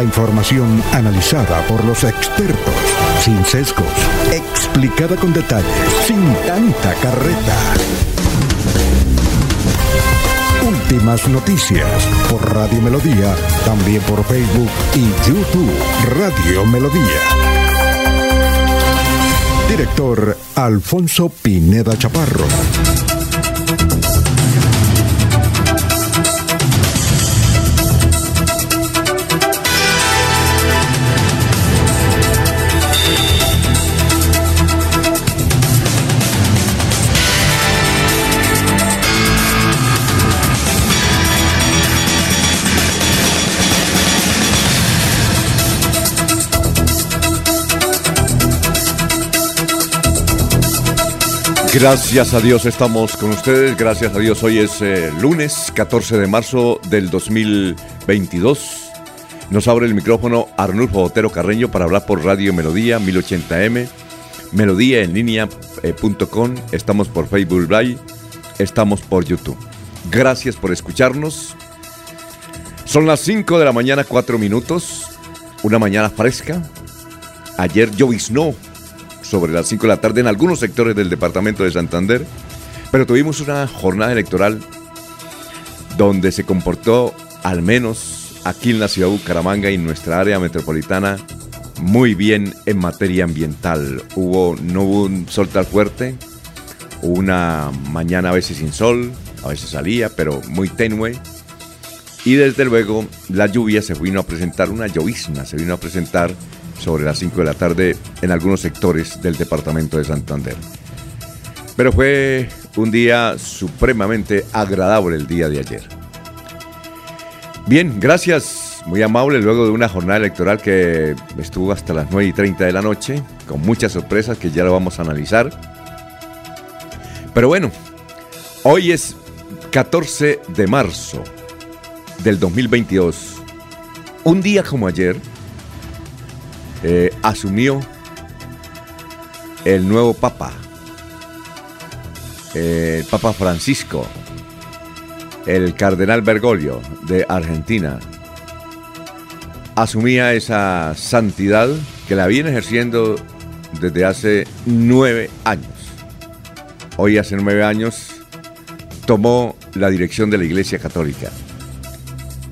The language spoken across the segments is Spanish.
La información analizada por los expertos, sin sesgos, explicada con detalle, sin tanta carreta. Últimas noticias por Radio Melodía, también por Facebook y YouTube Radio Melodía. Director Alfonso Pineda Chaparro. Gracias a Dios estamos con ustedes, gracias a Dios hoy es eh, lunes 14 de marzo del 2022. Nos abre el micrófono Arnulfo Otero Carreño para hablar por Radio Melodía 1080m, melodía en línea.com, eh, estamos por Facebook Live, estamos por YouTube. Gracias por escucharnos. Son las 5 de la mañana, 4 minutos, una mañana fresca. Ayer lloviznó sobre las 5 de la tarde en algunos sectores del departamento de Santander, pero tuvimos una jornada electoral donde se comportó, al menos aquí en la ciudad de Bucaramanga y en nuestra área metropolitana, muy bien en materia ambiental. Hubo, no hubo un sol tan fuerte, una mañana a veces sin sol, a veces salía, pero muy tenue. Y desde luego la lluvia se vino a presentar, una llovizna se vino a presentar sobre las 5 de la tarde en algunos sectores del departamento de Santander. Pero fue un día supremamente agradable el día de ayer. Bien, gracias, muy amable, luego de una jornada electoral que estuvo hasta las 9 y 30 de la noche, con muchas sorpresas que ya lo vamos a analizar. Pero bueno, hoy es 14 de marzo del 2022. Un día como ayer, eh, asumió el nuevo Papa, el Papa Francisco, el Cardenal Bergoglio de Argentina. Asumía esa santidad que la viene ejerciendo desde hace nueve años. Hoy hace nueve años tomó la dirección de la Iglesia Católica.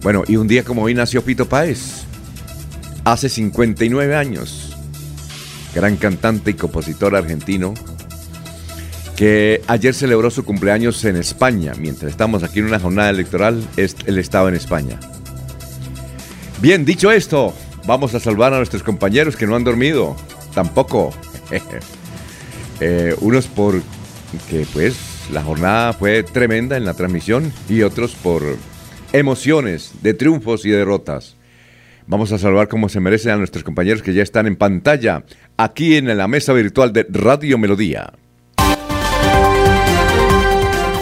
Bueno, y un día como hoy nació Pito Páez hace 59 años, gran cantante y compositor argentino, que ayer celebró su cumpleaños en España. Mientras estamos aquí en una jornada electoral, él estaba en España. Bien, dicho esto, vamos a salvar a nuestros compañeros que no han dormido. Tampoco. Eh, unos por que pues la jornada fue tremenda en la transmisión y otros por emociones de triunfos y derrotas. Vamos a salvar como se merecen a nuestros compañeros que ya están en pantalla, aquí en la mesa virtual de Radio Melodía.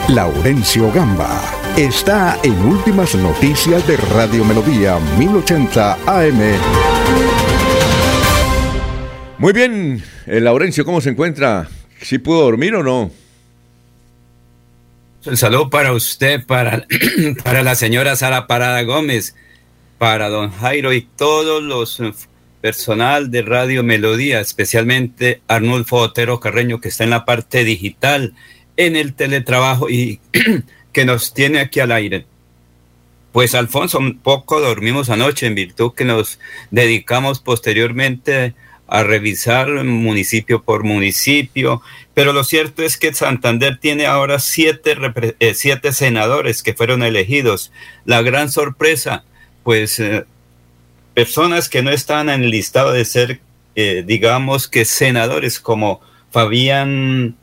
Laurencio Gamba está en Últimas Noticias de Radio Melodía 1080 AM. Muy bien, eh, Laurencio, ¿cómo se encuentra? ¿Sí pudo dormir o no? Un saludo para usted, para, para la señora Sara Parada Gómez para don Jairo y todos los eh, personal de Radio Melodía, especialmente Arnulfo Otero Carreño, que está en la parte digital, en el teletrabajo y que nos tiene aquí al aire. Pues Alfonso, un poco dormimos anoche en virtud que nos dedicamos posteriormente a revisar municipio por municipio, pero lo cierto es que Santander tiene ahora siete, eh, siete senadores que fueron elegidos. La gran sorpresa, pues eh, personas que no están en el listado de ser, eh, digamos que senadores como Fabián,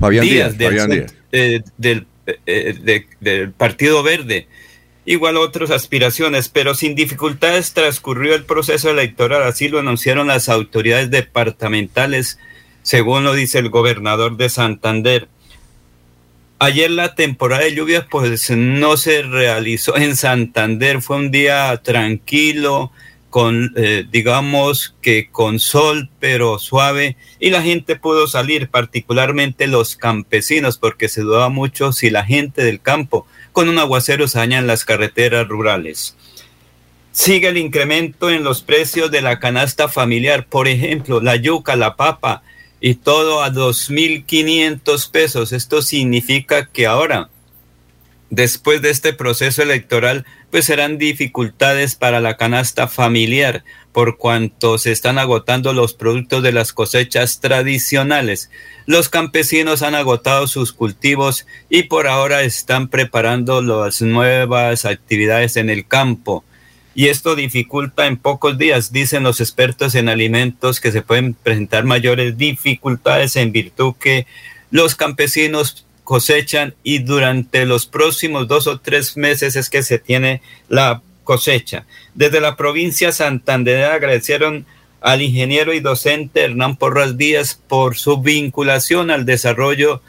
Fabián Díaz, eh, del, del Partido Verde, igual otras aspiraciones, pero sin dificultades transcurrió el proceso electoral, así lo anunciaron las autoridades departamentales, según lo dice el gobernador de Santander. Ayer la temporada de lluvias pues no se realizó en Santander, fue un día tranquilo, con eh, digamos que con sol pero suave y la gente pudo salir, particularmente los campesinos, porque se dudaba mucho si la gente del campo con un aguacero se dañan las carreteras rurales. Sigue el incremento en los precios de la canasta familiar. Por ejemplo, la yuca, la papa y todo a 2.500 pesos. Esto significa que ahora, después de este proceso electoral, pues serán dificultades para la canasta familiar por cuanto se están agotando los productos de las cosechas tradicionales. Los campesinos han agotado sus cultivos y por ahora están preparando las nuevas actividades en el campo. Y esto dificulta en pocos días, dicen los expertos en alimentos, que se pueden presentar mayores dificultades en virtud que los campesinos cosechan y durante los próximos dos o tres meses es que se tiene la cosecha. Desde la provincia Santander agradecieron al ingeniero y docente Hernán Porras Díaz por su vinculación al desarrollo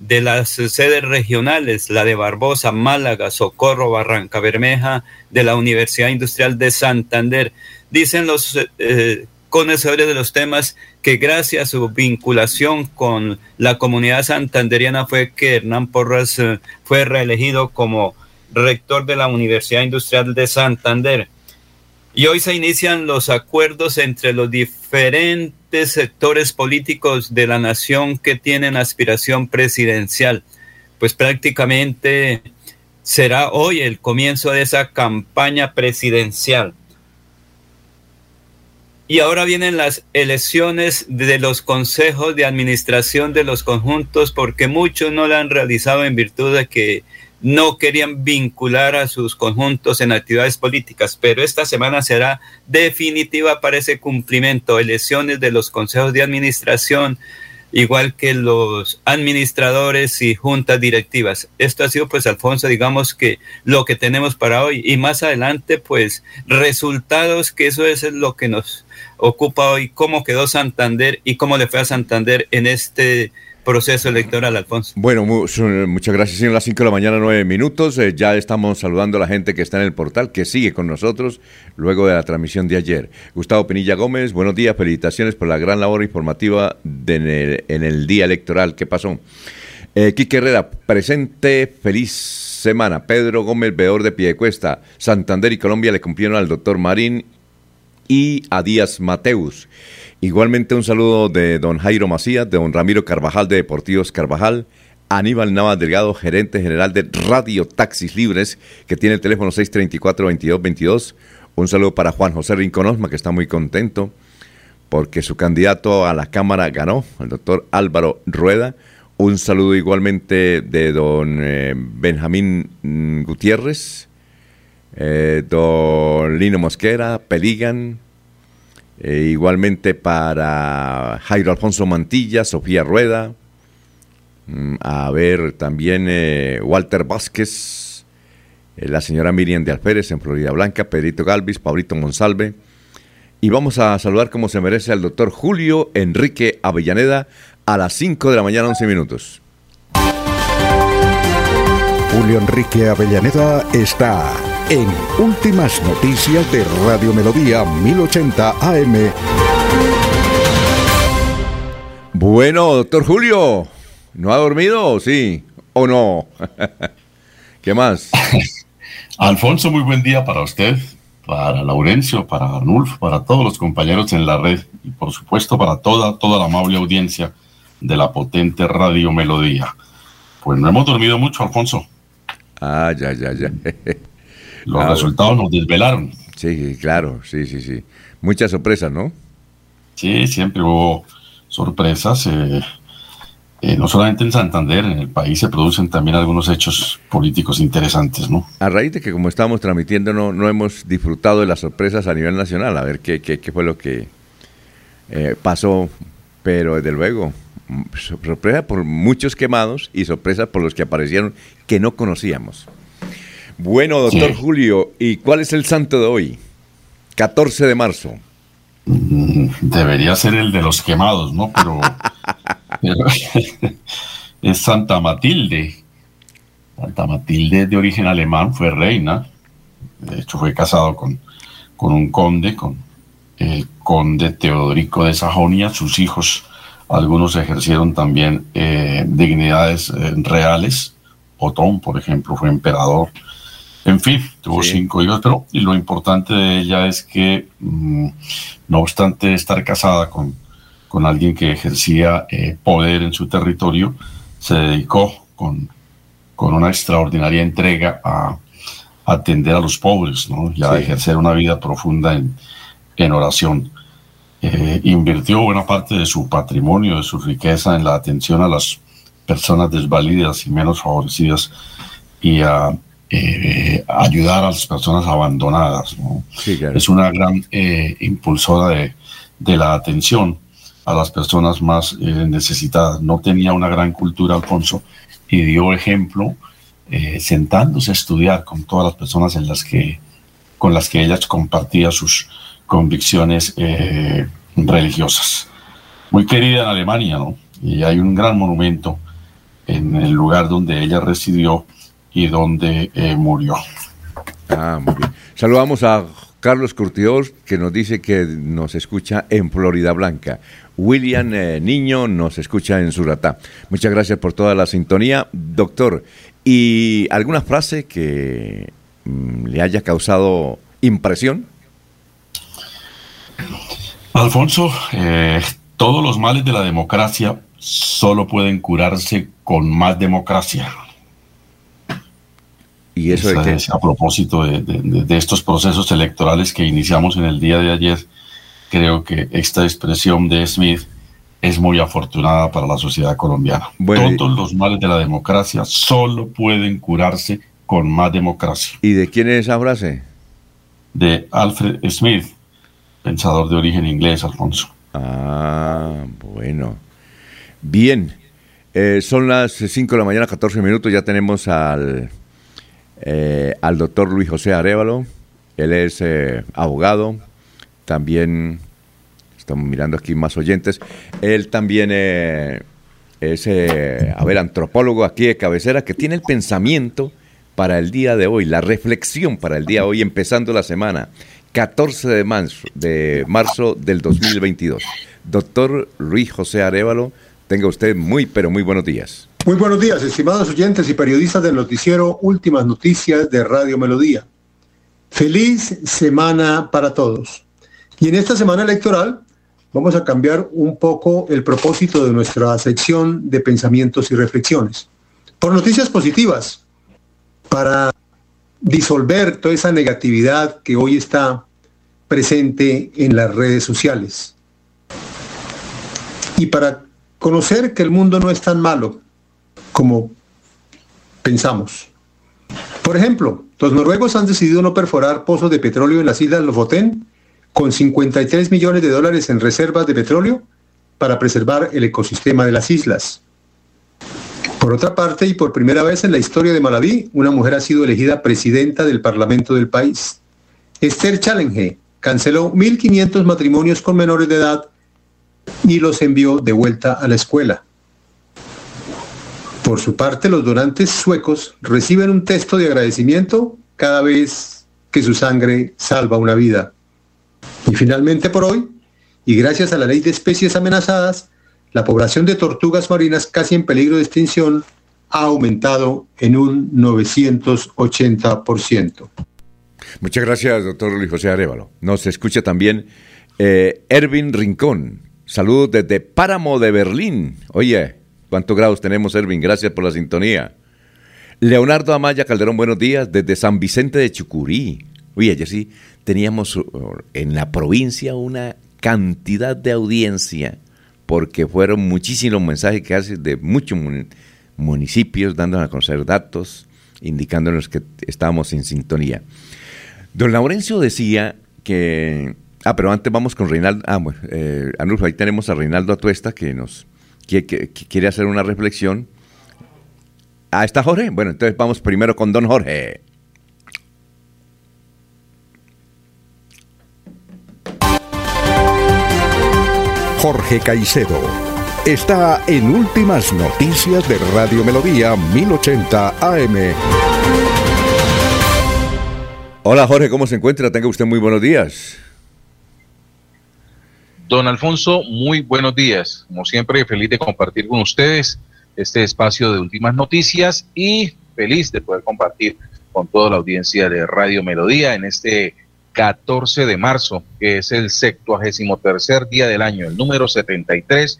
de las sedes regionales, la de Barbosa, Málaga, Socorro, Barranca Bermeja, de la Universidad Industrial de Santander. Dicen los eh, conocedores de los temas que gracias a su vinculación con la comunidad santanderiana fue que Hernán Porras eh, fue reelegido como rector de la Universidad Industrial de Santander. Y hoy se inician los acuerdos entre los diferentes sectores políticos de la nación que tienen aspiración presidencial. Pues prácticamente será hoy el comienzo de esa campaña presidencial. Y ahora vienen las elecciones de los consejos de administración de los conjuntos porque muchos no la han realizado en virtud de que no querían vincular a sus conjuntos en actividades políticas, pero esta semana será definitiva para ese cumplimiento, elecciones de los consejos de administración, igual que los administradores y juntas directivas. Esto ha sido, pues, Alfonso, digamos que lo que tenemos para hoy y más adelante, pues, resultados, que eso es lo que nos ocupa hoy, cómo quedó Santander y cómo le fue a Santander en este proceso electoral, Alfonso. Bueno, muchas gracias. Son las 5 de la mañana, 9 minutos. Eh, ya estamos saludando a la gente que está en el portal, que sigue con nosotros luego de la transmisión de ayer. Gustavo Penilla Gómez, buenos días, felicitaciones por la gran labor informativa en, el, día electoral. ¿Qué pasó? Eh, Herrera, presente, feliz semana. Pedro Gómez, veedor de Piedecuesta. Santander y Colombia le cumplieron al doctor Marín y a Díaz Mateus. Igualmente un saludo de don Jairo Macías, de don Ramiro Carvajal de Deportivos Carvajal, Aníbal Navas Delgado, gerente general de Radio Taxis Libres, que tiene el teléfono 634-2222. Un saludo para Juan José Rinconosma, que está muy contento porque su candidato a la Cámara ganó, el doctor Álvaro Rueda. Un saludo igualmente de don eh, Benjamín mm, Gutiérrez, eh, don Lino Mosquera, Peligan, eh, igualmente para Jairo Alfonso Mantilla, Sofía Rueda, mm, a ver también eh, Walter Vázquez, eh, la señora Miriam de Alférez en Florida Blanca, Pedrito Galvis, Pablito Monsalve. Y vamos a saludar como se merece al doctor Julio Enrique Avellaneda a las 5 de la mañana, 11 minutos. Julio Enrique Avellaneda está en Últimas Noticias de Radio Melodía 1080 AM. Bueno, doctor Julio, ¿no ha dormido? Sí, o no. ¿Qué más? Alfonso, muy buen día para usted, para Laurencio, para Arnulfo, para todos los compañeros en la red y por supuesto para toda, toda la amable audiencia de la potente Radio Melodía. Pues no hemos dormido mucho, Alfonso. Ah, ya, ya, ya. Los resultados nos desvelaron. Sí, claro, sí, sí, sí. Muchas sorpresas, ¿no? Sí, siempre hubo sorpresas. Eh, eh, no solamente en Santander, en el país se producen también algunos hechos políticos interesantes, ¿no? A raíz de que como estamos transmitiendo no, no hemos disfrutado de las sorpresas a nivel nacional, a ver qué, qué, fue lo que eh, pasó, pero desde luego, sorpresa por muchos quemados y sorpresa por los que aparecieron que no conocíamos. Bueno, doctor Julio, ¿y cuál es el santo de hoy? 14 de marzo. Mm, debería ser el de los quemados, ¿no? Pero, es Santa Matilde. Santa Matilde de origen alemán fue reina. De hecho, fue casado con, con un conde, con el conde Teodorico de Sajonia. Sus hijos, algunos ejercieron también eh, dignidades eh, reales. Otón, por ejemplo, fue emperador En fin, tuvo cinco y otro, y lo importante de ella es que, mm, no obstante estar casada con, con alguien que ejercía eh, poder en su territorio, se dedicó con, con una extraordinaria entrega a, atender a los pobres ¿no? y a ejercer una vida profunda en, en oración. Eh, invirtió buena parte de su patrimonio, de su riqueza en la atención a las personas desvalidas y menos favorecidas y a eh, ayudar a las personas abandonadas. Es una gran eh, impulsora de, de, la atención a las personas más eh, necesitadas. No tenía una gran cultura, Alfonso, y dio ejemplo sentándose a estudiar con todas las personas en las que, con las que ella compartía sus convicciones religiosas. Muy querida en Alemania, ¿no? Y hay un gran monumento en el lugar donde ella residió y donde eh, murió. Ah, muy bien. Saludamos a Carlos Curtidor, que nos dice que nos escucha en Florida Blanca. William eh, Niño nos escucha en Suratá. Muchas gracias por toda la sintonía. Doctor, ¿y alguna frase que mm, le haya causado impresión? Alfonso, eh, todos los males de la democracia solo pueden curarse con más democracia. Y eso a propósito de, estos procesos electorales que iniciamos en el día de ayer, creo que esta expresión de Smith es muy afortunada para la sociedad colombiana. Todos los males de la democracia solo pueden curarse con más democracia. ¿Y de quién es esa frase? De Alfred Smith, pensador de origen inglés, Alfonso. Ah, bueno. Bien. Eh, son las 5 de la mañana, 14 minutos. Ya tenemos al eh, al doctor Luis José Arevalo. Él es eh, abogado, también, estamos mirando aquí más oyentes, él también eh, es, a ver, antropólogo aquí de cabecera, que tiene el pensamiento para el día de hoy, la reflexión para el día de hoy, empezando la semana, 14 de marzo, de marzo del 2022. Doctor Luis José Arevalo, tenga usted muy, pero muy buenos días. Muy buenos días, estimados oyentes y periodistas del noticiero Últimas Noticias de Radio Melodía. Feliz semana para todos. Y en esta semana electoral vamos a cambiar un poco el propósito de nuestra sección de pensamientos y reflexiones. Por noticias positivas, para disolver toda esa negatividad que hoy está presente en las redes sociales. Y para conocer que el mundo no es tan malo, como pensamos. Por ejemplo, los noruegos han decidido no perforar pozos de petróleo en las islas Lofoten con 53 millones de dólares en reservas de petróleo para preservar el ecosistema de las islas. Por otra parte, y por primera vez en la historia de Malaví, una mujer ha sido elegida presidenta del Parlamento del país. Esther Challenge canceló 1.500 matrimonios con menores de edad y los envió de vuelta a la escuela. Por su parte, los donantes suecos reciben un texto de agradecimiento cada vez que su sangre salva una vida. Y finalmente por hoy, y gracias a la ley de especies amenazadas, la población de tortugas marinas casi en peligro de extinción ha aumentado en un 980%. Muchas gracias, doctor Luis José Arevalo. Nos escucha también eh, Ervin Rincón. Saludos desde Páramo de Berlín. Oye, ¿Cuántos grados tenemos, Ervin? Gracias por la sintonía. Leonardo Amaya Calderón, buenos días, desde San Vicente de Chucurí. Oye, ayer sí teníamos uh, en la provincia una cantidad de audiencia, porque fueron muchísimos mensajes que hace de muchos municipios dándonos a conocer datos, indicándonos que estábamos en sintonía. Don Laurencio decía que... Ah, pero antes vamos con Reinaldo. Ah, bueno, eh, Anulfo, ahí tenemos a Reinaldo Atuesta que nos que, quiere hacer una reflexión. Ah, está Jorge. Bueno, entonces vamos primero con don Jorge. Jorge Caicedo está en Últimas Noticias de Radio Melodía 1080 AM. Hola Jorge, ¿cómo se encuentra? Tenga usted muy buenos días. Don Alfonso, muy buenos días. Como siempre, feliz de compartir con ustedes este espacio de últimas noticias y feliz de poder compartir con toda la audiencia de Radio Melodía en este 14 de marzo, que es el 73 día del año, el número 73,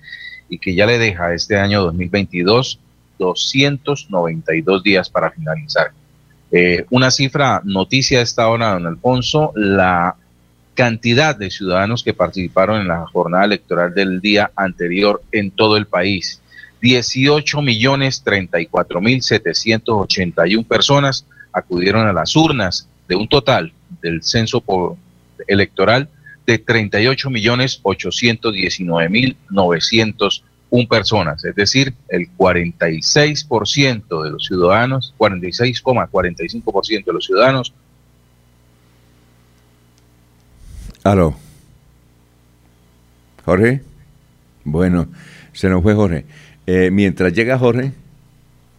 y que ya le deja este año 2022 292 días para finalizar. Eh, una cifra, noticia esta hora, don Alfonso, la cantidad de ciudadanos que participaron en la jornada electoral del día anterior en todo el país. 18 millones 34 mil 781 personas acudieron a las urnas de un total del censo electoral de 38 millones 819 mil 901 personas, es decir, el 46% de los ciudadanos, 46,45% de los ciudadanos. Aló. Jorge. Bueno, se nos fue Jorge. Eh, mientras llega Jorge,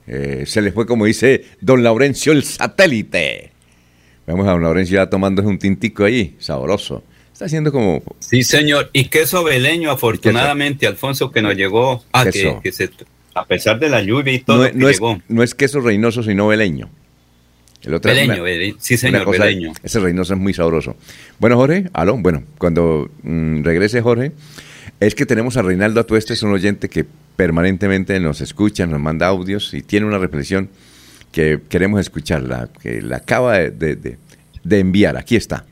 eh, se le fue, como dice don Laurencio, el satélite. Vamos a don Laurencio ya tomándose un tintico ahí, sabroso. Está haciendo como... Sí, señor. Y queso veleño, afortunadamente, Alfonso, que nos llegó a que, a pesar de la lluvia y todo, no, es, no es queso reinoso, sino veleño. El otro veleño, sí señor, veleño. Ese reinoso es muy sabroso. Bueno, Jorge, aló, bueno, cuando mm, regrese Jorge, es que tenemos a Reinaldo Atueste, es un oyente que permanentemente nos escucha, nos manda audios y tiene una reflexión que queremos escucharla, que la acaba de, enviar. Aquí está.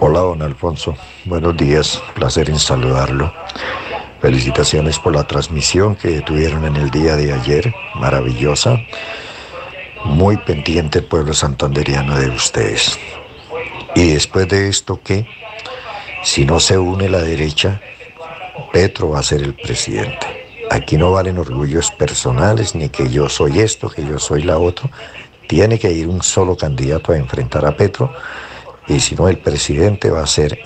Hola, don Alfonso. Buenos días. Placer en saludarlo. Felicitaciones por la transmisión que tuvieron en el día de ayer. Maravillosa. Muy pendiente el pueblo santanderiano de ustedes. Y después de esto, ¿qué? Si no se une la derecha, Petro va a ser el presidente. Aquí no valen orgullos personales, ni que yo soy esto, que yo soy la otra. Tiene que ir un solo candidato a enfrentar a Petro, y si no, el presidente va a ser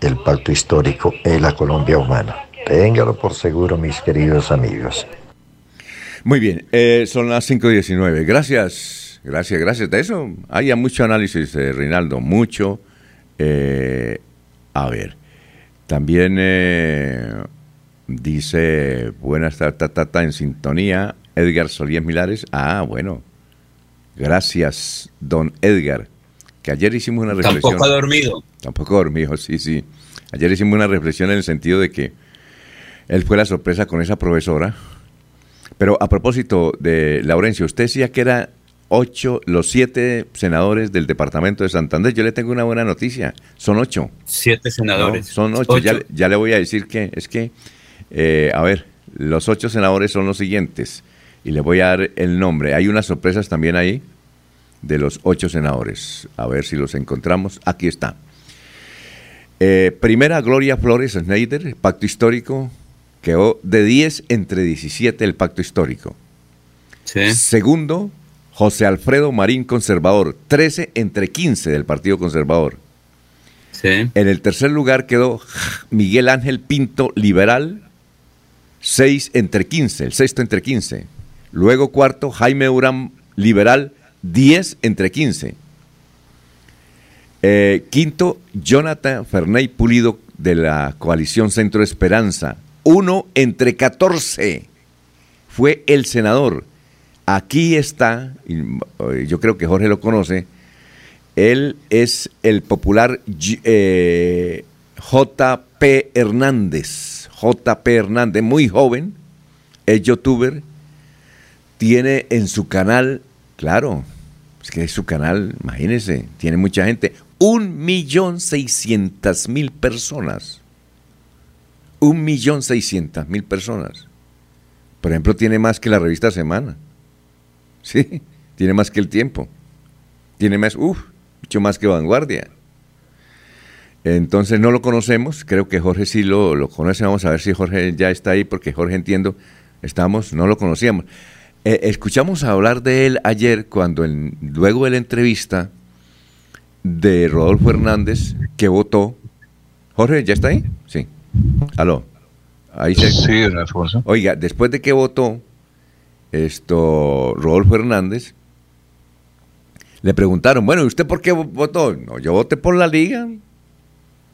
el pacto histórico en la Colombia humana. Téngalo por seguro, mis queridos amigos. Muy bien, eh, son las 5.19. Gracias, gracias, gracias. De eso hay mucho análisis, eh, Reinaldo, mucho. Eh, a ver, también eh, dice, buenas tardes, en sintonía, Edgar Solías Milares. Ah, bueno, gracias, don Edgar, que ayer hicimos una reflexión. Tampoco ha dormido. Tampoco ha dormido, sí, sí. Ayer hicimos una reflexión en el sentido de que él fue la sorpresa con esa profesora. Pero a propósito de Laurencio, usted decía que era ocho, los siete senadores del departamento de Santander. Yo le tengo una buena noticia, son ocho. Siete senadores. son ocho. Ya, le voy a decir que es que, eh, a ver, los ocho senadores son los siguientes y le voy a dar el nombre. Hay unas sorpresas también ahí de los ocho senadores. A ver si los encontramos. Aquí está. Eh, primera, Gloria Flores Schneider, pacto histórico. Quedó de 10 entre 17 el pacto histórico. Sí. Segundo, José Alfredo Marín, conservador, 13 entre 15 del Partido Conservador. En el tercer lugar quedó Miguel Ángel Pinto, liberal, 6 entre 15, el sexto entre 15. Luego cuarto, Jaime Urán, liberal, 10 entre 15. Eh, quinto, Jonathan Ferney Pulido de la coalición Centro Esperanza, 1 entre 14. Fue el senador. Aquí está, eh, yo creo que Jorge lo conoce, él es el popular eh, JP Hernández. JP Hernández, muy joven, es youtuber, tiene en su canal, claro, es que es su canal, imagínense, tiene mucha gente, un millón seiscientas mil personas. Un millón seiscientas mil personas. Por ejemplo, tiene más que la revista Semana. Sí, tiene más que el tiempo. Tiene más, uff, mucho más que vanguardia. Entonces no lo conocemos, creo que Jorge sí lo, conoce, vamos a ver si Jorge ya está ahí, porque Jorge entiendo, estamos, no lo conocíamos. Eh, escuchamos hablar de él ayer cuando luego de la entrevista de Rodolfo Hernández que votó. Jorge, ¿ya está ahí? Sí. Aló. Ahí se... Sí, Alfonso. Oiga, después de que votó, esto, Rodolfo Hernández, le preguntaron, bueno, ¿y usted por qué votó? No, yo voté por la liga.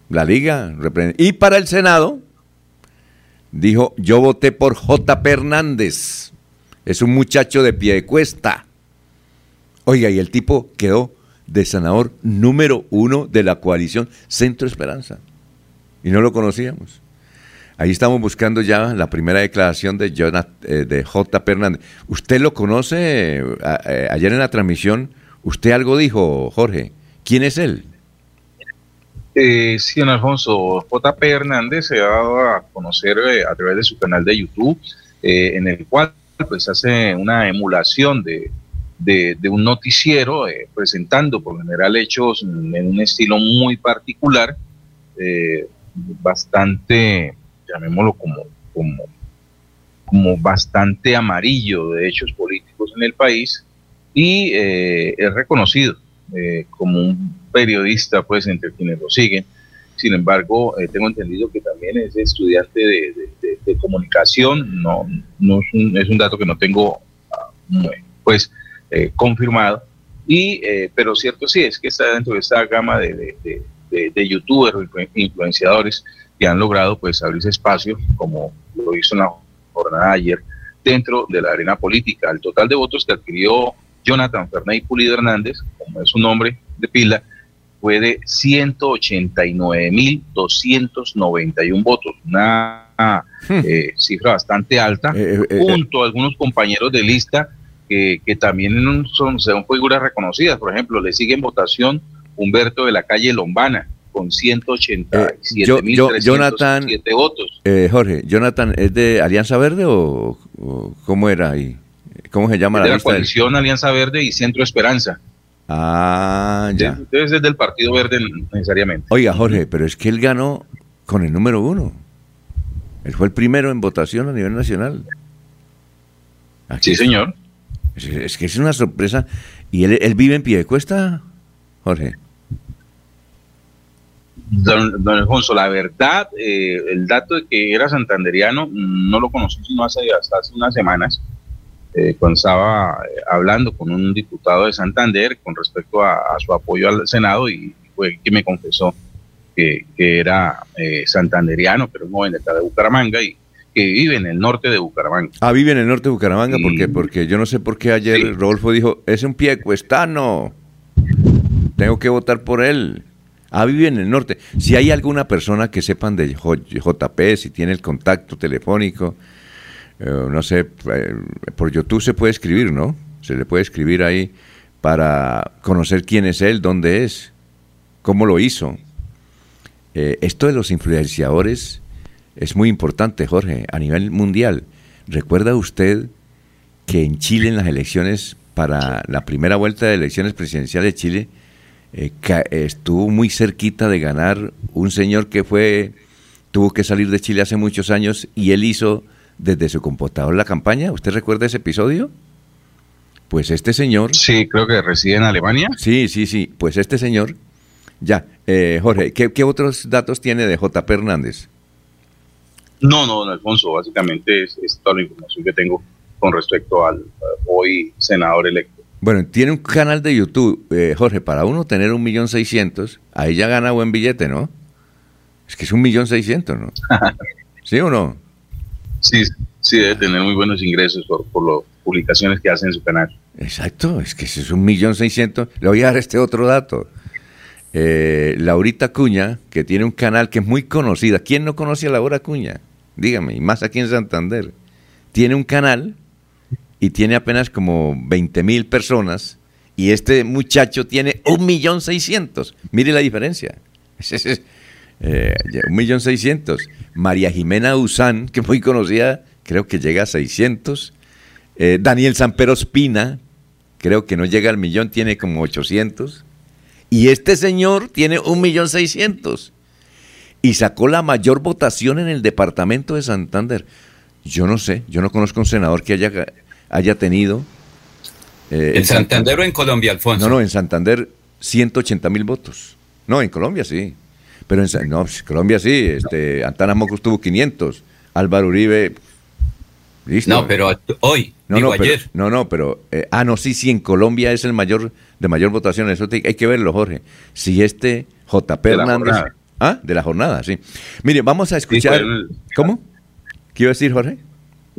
La liga. Y para el Senado, dijo, yo voté por J. Hernández. Es un muchacho de pie de cuesta. Oiga, y el tipo quedó de senador número uno de la coalición Centro Esperanza. Y no lo conocíamos. Ahí estamos buscando ya la primera declaración de, eh, de J. Fernández. ¿Usted lo conoce? Eh, ayer en la transmisión, ¿usted algo dijo, Jorge? ¿Quién es él? Eh, sí, don Alfonso. J.P. Hernández se ha dado a conocer eh, a través de su canal de YouTube, eh, en el cual pues hace una emulación de, un noticiero presentando por general hechos en un estilo muy particular, bastante, llamémoslo como, como, como bastante amarillo de hechos políticos en el país y es reconocido como un periodista, pues, entre quienes lo siguen. Sin embargo, eh, tengo entendido que también es estudiante de, comunicación, no, no es, un, dato que no tengo, ah, pues, eh, confirmado. Y, eh, pero cierto sí, es que está dentro de esta gama de, de, youtubers, influenciadores que han logrado, pues, abrirse espacio, como lo hizo en la jornada de ayer, dentro de la arena política. El total de votos que adquirió Jonathan Fernández Pulido Hernández, como es su nombre de pila, fue de 189.291 votos, una hmm. eh, cifra bastante alta, eh, eh, junto a algunos compañeros de lista que, también son, son figuras reconocidas. Por ejemplo, le sigue en votación Humberto de la calle Lombana con 187.307 votos. Jorge, ¿Jonathan es de Alianza Verde o, cómo era ahí? ¿Cómo se llama la de la coalición Alianza Verde y Centro Esperanza. Ah, ya. Entonces es del Partido Verde necesariamente. Oiga, Jorge, pero es que él ganó con el número uno. Él fue el primero en votación a nivel nacional. sí, señor. Es, que es una sorpresa. ¿Y él, vive en pie de cuesta, Jorge? Don, Alfonso, la verdad, eh, el dato de que era santanderiano no lo conocí sino hace, hasta hace unas semanas eh, cuando estaba eh, hablando con un diputado de Santander con respecto a, su apoyo al Senado y fue que me confesó que, era eh, santanderiano, pero es joven de Bucaramanga y que vive en el norte de Bucaramanga. Ah, vive en el norte de Bucaramanga, porque Porque yo no sé por qué ayer Rodolfo dijo, es un pie cuestano, tengo que votar por él. Ah, vive en el norte. Si hay alguna persona que sepan de JP, si tiene el contacto telefónico, eh, no sé, eh, por YouTube se puede escribir, ¿no? Se le puede escribir ahí para conocer quién es él, dónde es, cómo lo hizo. Eh, esto de los influenciadores es muy importante, Jorge, a nivel mundial. ¿Recuerda usted que en Chile, en las elecciones, para la primera vuelta de elecciones presidenciales de Chile, estuvo muy cerquita de ganar un señor que fue, tuvo que salir de Chile hace muchos años y él hizo desde su computador la campaña. ¿Usted recuerda ese episodio? Pues este señor... Sí, creo que reside en Alemania. Sí, sí, sí. Pues este señor... Ya, eh, Jorge, ¿qué, otros datos tiene de JP Hernández? No, no, don Alfonso, básicamente es, toda la información que tengo con respecto al hoy senador electo. Bueno, tiene un canal de YouTube, eh, Jorge, para uno tener un millón seiscientos, ahí ya gana buen billete, ¿no? Es que es un millón seiscientos, ¿no? ¿Sí o no? Sí, sí, debe tener muy buenos ingresos por, las publicaciones que hace en su canal. Exacto, es que es un millón seiscientos. Le voy a dar este otro dato. Eh, Laurita Cuña, que tiene un canal que es muy conocida. ¿Quién no conoce a Laura Cuña? Dígame, y más aquí en Santander. Tiene un canal y tiene apenas como 20 mil personas y este muchacho tiene un millón seiscientos. Mire la diferencia. Eh, un millón seiscientos. María Jimena Usán, que muy conocida, creo que llega a 600. Eh, Daniel Sampero Espina, creo que no llega al millón, tiene como 800. Y este señor tiene un millón seiscientos. Y sacó la mayor votación en el departamento de Santander. Yo no sé, yo no conozco un senador que haya, haya tenido. Eh, ¿En Santander, o en Colombia, Alfonso? No, no, en Santander 180 mil votos. No, en Colombia sí. Pero en no, pues, Colombia sí, este, Antana Mocos tuvo 500, Álvaro Uribe, listo. No, pero hoy, no, no, ayer. no, no, pero, eh, ah, no, sí, sí, en Colombia es el mayor, de mayor votación, eso hay que verlo, Jorge. Si este JP Hernández... Ah, de la jornada, sí. Mire, vamos a escuchar... ¿Cómo? ¿Qué iba a decir, Jorge?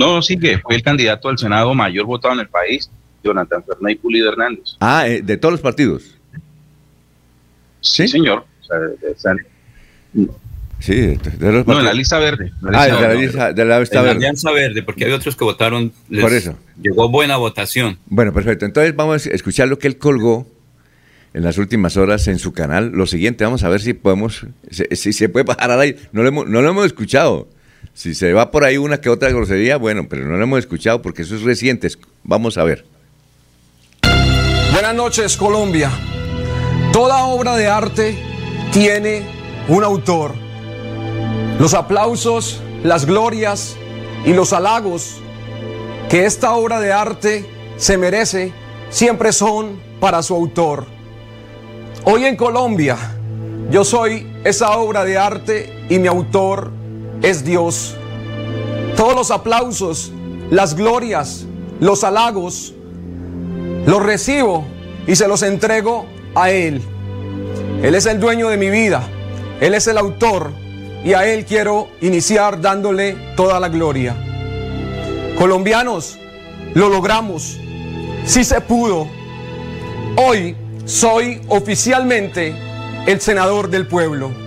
No, sí, que fue el candidato al Senado mayor votado en el país Jonathan Fernández y Pulido Hernández. Ah, eh, de todos los partidos. Sí, señor. Sí, de, los no, en la lista verde. ah, de la lista, de la lista verde. alianza verde, porque hay otros que votaron. Por eso. Llegó buena votación. Bueno, perfecto. Entonces vamos a escuchar lo que él colgó en las últimas horas en su canal. Lo siguiente, vamos a ver si podemos, si, se puede bajar al aire. No lo, hemos, no lo hemos escuchado. Si se va por ahí una que otra grosería, bueno, pero no lo hemos escuchado porque eso es reciente. Vamos a ver. Buenas noches, Colombia. Toda obra de arte tiene un autor. Los aplausos, las glorias y los halagos que esta obra de arte se merece siempre son para su autor. Hoy en Colombia yo soy esa obra de arte y mi autor es Dios. Todos los aplausos, las glorias, los halagos, los recibo y se los entrego a Él. Él es el dueño de mi vida, Él es el autor y a Él quiero iniciar dándole toda la gloria. Colombianos, lo logramos, si se pudo. Hoy soy oficialmente el senador del pueblo.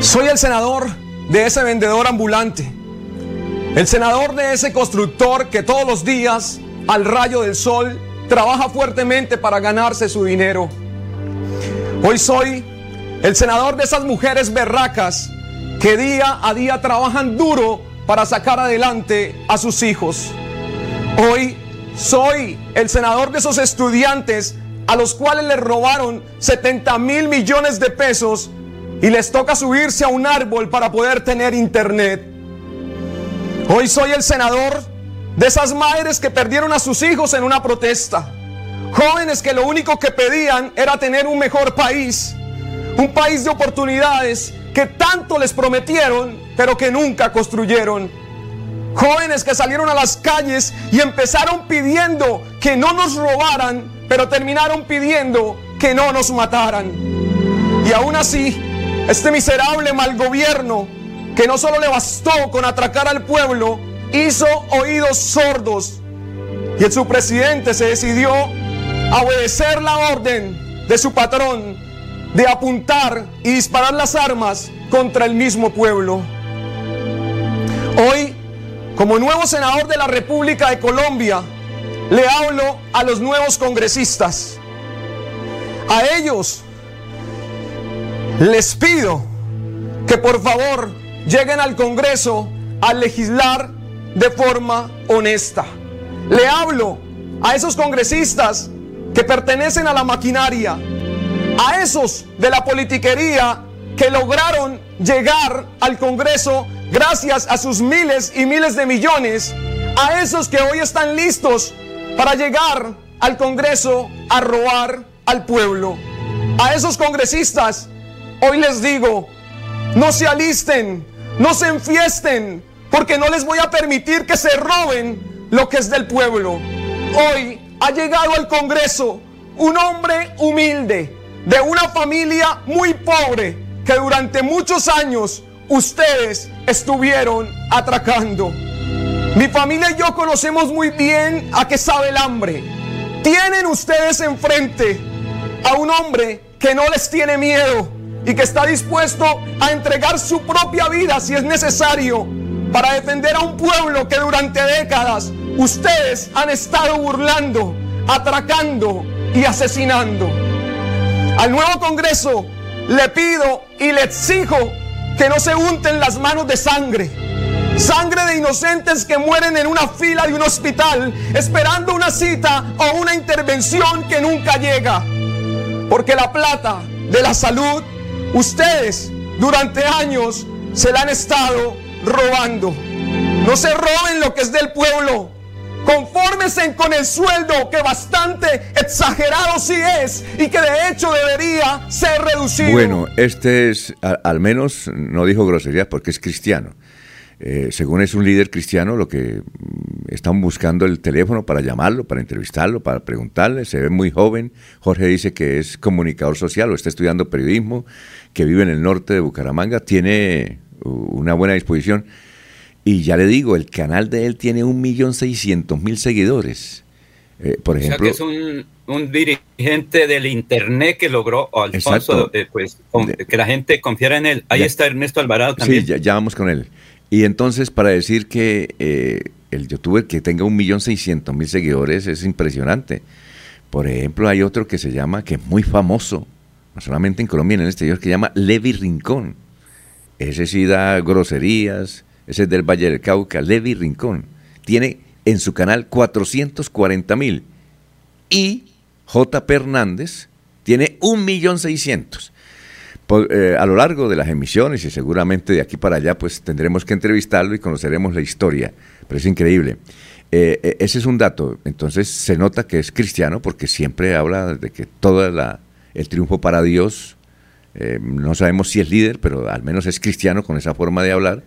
Soy el senador de ese vendedor ambulante, el senador de ese constructor que todos los días, al rayo del sol, trabaja fuertemente para ganarse su dinero. Hoy soy el senador de esas mujeres berracas que día a día trabajan duro para sacar adelante a sus hijos. Hoy soy el senador de esos estudiantes a los cuales les robaron 70 mil millones de pesos y les toca subirse a un árbol para poder tener internet. Hoy soy el senador de esas madres que perdieron a sus hijos en una protesta. Jóvenes que lo único que pedían era tener un mejor país. Un país de oportunidades que tanto les prometieron, pero que nunca construyeron. Jóvenes que salieron a las calles y empezaron pidiendo que no nos robaran, pero terminaron pidiendo que no nos mataran. Y aún así, este miserable mal gobierno, que no solo le bastó con atracar al pueblo, hizo oídos sordos. Y su presidente se decidió a obedecer la orden de su patrón de apuntar y disparar las armas contra el mismo pueblo. Hoy, como nuevo senador de la República de Colombia, le hablo a los nuevos congresistas. A ellos les pido que por favor lleguen al Congreso a legislar de forma honesta. Le hablo a esos congresistas que pertenecen a la maquinaria, a esos de la politiquería que lograron llegar al Congreso gracias a sus miles y miles de millones, a esos que hoy están listos para llegar al Congreso a robar al pueblo, a esos congresistas Hoy les digo, no se alisten, no se enfiesten, porque no les voy a permitir que se roben lo que es del pueblo. Hoy ha llegado al Congreso un hombre humilde, de una familia muy pobre, que durante muchos años ustedes estuvieron atracando. Mi familia y yo conocemos muy bien a qué sabe el hambre. Tienen ustedes enfrente a un hombre que no les tiene miedo, y que está dispuesto a entregar su propia vida si es necesario para defender a un pueblo que durante décadas ustedes han estado burlando, atracando y asesinando. Al nuevo Congreso le pido y le exijo que no se unten las manos de sangre. Sangre de inocentes que mueren en una fila de un hospital esperando una cita o una intervención que nunca llega. Porque la plata de la salud Ustedes durante años se la han estado robando. No se roben lo que es del pueblo. Confórmense con el sueldo que bastante exagerado sí es y que de hecho debería ser reducido. Bueno, este es, al menos no dijo groserías porque es cristiano. Eh, según es un líder cristiano, lo que están buscando el teléfono para llamarlo, para entrevistarlo, para preguntarle. Se ve muy joven. Jorge dice que es comunicador social o está estudiando periodismo, que vive en el norte de Bucaramanga, tiene una buena disposición. Y ya le digo, el canal de él tiene un millón seiscientos mil seguidores. Eh, por ejemplo, o sea que es un, dirigente del internet que logró, Alfonso, eh, pues, que la gente confiara en él. Ahí está Ernesto Alvarado también. Sí, ya, vamos con él. Y entonces, para decir que eh, el youtuber que tenga un millón seiscientos mil seguidores es impresionante. Por ejemplo, hay otro que se llama, que es muy famoso, no solamente en Colombia, en el exterior, que se llama Levi Rincón. Ese sí da groserías, ese es del Valle del Cauca, Levi Rincón. Tiene en su canal 440 mil. Y J. Hernández tiene 1.600.000. Eh, a lo largo de las emisiones y seguramente de aquí para allá, pues tendremos que entrevistarlo y conoceremos la historia. Pero es increíble. Eh, eh, ese es un dato. Entonces se nota que es cristiano porque siempre habla de que todo el triunfo para Dios. no sabemos si es líder, pero al menos es cristiano con esa forma de hablar.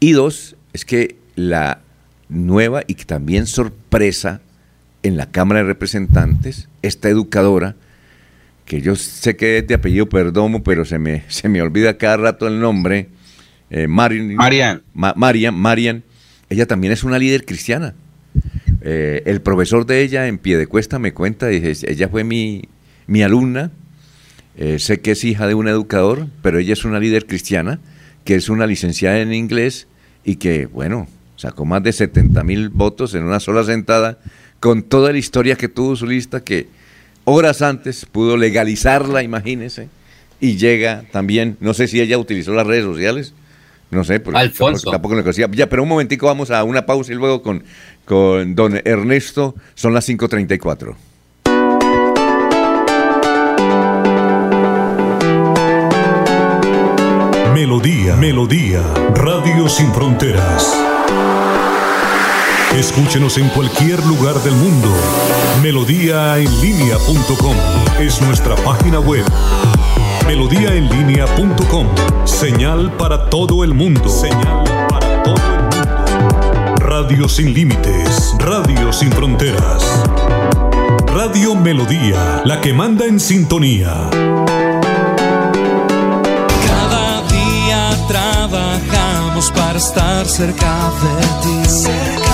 Y dos, es que la nueva y también sorpresa en la Cámara de Representantes, esta educadora, que yo sé que es de apellido Perdomo, pero se me, se me olvida cada rato el nombre, eh, Marian, Marian, Marian, ella también es una líder cristiana. Eh, el profesor de ella en pie de cuesta me cuenta, dice, ella fue mi, mi alumna, eh, sé que es hija de un educador, pero ella es una líder cristiana, que es una licenciada en inglés y que, bueno, sacó más de 70 mil votos en una sola sentada, con toda la historia que tuvo su lista, que horas antes pudo legalizarla, imagínese, y llega también, no sé si ella utilizó las redes sociales, no sé, porque Alfonso. Tampoco, lo conocía. Ya, pero un momentico vamos a una pausa y luego con, con don Ernesto, son las 5.34. Melodía, Melodía, Radio Sin Fronteras. Escúchenos en cualquier lugar del mundo. Melodíaenlínea.com es nuestra página web. Melodíaenlínea.com. Señal para todo el mundo. Señal para todo el mundo. Radio sin límites. Radio sin fronteras. Radio Melodía, la que manda en sintonía. Cada día trabajamos para estar cerca de ti.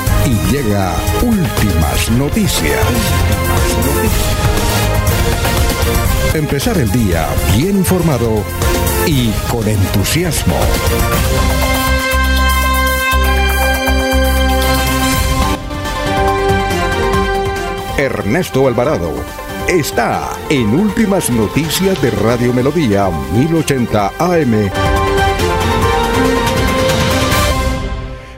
y llega últimas noticias. Empezar el día bien informado y con entusiasmo. Ernesto Alvarado está en Últimas Noticias de Radio Melodía 1080 AM.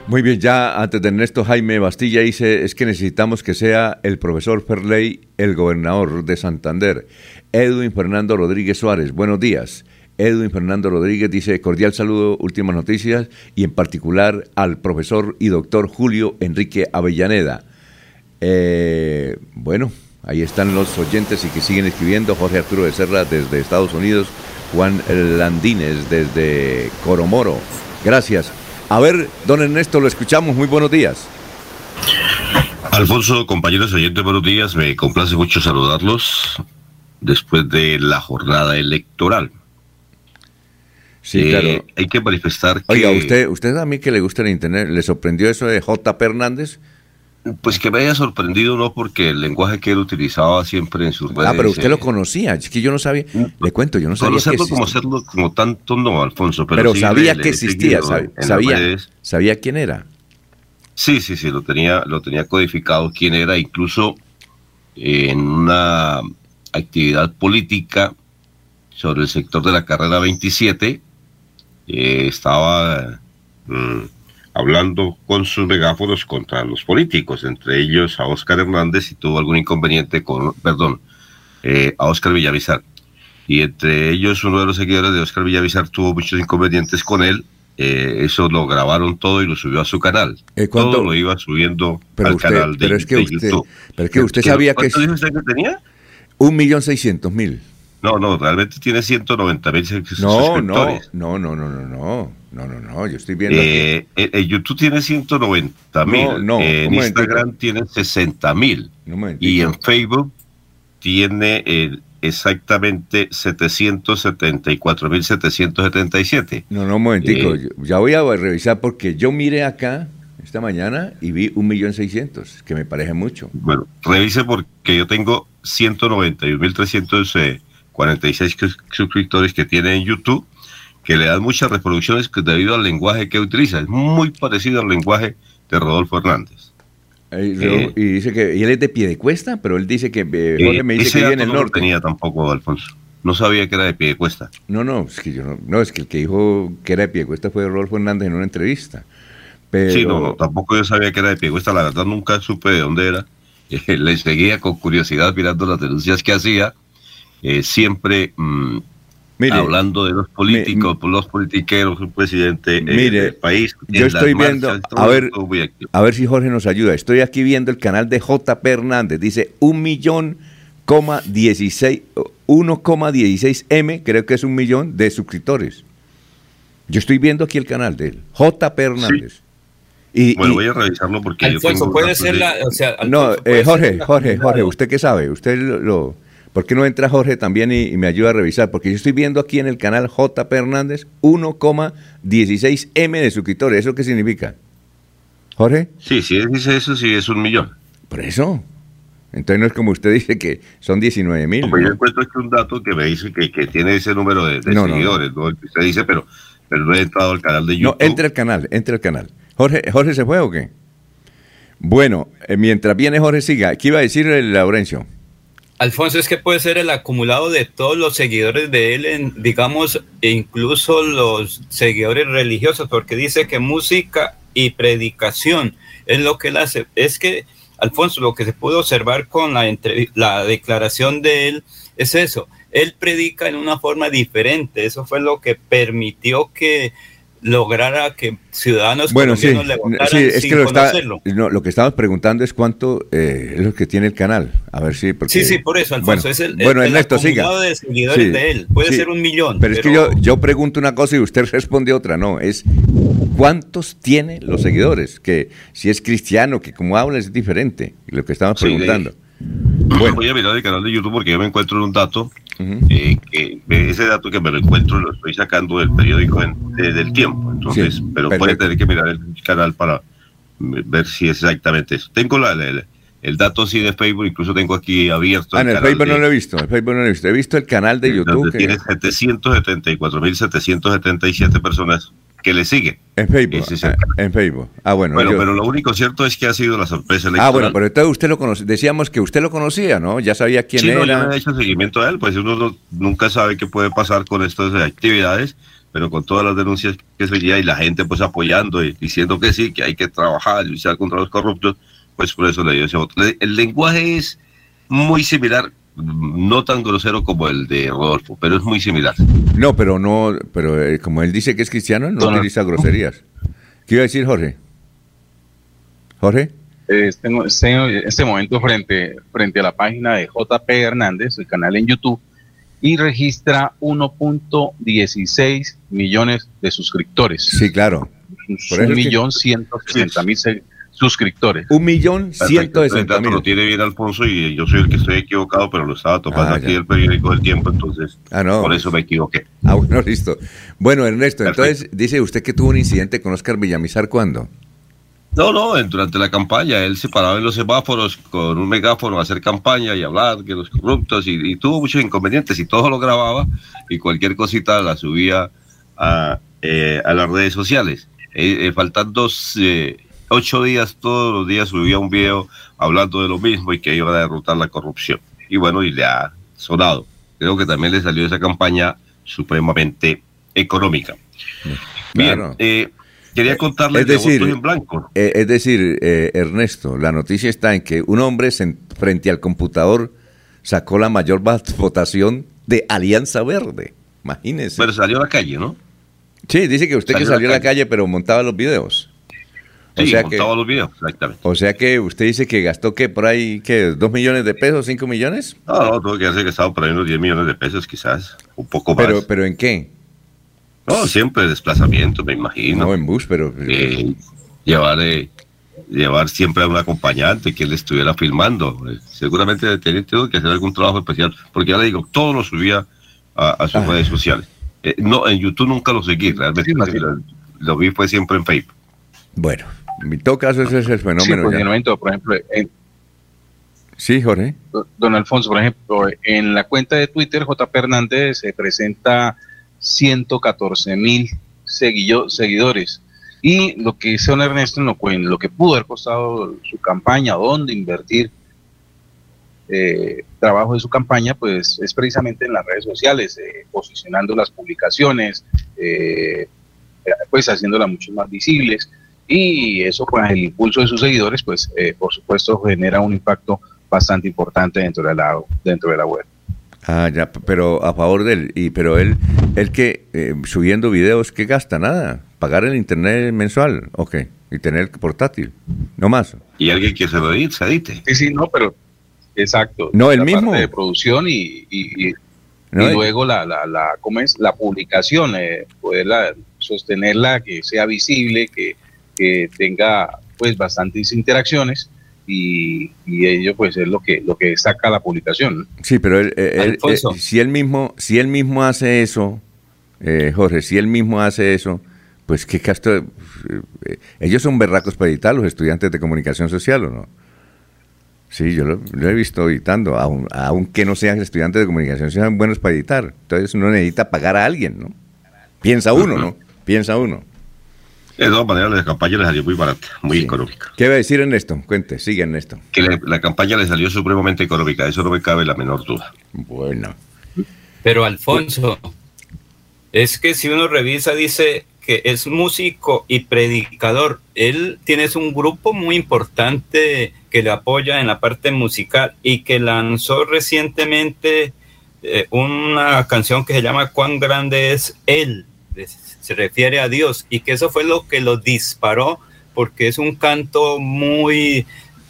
Muy bien, ya antes de Ernesto Jaime Bastilla dice, es que necesitamos que sea el profesor Ferley el gobernador de Santander. Edwin Fernando Rodríguez Suárez, buenos días. Edwin Fernando Rodríguez dice, cordial saludo, últimas noticias, y en particular al profesor y doctor Julio Enrique Avellaneda. Eh, bueno, ahí están los oyentes y que siguen escribiendo, Jorge Arturo de Serra desde Estados Unidos, Juan Landines desde Coromoro. Gracias. A ver, don Ernesto, lo escuchamos. Muy buenos días. Alfonso, compañeros oyentes, buenos días. Me complace mucho saludarlos después de la jornada electoral. Sí, eh, claro. Hay que manifestar que... Oiga, usted, usted a mí que le gusta el Internet, ¿le sorprendió eso de J. Hernández? Pues que me haya sorprendido, no porque el lenguaje que él utilizaba siempre en sus redes. Ah, pero usted lo conocía, es que yo no sabía, le cuento, yo no sabía. Conocerlo como hacerlo como tanto no, Alfonso, pero, pero sabía que existía, sabía, sabía, quién era. Sí, sí, sí, lo tenía, lo tenía codificado quién era, incluso en una actividad política sobre el sector de la carrera 27, eh, estaba. Mm, hablando con sus megáfonos contra los políticos, entre ellos a Oscar Hernández y tuvo algún inconveniente con, perdón, eh, a Oscar Villavizar. Y entre ellos uno de los seguidores de Oscar Villavizar tuvo muchos inconvenientes con él eh, eso lo grabaron todo y lo subió a su canal. Eh. Todo lo iba subiendo Pero al usted- canal de, pero es que de usted- YouTube. pero es que usted sabía que ¿Cuánto dijo usted que tenía? Un millón seiscientos mil. No, no, realmente tiene 190 mil suscriptores. No, no, no, no, no, no, no, no, no, no, yo estoy viendo. Eh, eh, eh, YouTube tiene 190 mil, no, no, eh, en Instagram tiene 60 mil y en Facebook tiene eh, exactamente 774.777. No, no, un momentico, eh, ya voy a revisar porque yo miré acá esta mañana y vi 1.600.000, que me parece mucho. Bueno, revise porque yo tengo 191.300 46 suscriptores que tiene en YouTube, que le dan muchas reproducciones debido al lenguaje que utiliza. Es muy parecido al lenguaje de Rodolfo Hernández. Eh, y, dice que él es de Piedecuesta, pero él dice que eh, Jorge me dice que el norte. No tenía tampoco, Alfonso. No sabía que era de Piedecuesta. No, no, es que yo no, no, es que el que dijo que era de Piedecuesta fue Rodolfo Hernández en una entrevista. Sí, no, tampoco yo sabía que era de Piedecuesta, la verdad nunca supe de dónde era. Le seguía con curiosidad mirando las denuncias que hacía eh, siempre mm, Mire, hablando de los políticos, los politiqueros, un presidente eh, Mire, del país. yo estoy viendo, a ver, a ver si Jorge nos ayuda. Estoy aquí viendo el canal de JP Hernández. Dice un millón coma 16, 1,16 M, creo que es un millón de suscriptores. Yo estoy viendo aquí el canal de él, JP Hernández. Y, Bueno, y- voy a revisarlo porque yo Alfonso, tengo puede ser de- la, o sea, no, Alfonso, eh, ser Jorge, la Jorge. Jorge, ¿usted qué sabe? Usted lo, lo- ¿Por qué no entra Jorge también y, y me ayuda a revisar? Porque yo estoy viendo aquí en el canal JP Hernández 1,16 M de suscriptores. ¿Eso qué significa? Jorge, Sí, si él dice eso, sí es un millón. por eso. Entonces no es como usted dice que son 19 mil. No, pues yo encuentro aquí un dato que me dice que, que tiene ese número de, de No, no, no. seguidores, ¿no? El que usted dice, pero, pero no he entrado al canal de No, YouTube. entre al canal, entre al canal. Jorge, ¿Jorge se fue o qué? Bueno, eh, mientras viene Jorge, siga. ¿Qué iba a decir el Laurencio? Alfonso, es que puede ser el acumulado de todos los seguidores de él, digamos, e incluso los seguidores religiosos, porque dice que música y predicación es lo que él hace. Es que, Alfonso, lo que se pudo observar con la, la declaración de él es eso. Él predica en una forma diferente. Eso fue lo que permitió que lograra que ciudadanos Bueno, sí, le votaran sí, es sin que lo, está- conocerlo. no, lo que estamos preguntando es cuánto eh, es lo que tiene el canal. A ver si. porque- Sí, sí, por eso, Alfonso. Bueno, es el, bueno, el Ernesto, siga. de seguidores Sí, de él. Puede sí. ser un millón. Pero, es que yo, yo pregunto una cosa y usted responde otra, no. Es cuántos tiene los seguidores. Que si es cristiano, que como habla es diferente. Lo que estamos preguntando. Bueno. Voy a mirar el canal de YouTube porque yo me encuentro en un dato, eh, que ese dato que me lo encuentro lo estoy sacando del periódico en- de- del tiempo. Entonces, Sí, pero puede tener que mirar el canal para ver si es exactamente eso. Tengo la, la- la- el dato sí de Facebook, incluso tengo aquí abierto Ah, en el canal Facebook no de- lo he visto. El Facebook no lo he visto. He visto el canal de YouTube. donde que- tiene 774.777 personas que le siguen. en Facebook. Es ah, en Facebook. Ah, bueno. Bueno, yo- pero lo único cierto es que ha sido la sorpresa ah, electoral. bueno, pero entonces usted lo conoce. Decíamos que usted lo conocía, ¿no? Ya sabía quién sí, no, yo era. me he hecho seguimiento a él, pues uno no- nunca sabe qué puede pasar con estas actividades, pero con todas las denuncias que se y la gente pues apoyando y diciendo que sí, que hay que trabajar y luchar contra los corruptos, pues por eso le dio ese voto. El lenguaje es muy similar, no tan grosero como el de Rodolfo, pero es muy similar. No, pero no, pero eh, como él dice que es cristiano, no Don- utiliza groserías. ¿Qué iba a decir Jorge? Jorge. Eh, tengo este, en este momento frente, frente a la página de JP Hernández, el canal en YouTube, y registra 1.16 millones de suscriptores. Sí, claro. Por Un millón ciento mil suscriptores. Un millón ciento sesenta el mil. lo tiene bien Alfonso y yo soy el que estoy equivocado, pero lo estaba tomando Ah, aquí del periódico del tiempo, entonces Ah, no. por eso me equivoqué. Ah, bueno, listo. Bueno, Ernesto, Perfecto. entonces dice usted que tuvo un incidente con Oscar Villamizar, ¿cuándo? No, no, durante la campaña él se paraba en los semáforos con un megáfono a hacer campaña y hablar que los corruptos y, y tuvo muchos inconvenientes y todo lo grababa y cualquier cosita la subía a, eh, a las redes sociales. Eh, eh, faltando eh, ocho días, todos los días subía un video hablando de lo mismo y que iba a derrotar la corrupción. Y bueno, y le ha sonado. Creo que también le salió esa campaña supremamente económica. Bien, Claro. eh, quería contarles Es decir, de en blanco. eh, es decir, eh, Ernesto, la noticia está en que un hombre sen- frente al computador sacó la mayor votación de Alianza Verde. Imagínese. Pero salió a la calle, ¿no? Sí, dice que usted que Salió a la salió a la calle. calle, pero montaba los videos. O sea que- los videos, exactamente. O sea que usted dice que gastó que por ahí, ¿qué? ¿Dos millones de pesos, cinco millones? No, no, tuve que hacer gastado por ahí unos 10 millones de pesos, quizás, un poco más. Pero, pero ¿en qué? no, siempre desplazamiento, me imagino. No, en bus, pero... Eh, llevar, eh, llevar siempre a un acompañante que le estuviera filmando. Eh, seguramente tenía que hacer algún trabajo especial, porque ya le digo, todo lo subía a, a sus Ah. redes sociales. Eh, no, en YouTube nunca lo seguí, realmente. Sí. lo, lo vi fue siempre en Facebook. Bueno, en todo caso ese es el Sí, fenómeno. ya. posicionamiento, por ejemplo, en, Sí, Jorge. don Alfonso, por ejemplo, en la cuenta de Twitter, JP Hernández se presenta 114 mil seguidores. Y lo que dice don Ernesto, en lo, lo que pudo haber costado su campaña, dónde invertir eh, trabajo de su campaña, pues es precisamente en las redes sociales, eh, posicionando las publicaciones, eh, pues haciéndolas mucho más visibles. Y eso, pues el impulso de sus seguidores, pues eh, por supuesto genera un impacto bastante importante dentro de la, dentro de la web. Ah, ya, pero a favor de él. Y, pero él, él que eh, subiendo videos, ¿qué gasta? Nada. Pagar el internet mensual, ok. Y tener portátil, no más. Y alguien que se lo edite, se edite. Sí, sí, no, pero exacto. No, el mismo. parte de producción y, y- y- No, y y- luego la, la, la, ¿cómo es? la publicación, eh, poderla sostenerla, que sea visible, que, que tenga pues bastantes interacciones y, y ello pues es lo que lo que destaca la publicación. ¿no? Sí, pero él, eh, él, eh, si él mismo, si él mismo hace eso, eh, Jorge, si él mismo hace eso, pues qué eh, eh, ellos son berracos para editar, los estudiantes de comunicación social, ¿o no? Sí, yo lo, lo he visto editando, aun- aunque no sean estudiantes de comunicación, sean buenos para editar. Entonces uno necesita pagar a alguien, ¿no? Piensa uno, ¿no? Piensa uno. De todas maneras, la campaña le salió muy barata, muy económica. ¿Qué va a decir Ernesto? Cuente, sigue Ernesto. Que le- la campaña le salió supremamente económica, eso no me cabe la menor duda. Bueno. Pero Alfonso, es que si uno revisa, dice que es músico y predicador. Él tiene un grupo muy importante que le apoya en la parte musical y que lanzó recientemente eh, una canción que se llama Cuán grande es Él. Se refiere a Dios y que eso fue lo que lo disparó porque es un canto muy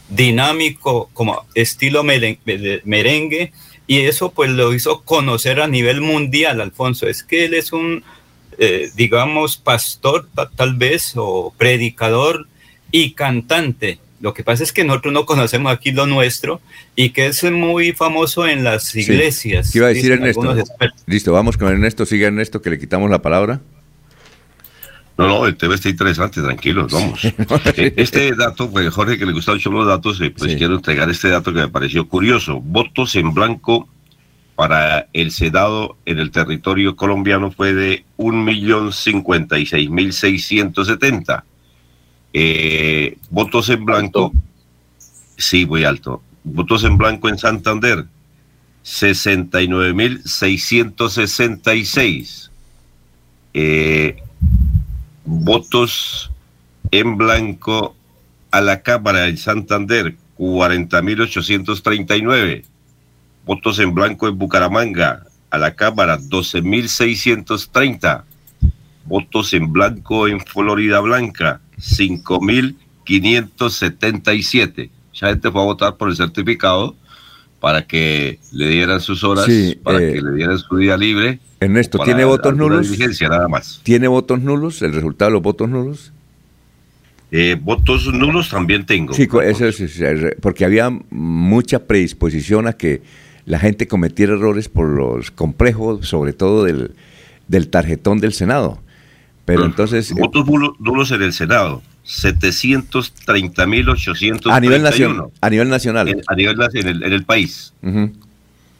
dinámico, como estilo meren- merengue, y eso pues lo hizo conocer a nivel mundial, Alfonso. Es que él es un, eh, digamos, pastor ta- tal vez, o predicador y cantante. Lo que pasa es que nosotros no conocemos aquí lo nuestro y que es muy famoso en las Sí. iglesias. ¿Qué iba a decir Ernesto? Listo, vamos con Ernesto. Sigue Ernesto, que le quitamos la palabra. No, no, el tema está interesante, tranquilos, vamos. Eh, Este dato, pues Jorge, que le gustan mucho los datos, eh, pues Sí. quiero entregar este dato que me pareció curioso. Votos en blanco para el Senado en el territorio colombiano fue de 1.056.670. Eh, votos en blanco, sí, muy alto. Votos en blanco en Santander, 69.666. Eh, votos en blanco a la Cámara en Santander, 40.839. Votos en blanco en Bucaramanga, a la Cámara, 12.630. Votos en blanco en Florida Blanca, 5.577. Mucha gente fue a votar por el certificado para que le dieran sus horas, Sí, para eh, que le dieran su día libre. Ernesto, ¿tiene votos nulos? diligencia, nada más. ¿Tiene votos nulos? ¿El resultado de los votos nulos? Eh, votos nulos también tengo. Sí, eso es, es- es- porque había mucha predisposición a que la gente cometiera errores por los complejos, sobre todo del, del tarjetón del Senado. Pero entonces, Votos nulo- nulos en el Senado, 730.831. a nivel, nacional, a nivel nacional. En, a nivel en el, en el país.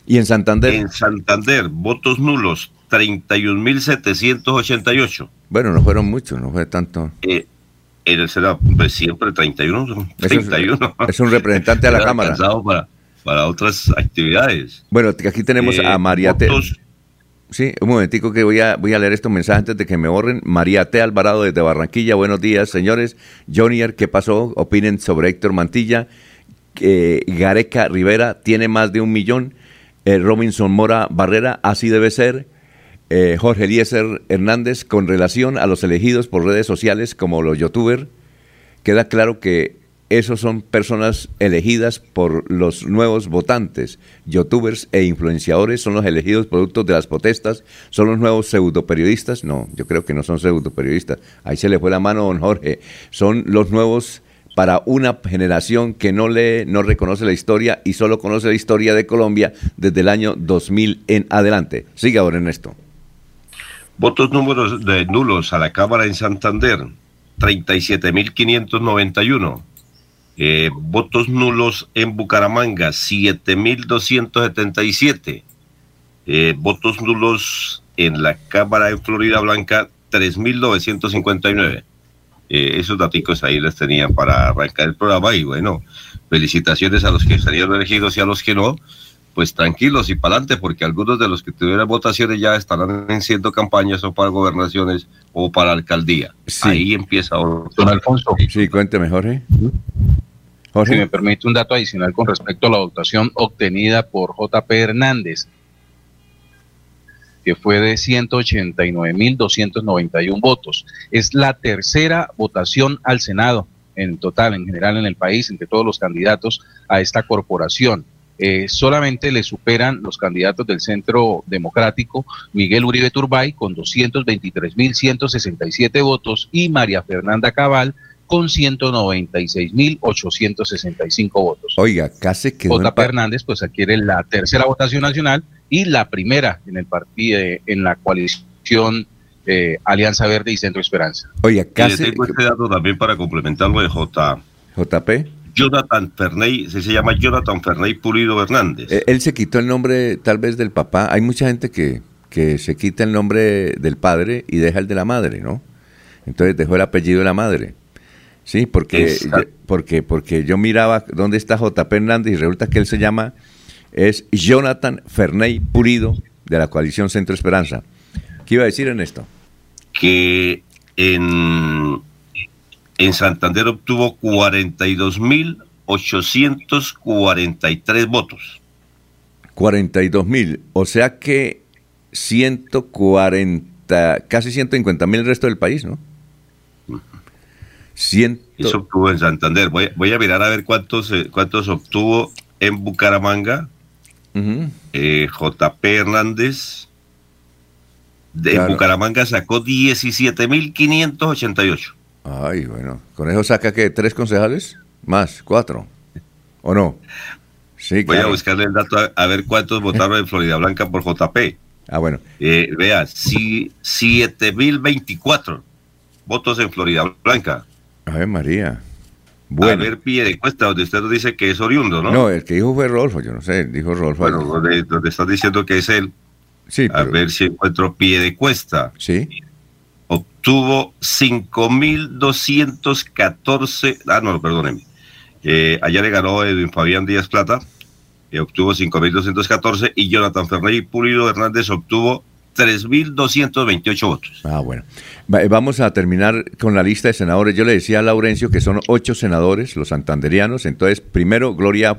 Y en Santander, En Santander, votos nulos, 31.788. bueno, no fueron muchos, no fue tanto. Eh, en el Senado, pues siempre 31, son Eso es- 31. es un representante a la Cámara. Para, para otras actividades. Bueno, aquí tenemos Eh, a María T. votos- Sí, un momentico que voy a, voy a leer estos mensajes antes de que me borren. María T. Alvarado desde Barranquilla, buenos días, señores. Jonier, ¿qué pasó? Opinen sobre Héctor Mantilla. Eh, Gareca Rivera tiene más de un millón. Eh, Robinson Mora Barrera, así debe ser. eh, Jorge Eliezer Hernández, con relación a los elegidos por redes sociales como los youtubers, queda claro que esos son personas elegidas por los nuevos votantes. Youtubers e influenciadores son los elegidos productos de las protestas. ¿Son los nuevos pseudoperiodistas? No, yo creo que no son pseudoperiodistas. Ahí se le fue la mano don Jorge. Son los nuevos para una generación que no lee, no reconoce la historia y solo conoce la historia de Colombia desde el año 2000 en adelante. Siga ahora, Ernesto. Votos números de nulos a la Cámara en Santander, 37.591. Eh, votos nulos en Bucaramanga, 7.277. Eh, votos nulos en la Cámara en Florida Blanca, 3.959. Eh, esos datos ahí les tenían para arrancar el programa y bueno, felicitaciones a los que salieron elegidos y a los que no, pues tranquilos y para adelante, porque algunos de los que tuvieran votaciones ya estarán haciendo campañas o para gobernaciones o para alcaldía. Ahí empieza. Don Alfonso. Sí, cuénteme, Jorge. Si me permite un dato adicional con respecto a la votación obtenida por JP Hernández que fue de 189.291 votos. Es la tercera votación al Senado en total, en general en el país, entre todos los candidatos a esta corporación. Eh, solamente le superan los candidatos del Centro Democrático Miguel Uribe Turbay con 223.167 votos y María Fernanda Cabal con 196.865 votos. Oiga, casi que... J. Hernández pues adquiere la tercera votación nacional y la primera en el partido, en la coalición eh, Alianza Verde y Centro Esperanza. Oye, casi. Y tengo este dato también para complementarlo de J. JP. Jonathan Ferney, se llama Jonathan Ferney Pulido Hernández. Eh, él se quitó el nombre tal vez del papá. Hay mucha gente que, que se quita el nombre del padre y deja el de la madre, ¿no? Entonces dejó el apellido de la madre. Sí, porque, porque, porque yo miraba dónde está JP Hernández y resulta que él se llama es Jonathan Ferney Pulido de la coalición Centro Esperanza. ¿Qué iba a decir en esto? Que en, en Santander obtuvo 42.843 votos. 42.000, o sea que 140, casi 150 mil el resto del país, ¿no? Eso obtuvo en Santander. Voy, voy, a mirar a ver cuántos, eh, cuántos obtuvo en Bucaramanga eh, JP Hernández de Bucaramanga sacó 17.588. Ay, bueno, ¿con eso saca que tres concejales? Más, cuatro. ¿O no? Sí, Voy a buscarle el dato a, ver cuántos votaron en Florida Blanca por JP. Ah, bueno. Eh, vea, si, 7.024 votos en Florida Blanca. Ay, María. A ver, pie de cuesta, donde usted nos dice que es oriundo, ¿no? No, el que dijo fue Rolfo, yo no sé, dijo Rolfo. Bueno, donde, donde estás diciendo que es él. Sí. A ver si encuentro pie de cuesta. Sí. Obtuvo 5.214. Ah, no, perdónenme. Eh, allá le ganó Edwin Fabián Díaz Plata, que obtuvo 5.214, y Jonathan Ferrey Pulido Hernández obtuvo 3.228 votos. Ah, bueno. Eh, vamos a terminar con la lista de senadores. Yo le decía a Laurencio que son ocho senadores, los santanderianos. Entonces, primero, Gloria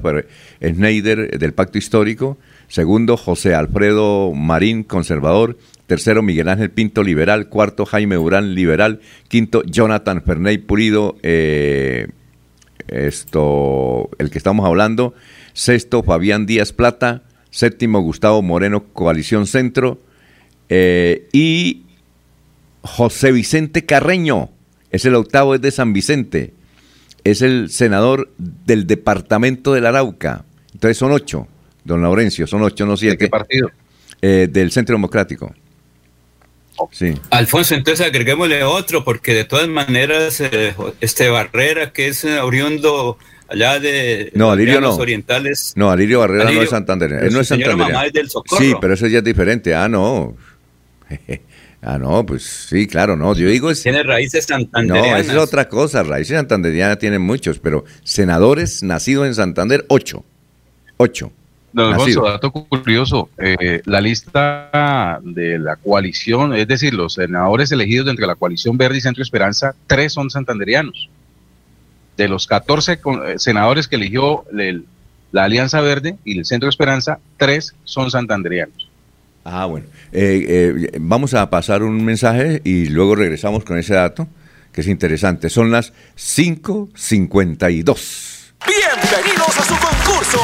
Schneider del Pacto Histórico. Segundo, José Alfredo Marín, conservador. Tercero, Miguel Ángel Pinto, liberal. Cuarto, Jaime Urán, liberal. Quinto, Jonathan Ferney Pulido, eh, esto, el que estamos hablando. Sexto, Fabián Díaz Plata. Séptimo, Gustavo Moreno, Coalición Centro. Eh, y José Vicente Carreño, es el octavo, es de San Vicente, es el senador del departamento del Arauca. Entonces son ocho, don Laurencio, son ocho, no siete. ¿De qué partido? Eh, del Centro Democrático. Sí. Alfonso, entonces agreguémosle otro, porque de todas maneras, eh, este Barrera, que es oriundo allá de no, Alirio los orientales. No, Alirio Barrera no es Santander. Él no es Santander. Sí, pero eso ya es diferente. Ah, no. Ah, no, pues sí, claro, no. Yo digo. Es, tiene raíces santanderianas. No, esa es otra cosa. Raíces santanderianas tienen muchos, pero senadores nacidos en Santander, ocho. Ocho. Don Alfonso, dato curioso. Eh, la lista de la coalición, es decir, los senadores elegidos entre la coalición Verde y Centro Esperanza, tres son santanderianos. De los 14 eh, senadores que eligió la Alianza Verde y el Centro Esperanza, tres son santanderianos. Ah, bueno. Eh, eh, vamos a pasar un mensaje y luego regresamos con ese dato, que es interesante. Son las 5.52. Bienvenidos a su concurso.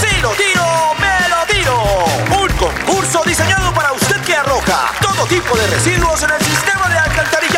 Si lo tiro, me lo tiro. Un concurso diseñado para usted que arroja todo tipo de residuos en el sistema de alcantarillado.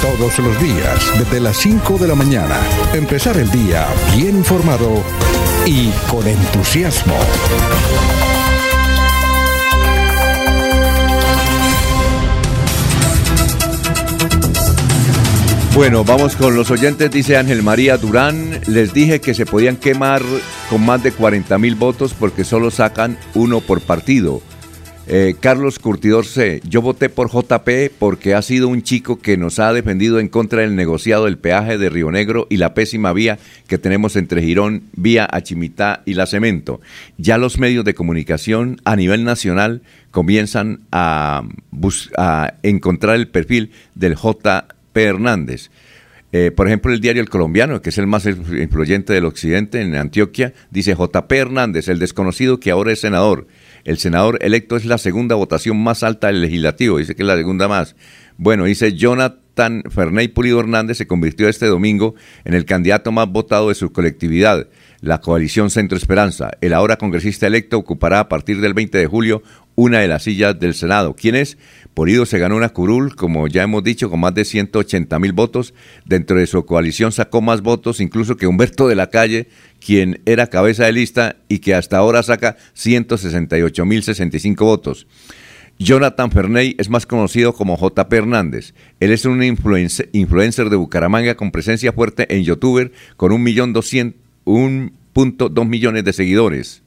Todos los días, desde las 5 de la mañana, empezar el día bien informado y con entusiasmo. Bueno, vamos con los oyentes, dice Ángel María Durán. Les dije que se podían quemar con más de 40 mil votos porque solo sacan uno por partido. Eh, Carlos Curtidor C. Yo voté por JP porque ha sido un chico que nos ha defendido en contra del negociado del peaje de Río Negro y la pésima vía que tenemos entre Girón, vía Achimitá y la Cemento. Ya los medios de comunicación a nivel nacional comienzan a, a encontrar el perfil del JP Hernández. Eh, por ejemplo, el diario El Colombiano, que es el más influyente del occidente en Antioquia, dice JP Hernández, el desconocido que ahora es senador. El senador electo es la segunda votación más alta del legislativo, dice que es la segunda más. Bueno, dice Jonathan Ferney Pulido Hernández se convirtió este domingo en el candidato más votado de su colectividad, la coalición Centro Esperanza. El ahora congresista electo ocupará a partir del 20 de julio una de las sillas del Senado. ¿Quién es? Polido se ganó una curul, como ya hemos dicho, con más de 180 mil votos. Dentro de su coalición sacó más votos incluso que Humberto de la Calle, quien era cabeza de lista y que hasta ahora saca 168 mil 65 votos. Jonathan Ferney es más conocido como JP Hernández. Él es un influencer, influencer de Bucaramanga con presencia fuerte en YouTuber con un millón doscien- 1.2 millones de seguidores.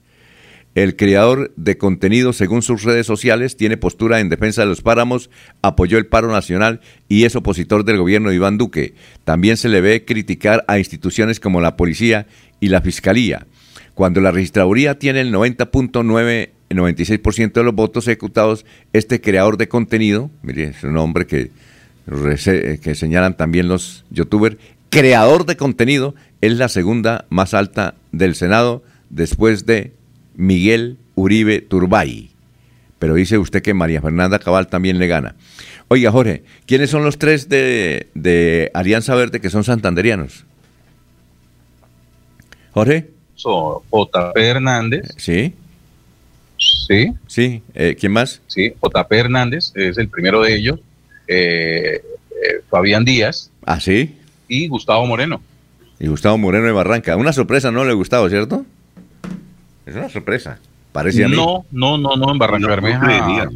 El creador de contenido, según sus redes sociales, tiene postura en defensa de los páramos, apoyó el paro nacional y es opositor del gobierno de Iván Duque. También se le ve criticar a instituciones como la policía y la fiscalía. Cuando la registraduría tiene el 90.9 96% de los votos ejecutados, este creador de contenido, mire, es un nombre que, rece- que señalan también los youtubers, creador de contenido, es la segunda más alta del Senado después de Miguel Uribe Turbay. Pero dice usted que María Fernanda Cabal también le gana. Oiga, Jorge, ¿quiénes son los tres de, de Alianza Verde que son santanderianos? Jorge. So, JP Hernández. Sí. Sí. Sí. Eh, ¿Quién más? Sí, JP Hernández es el primero de ellos. eh, eh, Fabián Díaz. Ah, sí. Y Gustavo Moreno. Y Gustavo Moreno de Barranca. Una sorpresa, no le ha gustado, ¿cierto? Es una sorpresa. Parece a mí. No, no, no, no, en Barranca Bermeja.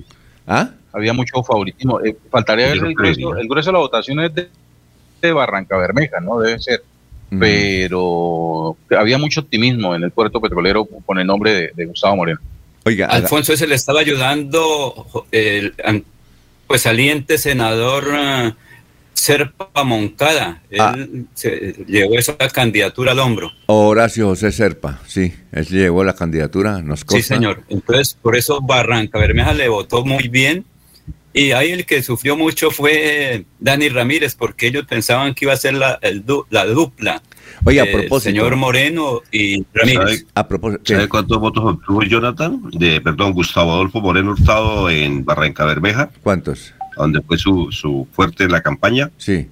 ¿Ah? había mucho favoritismo. Eh, faltaría ver el grueso, el grueso de la votación es de, de Barranca Bermeja, ¿no? Debe ser. Mm. Pero había mucho optimismo en el puerto petrolero con el nombre de, de Gustavo Moreno. Oiga, Alfonso se le estaba ayudando el pues saliente senador eh, Serpa Moncada. Él Ah. se llevó esa candidatura al hombro. Horacio José Serpa, sí, él llevó la candidatura, nos Sí, señor. Entonces, por eso Barranca Bermeja le votó muy bien. Y ahí el que sufrió mucho fue Dani Ramírez, porque ellos pensaban que iba a ser la, el du- la dupla. Oiga, a eh, propósito. Señor Moreno y Ramírez. A propósito. ¿Sabe cuántos votos obtuvo Jonathan? De, perdón, Gustavo Adolfo Moreno Hurtado en Barranca Bermeja. ¿Cuántos? Donde fue su, su fuerte en la campaña. Sí.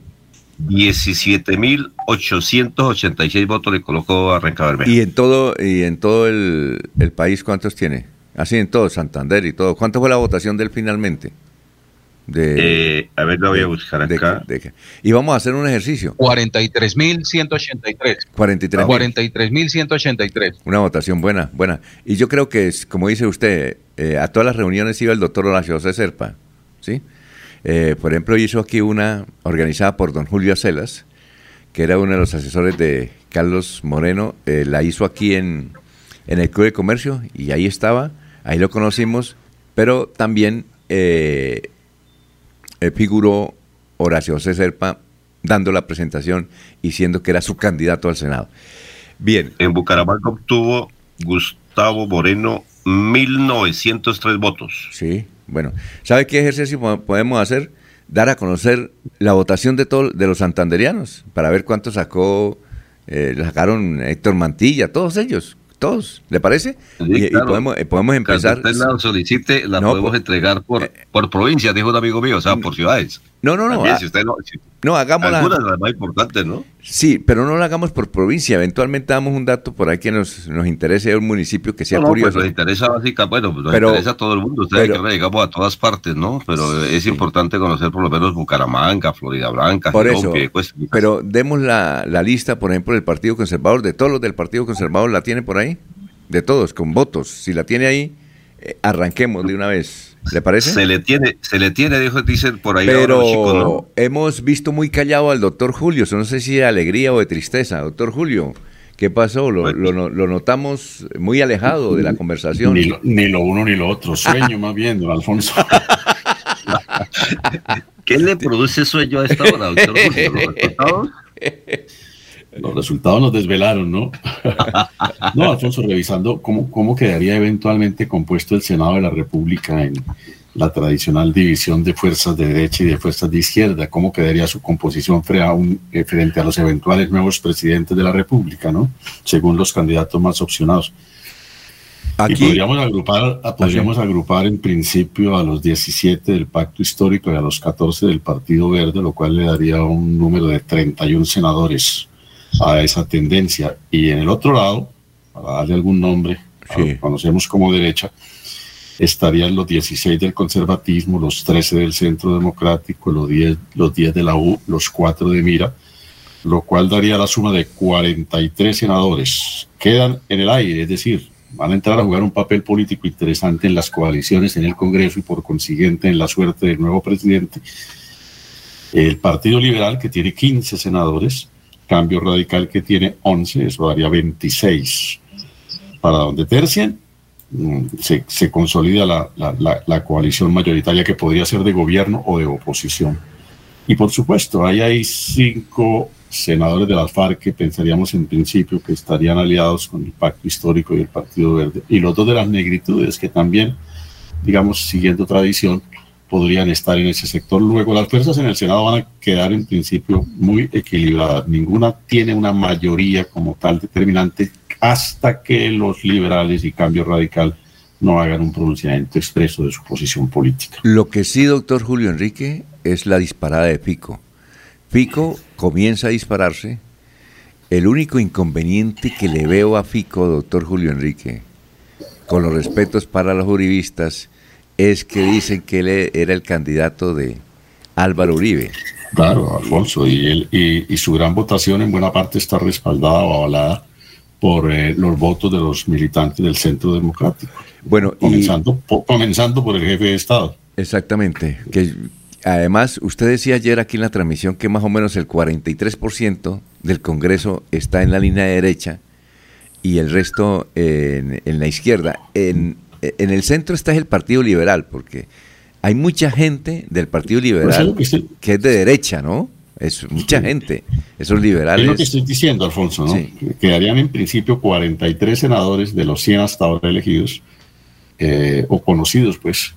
17.886 votos le colocó a Bermeja. ¿Y en todo, y en todo el, el país cuántos tiene? Así en todo, Santander y todo. ¿Cuánto fue la votación de él finalmente? De, Eh, a ver, lo voy a buscar de- acá. de- y vamos a hacer un ejercicio. 43.183. 43. 43.183. Una votación buena, buena. Y yo creo que, es, como dice usted, eh, a todas las reuniones iba el doctor Horacio José Serpa, ¿sí? Eh, por ejemplo, hizo aquí una organizada por don Julio Acelas, que era uno de los asesores de Carlos Moreno, eh, la hizo aquí en, en el Club de Comercio y ahí estaba, ahí lo conocimos Pero también eh, eh, figuró Horacio Serpa dando la presentación y siendo que era su candidato al Senado. Bien. En Bucaramanga obtuvo Gustavo Moreno 1903 votos. Sí, bueno. ¿Sabe qué ejercicio po- podemos hacer? Dar a conocer la votación de todos de los santanderianos para ver cuánto sacó, eh, sacaron Héctor Mantilla, todos ellos, todos, ¿le parece? Sí, y, podemos, eh, podemos empezar. Cuando usted la solicite, la No, podemos entregar por, por provincia, dijo un amigo mío, o sea, por ciudades. No, no, no. También, ah, si usted no, si- no, hagámosla. algunas las más importantes, ¿no? Sí, pero no lo hagamos por provincia. Eventualmente damos un dato por ahí que nos, nos interese un municipio que sea No, no, pues curioso. nos interesa básicamente, bueno, pues nos Pero- interesa a todo el mundo. Ustedes pero- que llegamos a todas partes, ¿no? Pero es importante conocer por lo menos Bucaramanga, Florida Blanca, Por eso, Piedecuesta. pero demos la, la lista, por ejemplo, del Partido Conservador, de todos los del Partido Conservador, ¿la tiene por ahí? De todos, con votos. Si la tiene ahí, eh, arranquemos de una vez. ¿Le parece? Se le tiene, se le tiene, dijo, dicen por ahí Pero los chicos, ¿no? hemos visto muy callado al doctor Julio. No sé si de alegría o de tristeza. Doctor Julio, ¿qué pasó? Lo, lo- lo notamos muy alejado de la conversación. Ni lo, ni lo uno ni lo otro. Sueño más bien, don Alfonso. ¿Qué le produce sueño a esta hora, doctor Julio? ¿Los resultados? Nos desvelaron, ¿no? no, Alfonso, revisando cómo, cómo quedaría eventualmente compuesto el Senado de la República en la tradicional división de fuerzas de derecha y de fuerzas de izquierda, cómo quedaría su composición eh, frente a los eventuales nuevos presidentes de la República, ¿no? Según los candidatos más opcionados. Aquí- y podríamos agrupar, a- podríamos agrupar en principio a los 17 del Pacto Histórico y a los 14 del Partido Verde, lo cual le daría un número de 31 senadores a esa tendencia. Y en el otro lado, para darle algún nombre, a lo que conocemos como derecha, estarían los 16 del conservatismo, los 13 del centro democrático, los 10, los 10 de la U, los 4 de Mira, lo cual daría la suma de 43 senadores. Quedan en el aire, es decir, van a entrar a jugar un papel político interesante en las coaliciones en el Congreso y por consiguiente en la suerte del nuevo presidente. El Partido Liberal, que tiene 15 senadores, Cambio Radical, que tiene 11, eso daría 26. Para donde tercien, mm, se, consolida la coalición mayoritaria que podría ser de gobierno o de oposición. Y por supuesto, ahí hay cinco senadores de las FARC que pensaríamos en principio que estarían aliados con el Pacto Histórico y el Partido Verde. Y los dos de las negritudes que también, digamos, siguiendo tradición, podrían estar en ese sector. Luego, las fuerzas en el Senado van a quedar en principio muy equilibradas. Ninguna tiene una mayoría como tal determinante hasta que los liberales y cambio radical no hagan un pronunciamiento expreso de su posición política. Lo que sí, doctor Julio Enrique, es la disparada de Pico. Fico comienza a dispararse. El único inconveniente que le veo a Fico, doctor Julio Enrique, con los respetos para los juristas, es que dicen que él era el candidato de Álvaro Uribe. Claro, Alfonso, y, él, y, y su gran votación en buena parte está respaldada o avalada por eh, los votos de los militantes del Centro Democrático. Bueno, y- comenzando, po- comenzando por el jefe de Estado. Exactamente. Que además, usted decía ayer aquí en la transmisión que más o menos el 43% del Congreso está en la línea derecha y el resto en, en la izquierda. En, en el centro está el Partido Liberal, porque hay mucha gente del Partido Pues es Liberal que que es de derecha, ¿no? Es mucha gente. Esos Es liberales. lo que estoy diciendo, Alfonso, ¿no? Sí. Que Quedarían en principio 43 senadores de los 100 hasta ahora elegidos, eh, o conocidos, pues,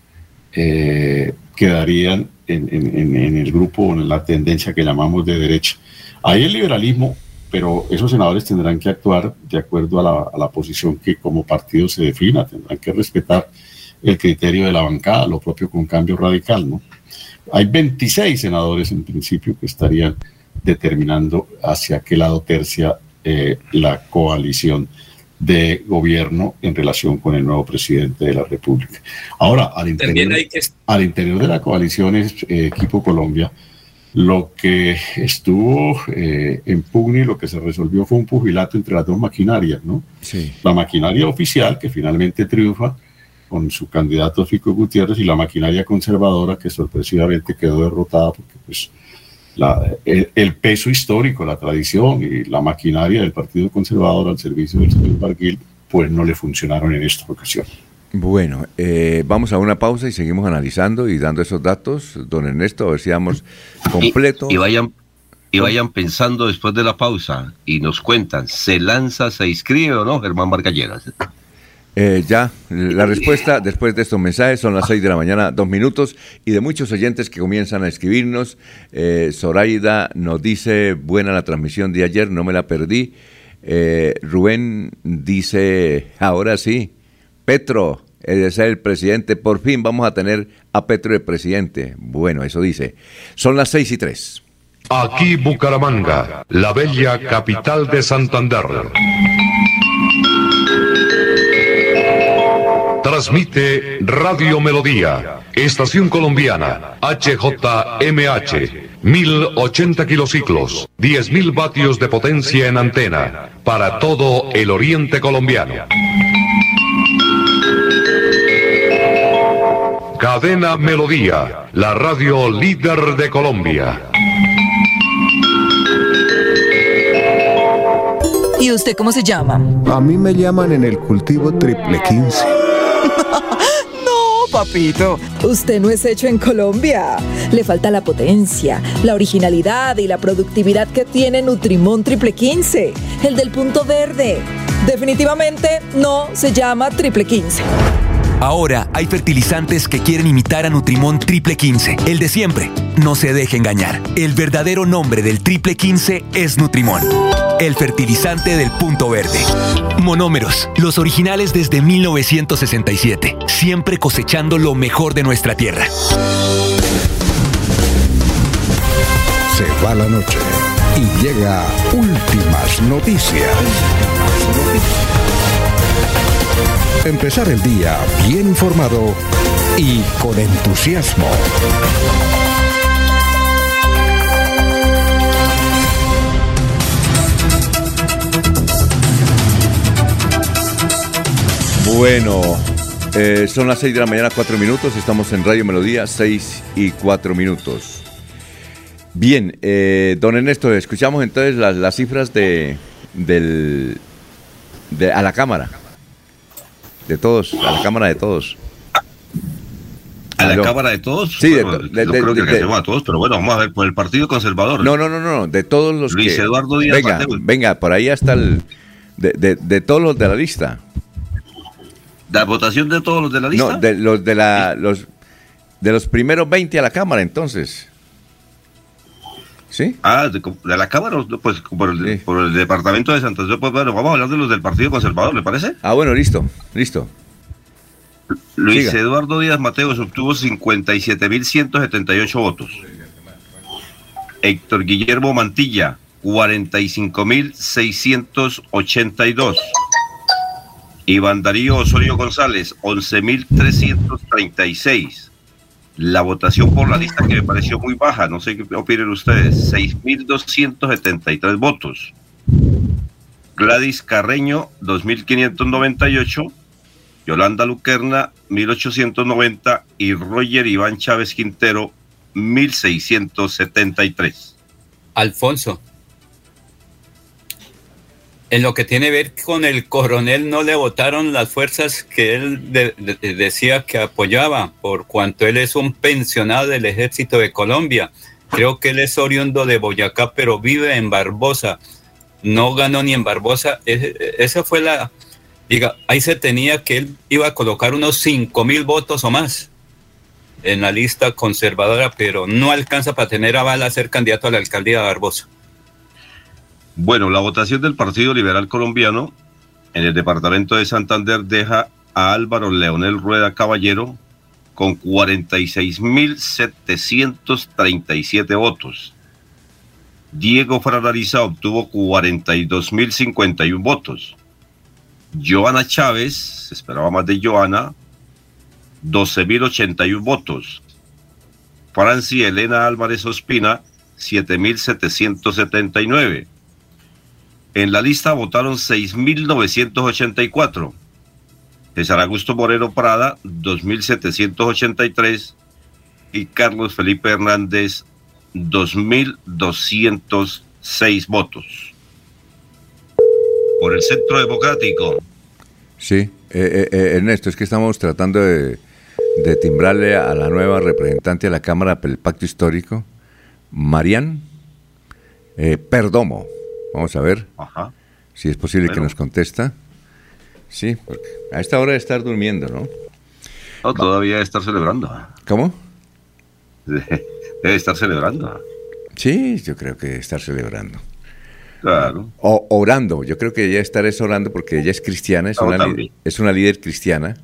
eh, quedarían en, en- en- el grupo o en la tendencia que llamamos de derecha. Hay el liberalismo, pero esos senadores tendrán que actuar de acuerdo a la, a la posición que como partido se defina, tendrán que respetar el criterio de la bancada, lo propio con cambio radical, ¿no? Hay 26 senadores en principio que estarían determinando hacia qué lado tercia eh, la coalición de gobierno en relación con el nuevo presidente de la República. Ahora, al interior, que al interior de la coalición es, eh, Equipo Colombia, lo que estuvo eh, en pugna y lo que se resolvió fue un pugilato entre las dos maquinarias, ¿no? Sí. La maquinaria oficial, que finalmente triunfa con su candidato Fico Gutiérrez, y la maquinaria conservadora, que sorpresivamente quedó derrotada porque pues, la- el, el peso histórico, la tradición y la maquinaria del Partido Conservador al servicio del señor Barguil, pues no le funcionaron en esta ocasión. Bueno, eh, vamos a una pausa y seguimos analizando y dando esos datos, don Ernesto, a ver si damos completo. Y, vayan y vayan pensando después de la pausa y nos cuentan, ¿se lanza, se inscribe o no Germán Margalleras? Eh, ya, la respuesta después de estos mensajes son las 6 de la mañana, dos minutos, y de muchos oyentes que comienzan a escribirnos. Eh, Zoraida nos dice, buena la transmisión de ayer, no me la perdí. Eh, Rubén dice, ahora sí, Petro es el presidente, por fin vamos a tener a Petro el presidente. Bueno, eso dice. Son las seis y tres. Aquí Bucaramanga, la bella capital de Santander. Transmite Radio Melodía, Estación Colombiana, HJMH, 1080 kilociclos, 10.000 vatios de potencia en antena, para todo el oriente colombiano. Cadena Melodía, la radio líder de Colombia. ¿Y usted cómo se llama? A mí me llaman en el cultivo triple 15. no, papito. Usted no es hecho en Colombia. Le falta la potencia, la originalidad y la productividad que tiene Nutrimón triple 15, el del punto verde. Definitivamente no se llama triple 15. Ahora hay fertilizantes que quieren imitar a Nutrimón Triple 15, el de siempre. No se deje engañar. El verdadero nombre del Triple 15 es Nutrimón, el fertilizante del punto verde. Monómeros, los originales desde 1967, siempre cosechando lo mejor de nuestra tierra. Se va la noche y llega últimas noticias. Empezar el día bien informado y con entusiasmo. Bueno, eh, son las 6 de la mañana, 4 minutos. Estamos en Radio Melodía, 6 y 4 minutos. Bien, eh, don Ernesto, escuchamos entonces las, cifras de, del, de, a la Cámara de todos, a la Cámara de todos. ¿A la Cámara de todos? Sí, de, creo que a todos, pero bueno, vamos a ver, por el Partido Conservador. No, no, no, no, de todos los Luis Eduardo Díaz Venga, venga, por ahí hasta el... De, de, todos los de la lista. ¿La votación de todos los de la lista? No, de los de la... Los, de los primeros 20 a la Cámara, entonces. ¿Sí? Ah, de, la Cámara, pues por el, por el Departamento de Santander. Pues bueno, vamos a hablar de los del Partido Conservador, ¿le parece? Ah, bueno, listo, listo. Luis Eduardo Díaz Mateos obtuvo 57.178 votos. Héctor Guillermo Mantilla, 45.682. Iván Darío Osorio González, 11.336. La votación por la lista que me pareció muy baja, no sé qué opinan ustedes, 6.273 votos. Gladys Carreño, 2.598. Yolanda Luquerna, 1.890. Y Roger Iván Chávez Quintero, 1.673. Alfonso, en lo que tiene que ver con el coronel, no le votaron las fuerzas que él decía que apoyaba, por cuanto él es un pensionado del ejército de Colombia. Creo que él es oriundo de Boyacá, pero vive en Barbosa. No ganó ni en Barbosa. esa fue la. Diga, ahí se tenía que él iba a colocar unos 5 mil votos o más en la lista conservadora, pero no alcanza para tener aval a ser candidato a la alcaldía de Barbosa. Bueno, la votación del Partido Liberal Colombiano en el departamento de Santander deja a Álvaro Leonel Rueda Caballero con 46.737 votos. Diego Frarariza obtuvo 42.051 votos. Joana Chávez, se esperaba más de Joana, 12.081 votos. Francia Elena Álvarez Ospina, 7.779. En la lista votaron 6.984. César Augusto Moreno Prada, 2.783. Y Carlos Felipe Hernández, 2.206 votos. Por el Centro Democrático. Sí. Eh, eh, Ernesto, es que estamos tratando de, timbrarle a la nueva representante de la Cámara del Pacto Histórico, Marian Perdomo. Vamos a ver si es posible que nos contesta. Sí, porque a esta hora de estar durmiendo, ¿no? No, todavía debe estar celebrando. ¿Cómo? Debe estar celebrando. Sí, yo creo que estar celebrando. Claro. O orando, yo creo que ella estará orando porque ella es cristiana, es, una, es una líder cristiana,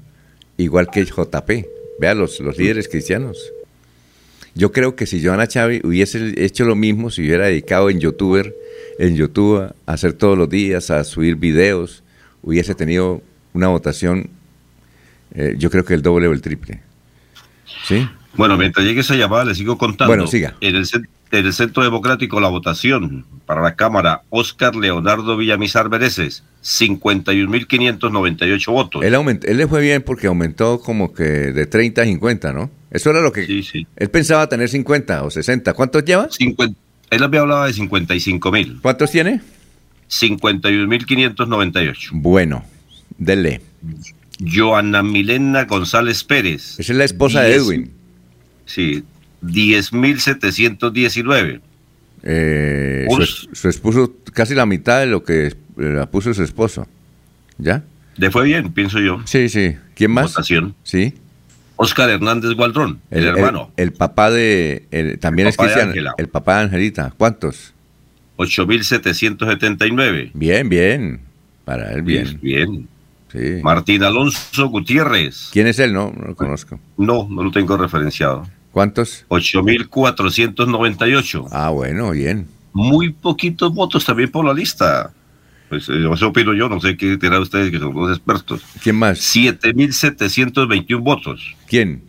igual que JP. Vea, los, los líderes cristianos. Yo creo que si Joana Chávez hubiese hecho lo mismo, si hubiera dedicado en youtuber, en YouTube a hacer todos los días, a subir videos, hubiese tenido una votación, eh, yo creo que el doble o el triple. ¿Sí? Bueno, mientras llegue esa llamada, le sigo contando. Bueno, siga. En el, en el Centro Democrático, la votación para la Cámara, Oscar Leonardo Villamizar Bereces, 51.598 votos. Él, él le fue bien porque aumentó como que de 30 a 50, ¿no? Eso era lo que... Sí, sí. Él pensaba tener 50 o 60. ¿Cuántos lleva? 50, él había hablado de 55.000. ¿Cuántos tiene? 51.598. Bueno, dele. Joana Milena González Pérez. Esa es la esposa de Edwin. Sí, 10.719. Eh, su, su, esposo, casi la mitad de lo que la puso su esposo. ¿Ya? Le fue bien, pienso yo. Sí, sí. ¿Quién más? Votación. Sí. Oscar Hernández Gualdrón, el, hermano. El, papá de. El, también es cristiano. El papá de Angelita. ¿Cuántos? 8.779. Bien, bien. Para él, bien. Bien. Sí. Martín Alonso Gutiérrez. ¿Quién es él? No, no lo conozco. No, no lo tengo referenciado. ¿Cuántos? 8.498. Ah, bueno, bien. Muy poquitos votos también por la lista. Pues eh, eso opino yo, no sé qué dirán ustedes que son los expertos. ¿Quién más? 7.721 votos. ¿Quién?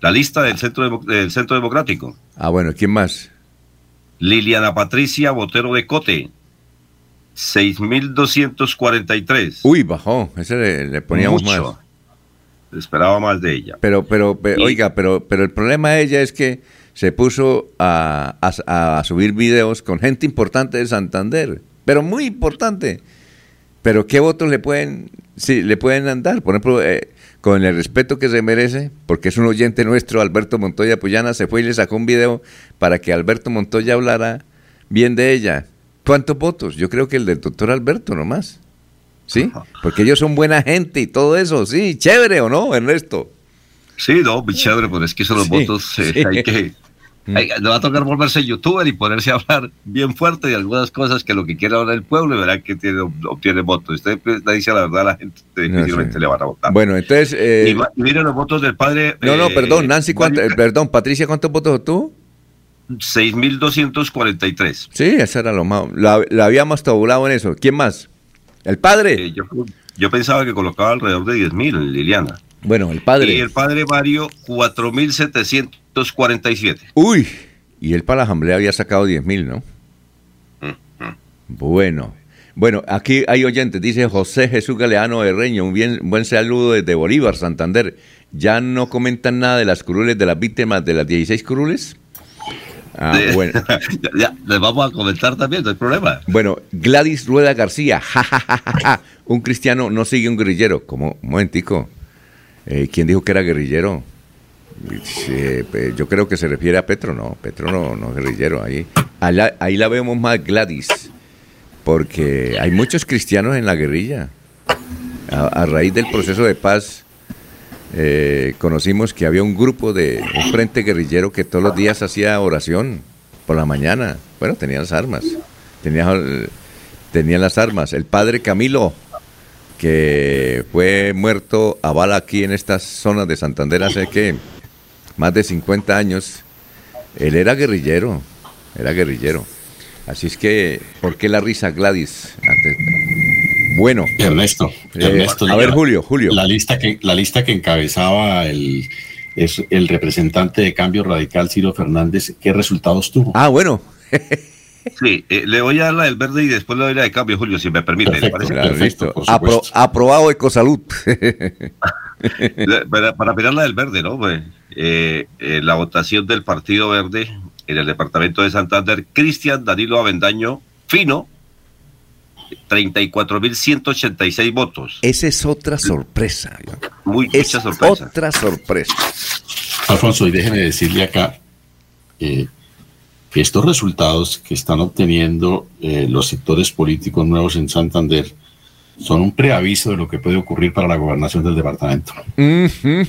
La lista del Centro, del Centro Democrático. Ah, bueno, ¿quién más? Liliana Patricia Botero de Cote. 6.243. Uy, bajó. Ese le, le poníamos Mucho. más esperaba más de ella. Pero, pero, oiga, pero, pero el problema de ella es que se puso a, a, subir videos con gente importante de Santander, pero muy importante. Pero ¿qué votos le pueden, sí, le pueden dar? Por ejemplo, eh, con el respeto que se merece, porque es un oyente nuestro, Alberto Montoya Puyana, se fue y le sacó un video para que Alberto Montoya hablara bien de ella. ¿Cuántos votos? Yo creo que el del doctor Alberto nomás. ¿sí? Porque ellos son buena gente y todo eso, sí, chévere o no, Ernesto. Sí, no, muy chévere, pero es que son los votos, eh, hay que... Mm. Le va a tocar volverse youtuber y ponerse a hablar bien fuerte de algunas cosas que lo que quiere ahora el pueblo y verá que tiene, obtiene votos. Usted le dice la verdad a la gente, difícilmente le van a votar. Bueno, entonces... Eh... Y, miren los votos del padre... No, no, perdón, eh, Nancy, ¿cuánto, perdón, Patricia, ¿cuántos votos tú? 6.243. Sí, esa era lo más... La, la habíamos tabulado en eso. ¿Quién más? ¿El padre? Eh, yo, pensaba que colocaba alrededor de 10.000, Liliana. Bueno, el padre. Y el padre Mario, 4.747. Uy, y él para la asamblea había sacado 10.000, ¿no? Bueno. Bueno, aquí hay oyentes, dice José Jesús Galeano de Reño, un bien, buen saludo desde Bolívar, Santander. ¿Ya no comentan nada de las curules de las víctimas de las 16 curules? Ah, bueno. ya, les vamos a comentar también, no hay problema. Bueno, Gladys Rueda García, ja, un cristiano no sigue un guerrillero. Como, un momentico, eh, ¿quién dijo que era guerrillero? Pues, yo creo que se refiere a Petro, no, Petro no, no es guerrillero. Ahí, la vemos más Gladys, porque hay muchos cristianos en la guerrilla. a raíz del proceso de paz eh, conocimos que había un grupo de un frente guerrillero que todos los días hacía oración por la mañana. Bueno, tenían las armas. Tenían, las armas. El padre Camilo, que fue muerto a bala aquí en estas zonas de Santander hace que más de 50 años, él era guerrillero, era guerrillero. Así es que, ¿por qué la risa Gladys? Bueno. Ernesto. Eh, a ver, Julio, Julio. La lista que, la lista que encabezaba el, es el representante de Cambio Radical, Ciro Fernández, ¿qué resultados tuvo? Ah, bueno. sí, eh, le voy a dar la del verde y después le doy la de Cambio, Julio, si me permite. Perfecto, aprobado Ecosalud. para, para mirar la del verde, ¿no? Pues, eh, la votación del Partido Verde en el departamento de Santander, Cristian Danilo Avendaño Fino, 34.186 votos. Esa es otra sorpresa. Muy, Es mucha sorpresa. otra sorpresa. Alfonso, y déjeme decirle acá eh, estos resultados que están obteniendo eh, los sectores políticos nuevos en Santander son un preaviso de lo que puede ocurrir para la gobernación del departamento.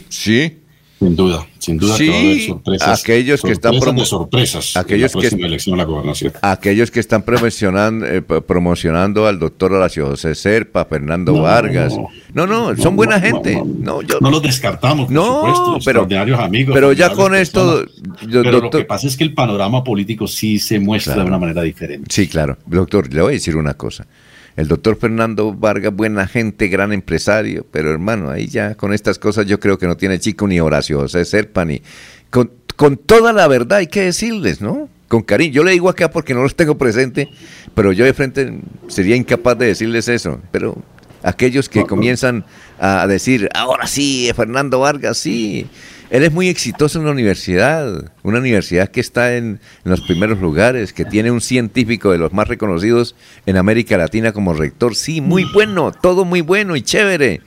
Sí. Sin duda, sin duda Sí, que va a haber sorpresas. aquellos que están sorpresas de sorpresas aquellos en la que- elección a la gobernación. Aquellos que están promocionando, eh, promocionando al doctor Horacio José Serpa, Fernando No, Vargas. no. No, no, No, son buena gente. no, No, yo, No los descartamos, por No, supuesto, pero- extraordinarios amigos. pero ya con esto, yo- pero lo que pasa es que el panorama político sí se muestra Claro. de una manera diferente. Sí, claro. Doctor, le voy a decir una cosa. El doctor Fernando Vargas, buena gente, gran empresario, pero hermano, ahí ya con estas cosas yo creo que no tiene chico ni Horacio José Serpa, ni... Con, con toda la verdad hay que decirles, ¿no? Con cariño. Yo le digo acá porque no los tengo presente, pero yo de frente sería incapaz de decirles eso. Pero aquellos que comienzan a decir, ahora sí, Fernando Vargas, sí. Él es muy exitoso en la universidad, una universidad que está en, en los primeros lugares, que tiene un científico de los más reconocidos en América Latina como rector. Sí, muy bueno, todo muy bueno y chévere.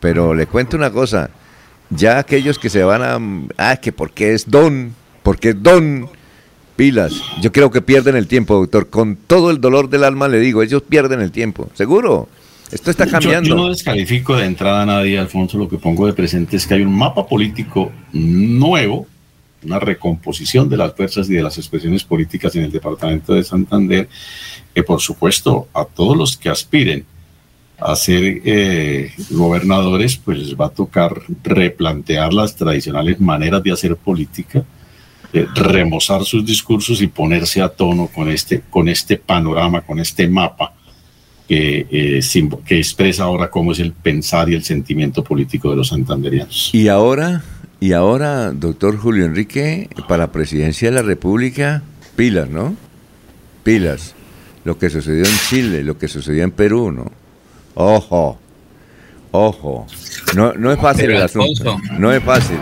Pero le cuento una cosa, ya aquellos que se van a... Ah, que porque es don, porque es don, pilas. Yo creo que pierden el tiempo, doctor. Con todo el dolor del alma le digo, ellos pierden el tiempo, seguro. Esto está Yo- cambiando. Yo, no descalifico de entrada a nadie, Alfonso. Lo que pongo de presente es que hay un mapa político nuevo, una recomposición de las fuerzas y de las expresiones políticas en el departamento de Santander, que por supuesto a todos los que aspiren a ser eh, gobernadores, pues les va a tocar replantear las tradicionales maneras de hacer política, eh, remozar sus discursos y ponerse a tono con este, con este panorama, con este mapa que, eh, que expresa ahora cómo es el pensar y el sentimiento político de los santanderianos. Y ahora, y ahora, doctor Julio Enrique, para la presidencia de la República, pilas, ¿no? Pilas. Lo que sucedió en Chile, lo que sucedió en Perú, ¿no? Ojo, ojo. No, no es fácil Pero, el asunto. Alfonso. No es fácil.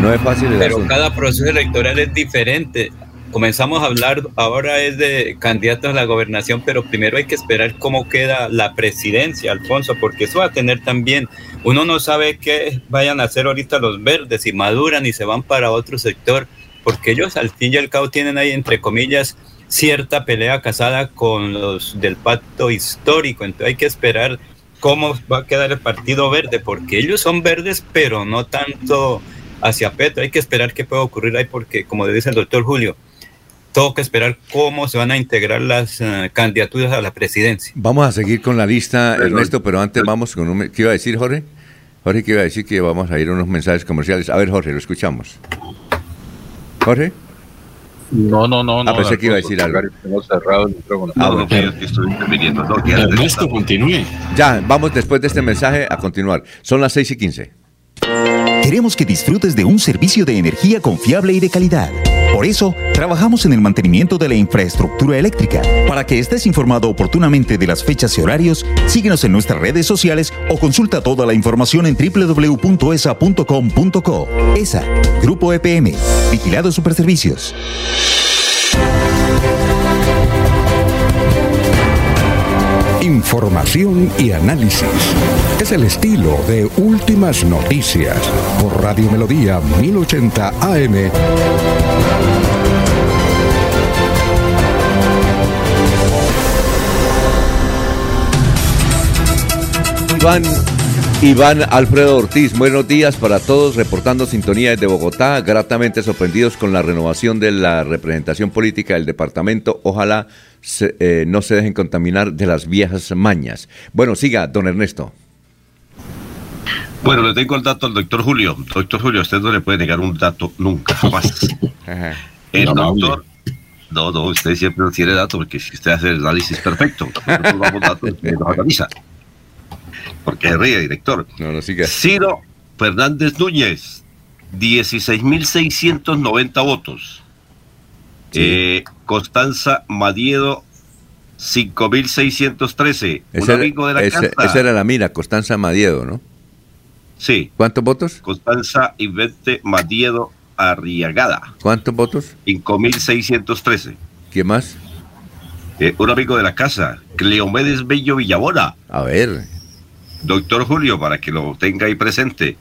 No es fácil el Pero asunto. cada proceso electoral es diferente. Comenzamos a hablar, ahora es de candidatos a la gobernación, pero primero hay que esperar cómo queda la presidencia, Alfonso, porque eso va a tener también, uno no sabe qué vayan a hacer ahorita los verdes, si maduran y se van para otro sector, porque ellos al fin y al cabo tienen ahí, entre comillas, cierta pelea casada con los del pacto histórico, entonces hay que esperar cómo va a quedar el Partido Verde, porque ellos son verdes, pero no tanto hacia Petro. Hay que esperar qué puede ocurrir ahí, porque como dice el doctor Julio, tengo que esperar cómo se van a integrar las eh, candidaturas a la presidencia. Vamos a seguir con la lista, Ernesto, pero antes vamos con un... ¿Qué iba a decir, Jorge? Jorge, ¿qué iba a decir? Que vamos a ir a unos mensajes comerciales. A ver, Jorge, lo escuchamos. Jorge. No, no, no. Ah, no, pensé que iba a decir algo. Cerrado el micrófono. Ah, bueno. No, que Ernesto, continúe. Ya, vamos después de este mensaje a continuar. Son las 6 y 15. Queremos que disfrutes de un servicio de energía confiable y de calidad. Por eso, trabajamos en el mantenimiento de la infraestructura eléctrica. Para que estés informado oportunamente de las fechas y horarios, síguenos en nuestras redes sociales o consulta toda la información en www.esa.com.co. ESA, Grupo EPM, Vigilado Superservicios. Información y análisis. Es el estilo de Últimas Noticias por Radio Melodía 1080 AM. Iván, Iván Alfredo Ortiz, buenos días para todos, reportando sintonía desde Bogotá, gratamente sorprendidos con la renovación de la representación política del departamento. Ojalá eh, no se dejen contaminar de las viejas mañas. Bueno, siga, don Ernesto. Bueno, le tengo el dato al doctor Julio. Doctor Julio, usted no le puede negar un dato nunca, jamás. El doctor. No, no, usted siempre no tiene datos porque si usted hace el análisis perfecto, nosotros damos datos y nos analiza. Porque se ríe, director. No, no siga. Ciro Fernández Núñez, 16.690 votos. Eh, Constanza Madiedo, 5.613. Un Esa era, amigo de la ese- casa. esa era la mira, Constanza Madiedo, ¿no? Sí. ¿Cuántos votos? Constanza Ivete Madiedo Arriagada, ¿Cuántos votos? 5.613. ¿Quién más? Eh, un amigo de la casa, Cleomedes Bello Villabona. A ver. Doctor Julio, para que lo tenga ahí presente.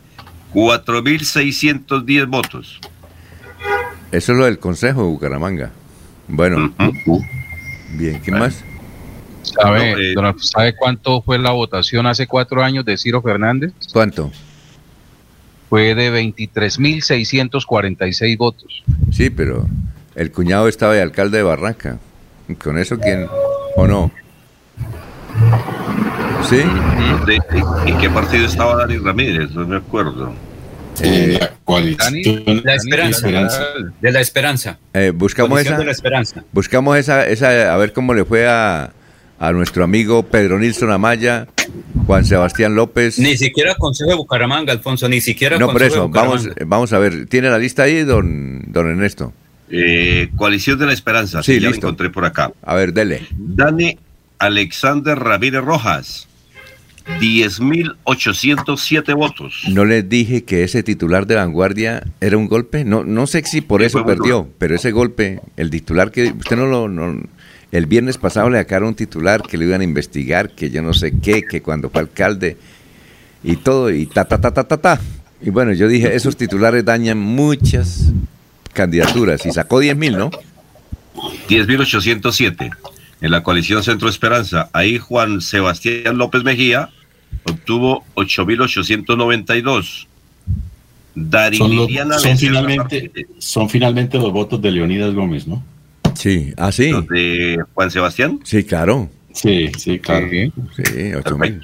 4.610 votos. Eso es lo del Consejo de Bucaramanga. Bueno. Bien, ¿qué más? ¿Sabe, No, eh, don ¿Sabe cuánto fue la votación hace cuatro años de Ciro Fernández? ¿Cuánto? Fue de 23.646 votos. Sí, pero el cuñado estaba de alcalde de Barranca. ¿Y ¿Con eso quién? ¿O no? ¿Sí? ¿De- ¿En qué partido estaba Dani Ramírez? No me acuerdo. Eh, La esperanza. De la esperanza. Eh, buscamos Coalición esa. de la esperanza. Buscamos esa, esa, a ver cómo le fue a, a nuestro amigo Pedro Nilsson Amaya, Juan Sebastián López. Ni siquiera Consejo de Bucaramanga, Alfonso, ni siquiera no, por Consejo de eso, vamos, vamos a ver. ¿Tiene la lista ahí, don, don Ernesto? Eh, Coalición de la Esperanza. Sí, ya listo. lo encontré por acá. A ver, dele. Dani Alexander Ramírez Rojas. 10.807 votos. ¿No les dije que ese titular de vanguardia era un golpe? No, no sé si por eso perdió, pero ese golpe, el titular que usted no lo... no- el viernes pasado le sacaron un titular que le iban a investigar, que yo no sé qué, que cuando fue alcalde y todo, y ta, ta, ta, ta, ta, ta. Y bueno, yo dije, esos titulares dañan muchas candidaturas y sacó 10 mil, ¿no? 10.807. En la coalición Centro Esperanza, ahí Juan Sebastián López Mejía obtuvo 8.892. Dari Son, los- son finalmente, son finalmente los votos de Leonidas Gómez, ¿no? Sí, ah, sí. ¿Los de Juan Sebastián? Sí, claro. Sí, sí, claro. Sí, 8 mil.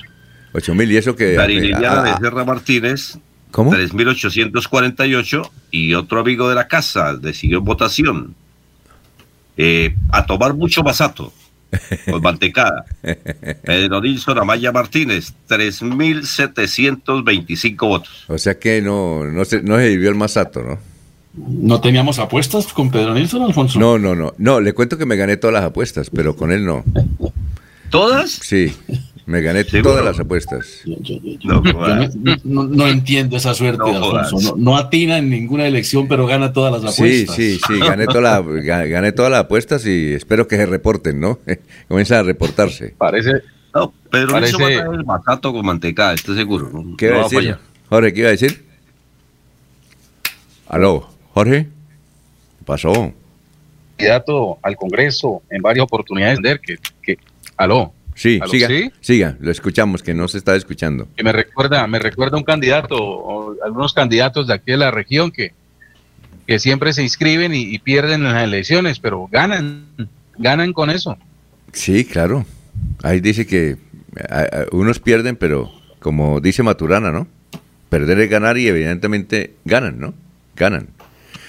8 mil, y eso que... Dari ah, Liliana ah, Becerra Martínez, ¿Cómo? 3.848. Y otro amigo de la casa decidió votación. eh, a tomar mucho masato. Con mantecada. Pedro Nilsson Amaya Martínez, 3.725 votos. O sea que no, no, se, no se vivió el masato, ¿no? ¿No teníamos apuestas con Pedro Nilsson, Alfonso? No, no, no. No, le cuento que me gané todas las apuestas, pero con él no. ¿Todas? Sí, me gané ¿Seguro? todas las apuestas. No, Yo no, no- no entiendo esa suerte, No Alfonso. No, no atina en ninguna elección, pero gana todas las Sí, apuestas. sí, sí, gané, toda la- ga- gané todas las apuestas y espero que se reporten, ¿no? Comienza a reportarse. Parece, No, Pedro Parece- Nilsson va a traer el masato con mantecada, estoy seguro. No, ¿Qué no iba a va a decir? Jorge, ¿qué iba a decir? Aló, Jorge. ¿Qué pasó? candidato al Congreso en varias oportunidades de que, que aló, Sí, ¿Aló, siga, sí? siga, lo escuchamos, que no se está escuchando. que me recuerda, me recuerda un candidato, o algunos candidatos de aquí de la región que, que siempre se inscriben y, y pierden en las elecciones, pero ganan, ganan con eso. Sí, claro. Ahí dice que a- a- unos pierden, pero como dice Maturana, ¿no? Perder es ganar y evidentemente ganan, ¿no? Ganan.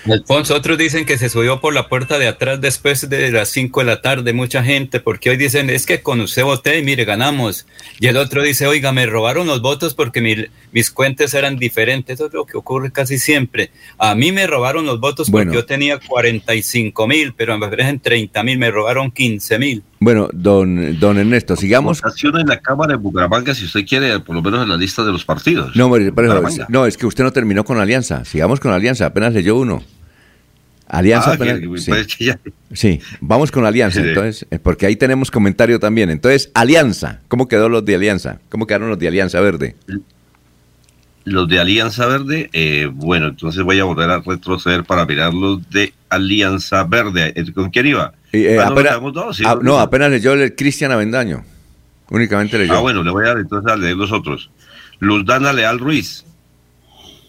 Alfonso, otros dicen que se subió por la puerta de atrás después de las 5 de la tarde, mucha gente, porque hoy dicen, es que con usted voté y mire, ganamos. Y el otro dice, oiga, me robaron los votos porque mi- mis cuentas eran diferentes. Eso es lo que ocurre casi siempre. A mí me robaron los votos porque yo tenía 45 mil, pero me ofrecen 30 mil, me robaron 15 mil. Bueno, don, don Ernesto, sigamos. Votación en la Cámara de Bucaramanga, si usted quiere, por lo menos en la lista de los partidos. No, pero- no, es que usted no terminó con Alianza. Sigamos con Alianza, apenas leyó uno. Alianza, Ah, apenas- que- sí. pues, que ya- Sí, vamos con Alianza, Sí. entonces, eh, porque ahí tenemos comentario también. Entonces, Alianza, ¿cómo quedó los de Alianza? ¿Cómo quedaron los de Alianza Verde? Los de Alianza Verde, eh, bueno, entonces voy a volver a retroceder para mirar los de Alianza Verde. Eh, ¿Con quién iba? Eh, Ah, no, apenas- dos, ah, no, mismo. apenas leyó el Cristian Avendaño. Únicamente leyó. Ah, bueno, le voy a dar entonces a leer los otros. Luz Dana Leal Ruiz,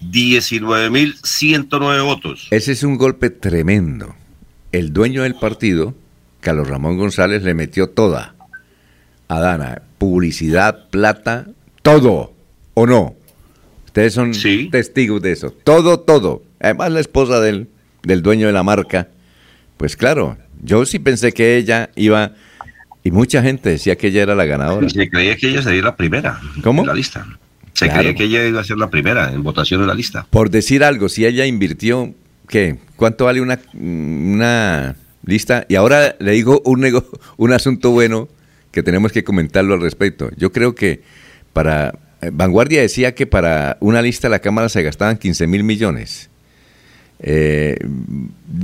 19.109 votos. Ese es un golpe tremendo. El dueño del partido, Carlos Ramón González, le metió toda a Dana. Publicidad, plata, todo. ¿O no? Ustedes son testigos de eso. Todo, todo. Además, la esposa del, del dueño de la marca. Pues claro, yo sí pensé que ella iba... Y mucha gente decía que ella era la ganadora. Se creía que ella sería la primera ¿Cómo? en la lista. Se Claro. creía que ella iba a ser la primera en votación en la lista. Por decir algo, si ella invirtió, ¿qué? ¿Cuánto vale una, una lista? Y ahora le digo un, nego- un asunto bueno que tenemos que comentarlo al respecto. Yo creo que para... eh, Vanguardia decía que para una lista de la Cámara se gastaban 15 mil millones. Eh,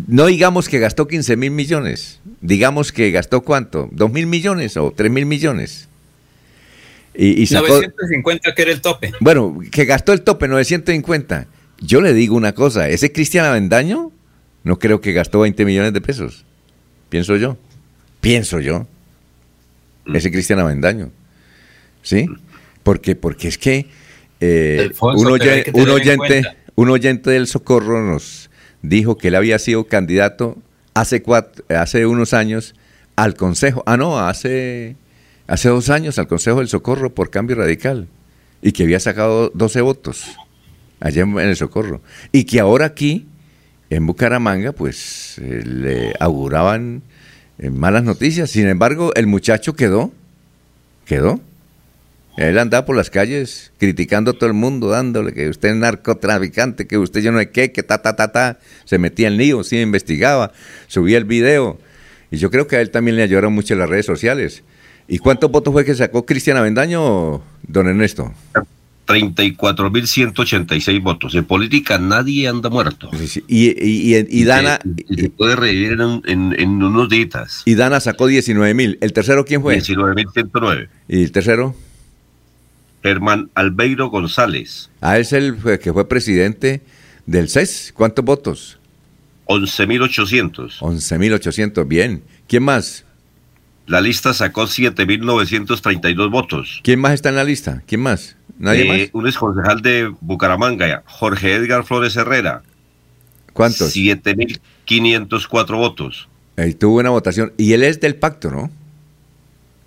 no digamos que gastó 15 mil millones, digamos que gastó cuánto, 2 mil millones o 3 mil millones. Y, y sacó, 950 que era el tope. Bueno, que gastó el tope, 950. Yo le digo una cosa, ese Cristian Avendaño no creo que gastó 20 millones de pesos. Pienso yo. Pienso yo. Mm. Ese Cristian Avendaño. ¿Sí? Porque, porque es que eh, un, oyente, un, oyente, un oyente del Socorro nos dijo que él había sido candidato hace, cuatro, hace unos años al Consejo. Ah, no, hace, hace dos años al Consejo del Socorro por cambio radical. Y que había sacado 12 votos allá en, el Socorro. Y que ahora aquí, en Bucaramanga, pues eh, le auguraban eh, malas noticias. Sin embargo, el muchacho quedó, quedó. Él andaba por las calles criticando a todo el mundo, dándole que usted es narcotraficante, que usted yo no sé qué, que ta, ta, ta, ta. Se metía en lío, sí, investigaba, subía el video. Y yo creo que a él también le ayudaron mucho las redes sociales. ¿Y cuántos votos fue que sacó Cristian Avendaño, don Ernesto? 34.186 votos. En política nadie anda muerto. Y, y, y, Dana... se puede revivir en, en, en, unos días. Y Dana sacó 19.000. ¿El tercero quién fue? 19.109. ¿Y el tercero? Germán Albeiro González. Ah, es el que fue presidente del CES. ¿Cuántos votos? 11.800. 11.800, bien. ¿Quién más? La lista sacó 7.932 votos. ¿Quién más está en la lista? ¿Quién más? ¿Nadie eh, más? Un exconcejal de Bucaramanga, Jorge Edgar Flores Herrera. ¿Cuántos? 7.504 votos. Él tuvo una votación. Y él es del pacto, ¿no?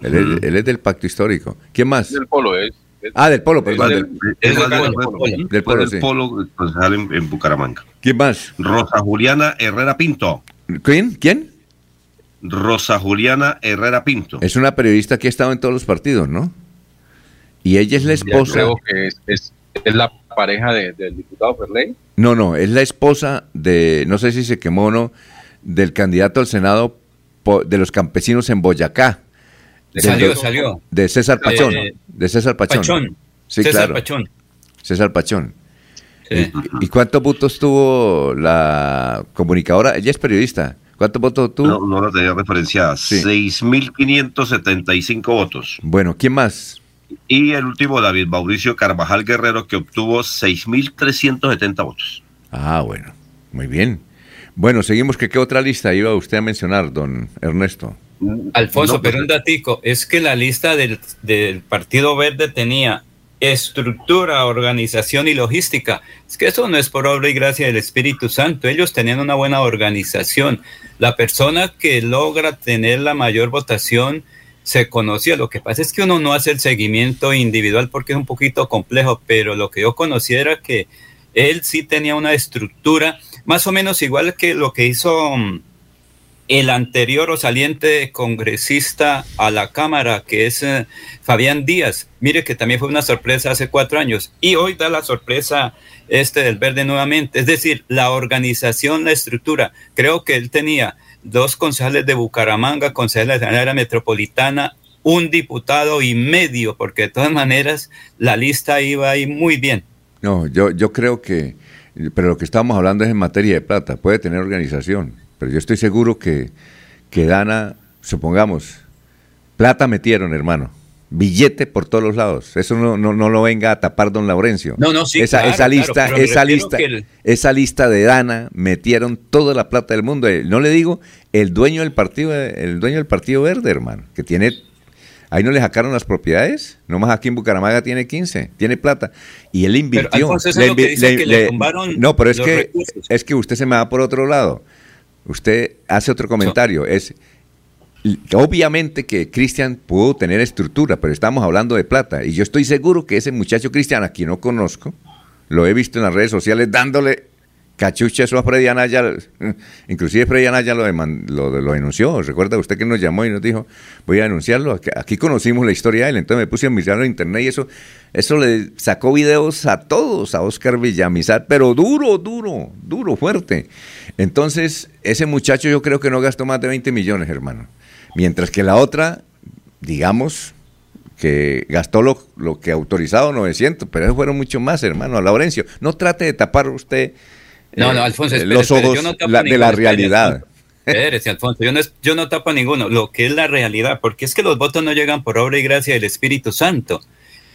Él, es, él es del pacto histórico. ¿Quién más? Del polo es. Ah, del polo, perdón. Del, del, polo, del polo, sí. polo concejal en, en, Bucaramanga. ¿Quién más? Rosa Juliana Herrera Pinto. ¿Quién? ¿Quién? Rosa Juliana Herrera Pinto. Es una periodista que ha estado en todos los partidos, ¿no? Y ella es la esposa. creo que es, es, es la pareja de, del diputado Ferley. No, no, es la esposa de, no sé si se quemó o no, del candidato al Senado de los campesinos en Boyacá. De, salió, salió. De César Pachón. Eh, de César Pachón. Pachón. Sí, César claro. Pachón. César Pachón. Sí. ¿Y, ¿Y, cuántos votos tuvo la comunicadora? Ella es periodista. ¿Cuántos votos tuvo? No, no la tenía referenciada. Sí. 6.575 votos. Bueno, ¿quién más? Y el último, David Mauricio Carvajal Guerrero, que obtuvo 6.370 votos. Ah, bueno, muy bien. Bueno, seguimos. ¿Qué, qué otra lista iba usted a mencionar, don Ernesto? Alfonso, no, pero un datico, es que la lista del, del Partido Verde tenía estructura, organización y logística. Es que eso no es por obra y gracia del Espíritu Santo. Ellos tenían una buena organización. La persona que logra tener la mayor votación se conocía. Lo que pasa es que uno no hace el seguimiento individual porque es un poquito complejo, pero lo que yo conocía era que él sí tenía una estructura más o menos igual que lo que hizo el anterior o saliente congresista a la Cámara, que es eh, Fabián Díaz. Mire que también fue una sorpresa hace cuatro años y hoy da la sorpresa este del verde nuevamente. Es decir, la organización, la estructura. Creo que él tenía dos concejales de Bucaramanga, concejales de la área metropolitana, un diputado y medio, porque de todas maneras la lista iba ahí muy bien. No, yo, yo creo que, pero lo que estamos hablando es en materia de plata, puede tener organización, pero yo estoy seguro que, que Dana, supongamos, plata metieron, hermano. Billete por todos los lados. Eso no, no, no lo venga a tapar don Laurencio. No, no, sí. Esa, claro, esa lista, claro, esa lista, el... esa lista de Dana metieron toda la plata del mundo. No le digo el dueño del partido, el dueño del partido verde, hermano, que tiene Ahí no le sacaron las propiedades. Nomás aquí en Bucaramanga tiene 15, tiene plata. Y él invirtió. Pero, Alfonso, le, le, le, que le no, pero es que, recursos. es que usted se me va por otro lado. Usted hace otro comentario. Es Obviamente que Cristian pudo tener estructura, pero estamos hablando de plata. Y yo estoy seguro que ese muchacho Cristian, a quien no conozco, lo he visto en las redes sociales dándole cachucha eso a Freddy Anaya. Inclusive Freddy Anaya lo, lo, lo, denunció. Recuerda usted que nos llamó y nos dijo, voy a denunciarlo. Aquí conocimos la historia de él, entonces me puse a mirarlo en internet y eso, eso le sacó videos a todos, a Oscar Villamizar, pero duro, duro, duro, fuerte. Entonces, ese muchacho yo creo que no gastó más de 20 millones, hermano. Mientras que la otra, digamos, que gastó lo, lo, que autorizado 900, pero eso fueron mucho más, hermano. Laurencio, no trate de tapar usted No, eh, no, Alfonso, espere, los espere, ojos yo no tapo la- de la realidad. Espérese, Alfonso, yo no, es- yo no tapo ninguno, lo que es la realidad, porque es que los votos no llegan por obra y gracia del Espíritu Santo.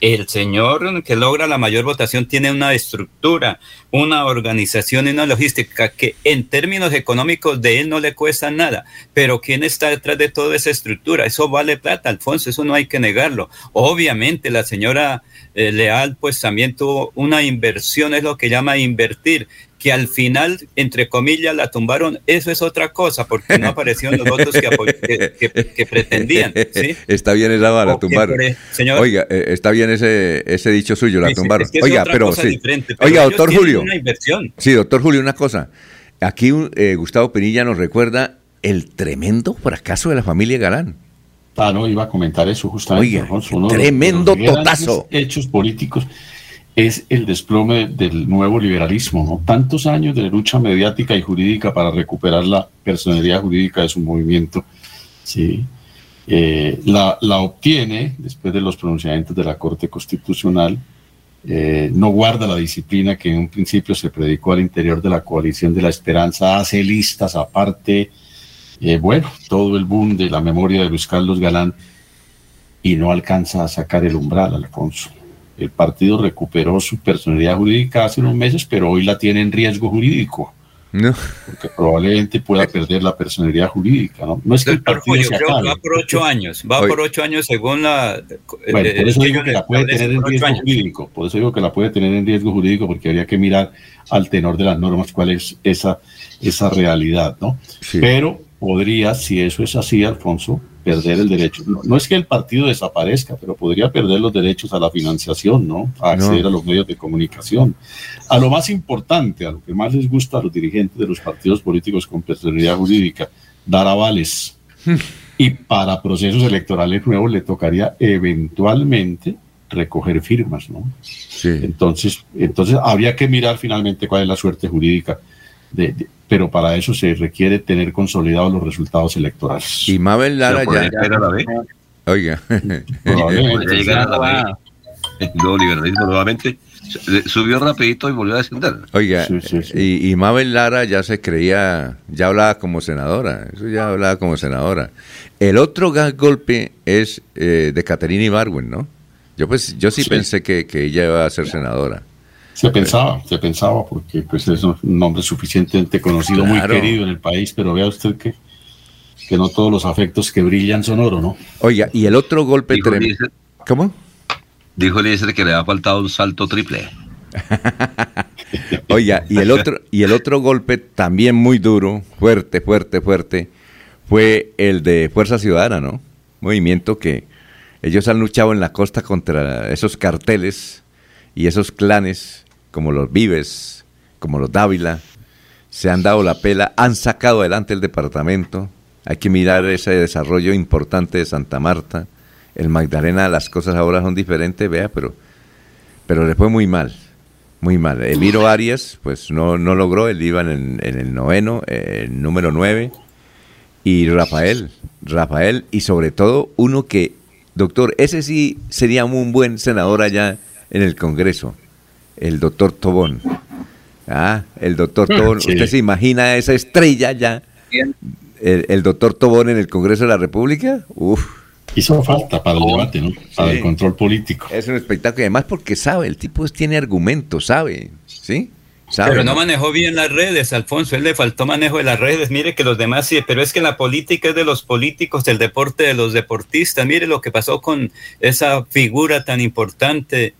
El señor que logra la mayor votación tiene una estructura, una organización y una logística que en términos económicos de él no le cuesta nada. Pero ¿quién está detrás de toda esa estructura? Eso vale plata, Alfonso, eso no hay que negarlo. Obviamente la señora eh, Leal pues también tuvo una inversión, es lo que llama invertir, que al final, entre comillas, la tumbaron. Eso es otra cosa, porque no aparecieron los votos que, apoy- que- que- que pretendían. ¿sí? Está bien esa bala, O que tumbaron. señor- Oiga, eh, está bien ese, ese dicho suyo, la tumbaron. es que es Oiga, otra pero cosa sí. pero Oiga, doctor Julio. una inversión. Sí, doctor Julio, una cosa. Aquí eh, Gustavo Penilla nos recuerda el tremendo fracaso de la familia Galán. Ah, no, iba a comentar eso justamente. Oiga, Alfonso. Tremendo de los grandes totazo. Hechos políticos es el desplome del nuevo liberalismo, ¿no? Tantos años de lucha mediática y jurídica para recuperar la personalidad jurídica de su movimiento, sí. Eh, la, la obtiene después de los pronunciamientos de la Corte Constitucional, eh, no guarda la disciplina que en un principio se predicó al interior de la coalición de la esperanza, hace listas aparte, eh, bueno, todo el boom de la memoria de Luis Carlos Galán y no alcanza a sacar el umbral, Alfonso. El partido recuperó su personalidad jurídica hace unos meses, pero hoy la tiene en riesgo jurídico, No. porque probablemente pueda perder la personalidad jurídica. No, no es que el partido Julio, se creo que acabe. va por ocho años, va por ocho años según la... Bueno, eh, por eso eh, digo que la puede tener en por riesgo años. jurídico. Por eso digo que la puede tener en riesgo jurídico, porque habría que mirar al tenor de las normas cuál es esa, esa realidad, ¿no? Pero podría, si eso es así, Alfonso, perder el derecho. No, no es que el partido desaparezca, pero podría perder los derechos a la financiación, ¿no? A acceder No. a los medios de comunicación. A lo más importante, a lo que más les gusta a los dirigentes de los partidos políticos con personalidad jurídica, dar avales. Y para procesos electorales nuevos le tocaría eventualmente recoger firmas, ¿no? Entonces, entonces habría que mirar finalmente cuál es la suerte jurídica, de- de- pero para eso se requiere tener consolidados los resultados electorales. Y Mabel Lara ya. podría llegar a la B. Oiga. Llegar a la B. El nuevo liberalismo nuevamente subió rapidito y volvió a descender. Oiga, Y, y Mabel Lara ya se creía, ya hablaba como senadora, eso ya hablaba como senadora. El otro gran golpe es eh, de Caterina Ibargüen, ¿no? Yo pues, yo sí, Sí. pensé que, que ella iba a ser senadora. Se pensaba, se pensaba, porque pues es un nombre suficientemente conocido, Claro. muy querido en el país, pero vea usted que, que no todos los afectos que brillan son oro, ¿no? Oiga, y el otro golpe Dijo tremendo. Eliezer- ¿Cómo? Dijo Eliezer que le ha faltado un salto triple. Oiga, y el otro, y el otro golpe también muy duro, fuerte, fuerte, fuerte, fue el de Fuerza Ciudadana, ¿no? Movimiento que ellos han luchado en la costa contra esos carteles y esos clanes, como los Vives, como los Dávila, se han dado la pela, han sacado adelante el departamento. Hay que mirar ese desarrollo importante de Santa Marta. El Magdalena, las cosas ahora son diferentes, vea, pero, pero le fue muy mal. Muy mal. Emiro Arias, pues no, no logró, él iba en el, en el noveno, el número nueve. Y Rafael, Rafael, y sobre todo uno que, doctor, ese sí sería un buen senador allá en el Congreso, el doctor Tobón. Ah, el doctor Tobón. Sí. ¿Usted se imagina esa estrella ya? El, el doctor Tobón en el Congreso de la República. Uf. Hizo falta para el debate, ¿no? Para Sí. el control político. Es un espectáculo, y además porque sabe, el tipo tiene argumentos, sabe, ¿sí? Sabe, Pero no manejó bien las redes, Alfonso. Él le faltó manejo de las redes. Mire que los demás sí, pero es que la política es de los políticos, el deporte de los deportistas. Mire lo que pasó con esa figura tan importante,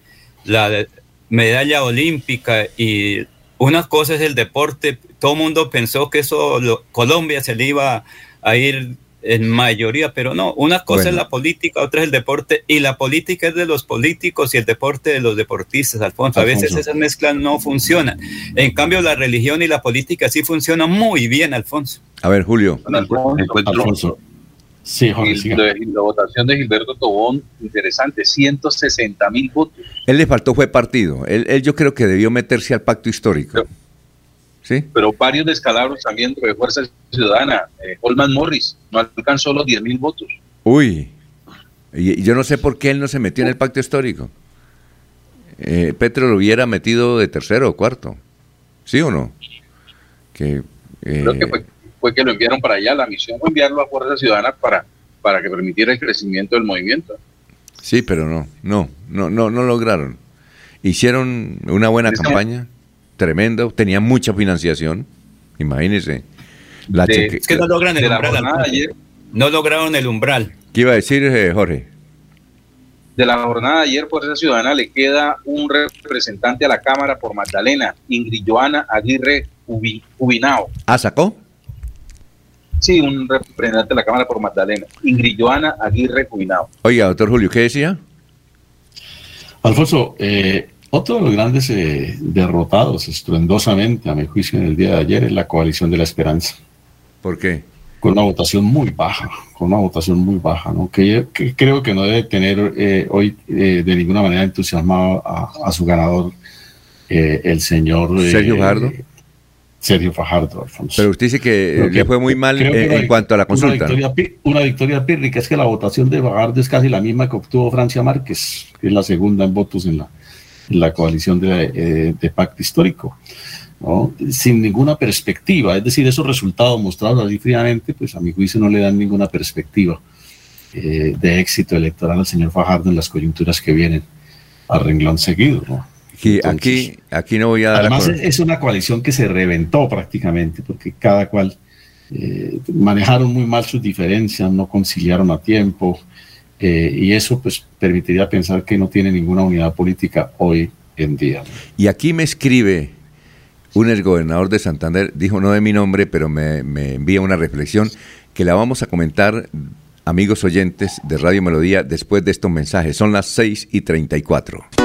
la de- medalla olímpica. Y una cosa es el deporte. Todo el mundo pensó que eso, lo- Colombia se le iba a ir en mayoría, pero no. Una cosa Bueno. es la política, otra es el deporte. Y la política es de los políticos y el deporte de los deportistas, Alfonso. A veces esas mezclas no funcionan. En cambio, la religión y la política sí funcionan muy bien, Alfonso. A ver, Julio. Alfonso. Sí, Jorge, la, la votación de Gilberto Tobón, interesante, 160 mil votos. Él le faltó fue partido. Él, él yo creo que debió meterse al pacto histórico. ¿Sí? Pero varios descalabros también dentro de Fuerza Ciudadana. Eh, Holman Morris no alcanzó los 10 mil votos. Uy. Y, y yo no sé por qué él no se metió en el pacto histórico. Eh, Petro lo hubiera metido de tercero o cuarto. ¿Sí o no? Que, eh, Creo que fue, fue que lo enviaron para allá. La misión fue enviarlo a Fuerza Ciudadana para, para que permitiera el crecimiento del movimiento. Sí, pero no, no, no, no, no lograron. Hicieron una buena campaña, tremendo, tenían mucha financiación, imagínense. La De- cheque- es que no logran el umbral. ayer. Lograron el umbral. ¿Qué iba a decir eh, Jorge? De la jornada de ayer, Fuerza Ciudadana le queda un representante a la Cámara por Magdalena, Ingrid Joana Aguirre Ubi- Ubinao. ¿Ah, sacó? Sí, un representante de la Cámara por Magdalena, Ingrid Joana Aguirre Ubinao. Oiga, doctor Julio, ¿qué decía? Alfonso, eh, otro de los grandes eh, derrotados estruendosamente, a mi juicio, en el día de ayer es la coalición de la esperanza. ¿Por qué? Con una votación muy baja, con una votación muy baja, ¿no? que, que creo que no debe tener eh, hoy eh, de ninguna manera entusiasmado a, a su ganador, eh, el señor eh, Sergio Fajardo. Sergio Fajardo, Alfonso. Pero usted dice que le fue muy mal en, una cuanto a la consulta. una victoria pírrica es que la votación de Fajardo es casi la misma que obtuvo Francia Márquez, que es la segunda en votos en la, en la coalición de, eh, de pacto histórico, ¿no? sin ninguna perspectiva. Es decir, esos resultados mostrados así fríamente, pues a mi juicio no le dan ninguna perspectiva eh, de éxito electoral al señor Fajardo en las coyunturas que vienen a renglón seguido. ¿no? Aquí, aquí, aquí no voy a dar Además, es es una coalición que se reventó prácticamente, porque cada cual eh, manejaron muy mal sus diferencias, no conciliaron a tiempo, eh, y eso pues permitiría pensar que no tiene ninguna unidad política hoy en día. Y aquí me escribe un exgobernador de Santander, dijo no de mi nombre, pero me, me envía una reflexión que la vamos a comentar, amigos oyentes de Radio Melodía, después de estos mensajes. Son las 6 y 34.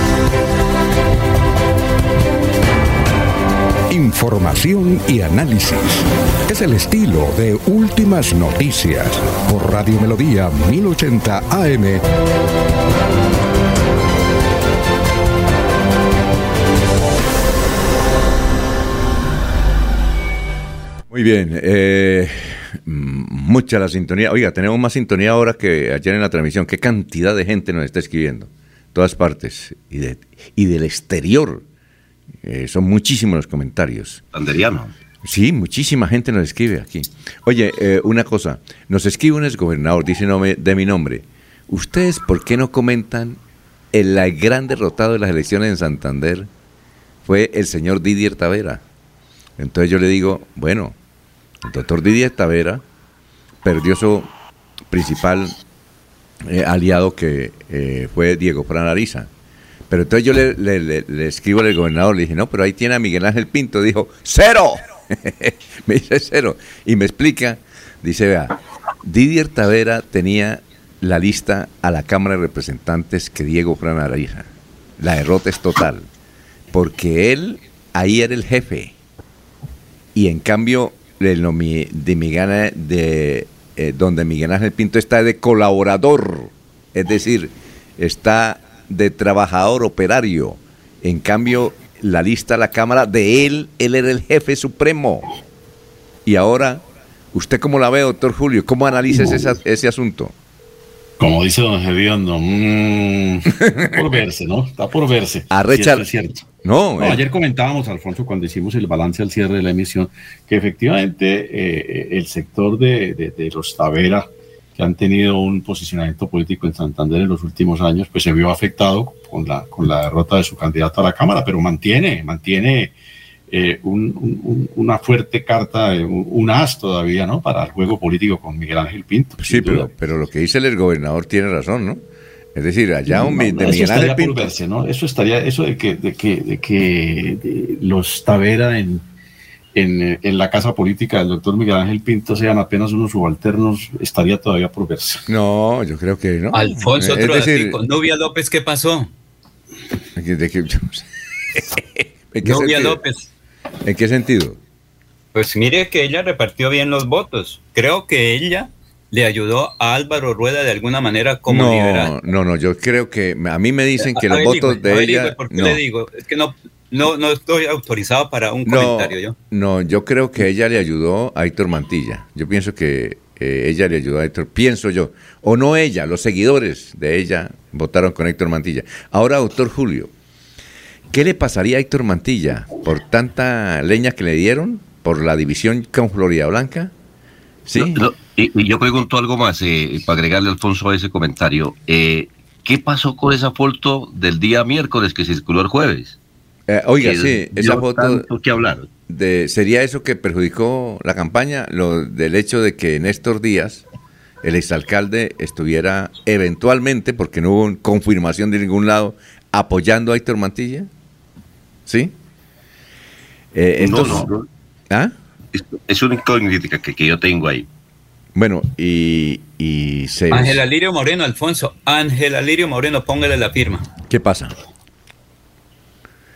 Información y análisis. Es el estilo de Últimas Noticias por Radio Melodía 1080 AM. Muy bien, eh, mucha la sintonía. Oiga, tenemos más sintonía ahora que ayer en la transmisión. ¿Qué cantidad de gente nos está escribiendo? Todas partes. Y del exterior. Eh, son muchísimos los comentarios. Sanderiano. Sí, muchísima gente nos escribe aquí. Oye, eh, una cosa. Nos escribe un exgobernador, dice no me- de mi nombre. ¿Ustedes por qué no comentan el gran derrotado de las elecciones en Santander? Fue el señor Didier Tavera. Entonces yo le digo, bueno, el doctor Didier Tavera perdió su principal eh, aliado que eh, fue Diego Fran Ariza. Pero entonces yo le, escribo al gobernador, le dije, no, pero ahí tiene a Miguel Ángel Pinto. Dijo, cero. me dice cero. Y me explica, dice, vea, Didier Tavera tenía la lista a la Cámara de Representantes que Diego Fran Ariza. La derrota es total. Porque él ahí era el jefe. Y en cambio, de Miguel, eh, donde Miguel Ángel Pinto está de colaborador, es decir, está de trabajador operario. En cambio, la lista a la Cámara de él, él era el jefe supremo. Y ahora, ¿usted cómo la ve, doctor Julio? ¿Cómo analiza ese, ese asunto? Como dice don Gediondo, mm, está por verse, ¿no? Está por verse. Esto es cierto. No, No, eh. ayer comentábamos, Alfonso, cuando hicimos el balance al cierre de la emisión, que efectivamente eh, el sector de, de- de los Tavera, que han tenido un posicionamiento político en Santander en los últimos años, pues se vio afectado con la, con la derrota de su candidato a la Cámara, pero mantiene, mantiene eh, una fuerte carta, eh, un, as todavía, ¿no? Para el juego político con Miguel Ángel Pinto. Sí, pero, pero lo que dice el gobernador tiene razón, ¿no? Es decir, allá un, de Miguel Ángel Pinto. ¿no? Eso estaría, eso de que, de que, de que los Tavera en en, en, la casa política del doctor Miguel Ángel Pinto sean apenas unos subalternos, estaría todavía por verse. No, yo creo que no. Alfonso, otro decir, con Novia López, ¿qué pasó? ¿De qué, ¿En qué Novia López. ¿En qué sentido? Pues mire que ella repartió bien los votos. Creo que ella le ayudó a Álvaro Rueda de alguna manera como no, liberal. No, no, yo creo que a mí me dicen que los votos de ella. ¿Por qué le digo? Es que no, no, no estoy autorizado para un comentario yo. No, yo creo que ella le ayudó a Héctor Mantilla. Yo pienso que eh, ella le ayudó a Héctor, pienso yo. O no ella, los seguidores de ella votaron con Héctor Mantilla. Ahora, doctor Julio, ¿qué le pasaría a Héctor Mantilla por tanta leña que le dieron? ¿Por la división con Florida Blanca? ¿Sí? y, yo pregunto algo más, eh, para agregarle a Alfonso a ese comentario. Eh, ¿Qué pasó con esa foto del día miércoles que circuló el jueves? Eh, oiga, sí, esa foto. que hablar. De, ¿Sería eso que perjudicó la campaña? Lo del hecho de que Néstor Díaz, el exalcalde, estuviera eventualmente, porque no hubo confirmación de ningún lado, apoyando a Héctor Mantilla. ¿Sí? Eh, no, no, ¿Ah? Es, una incógnita que, que yo tengo ahí. Bueno, y, y se... Ángela Lirio Moreno, Alfonso. Ángela Lirio Moreno, póngale la firma. ¿Qué pasa?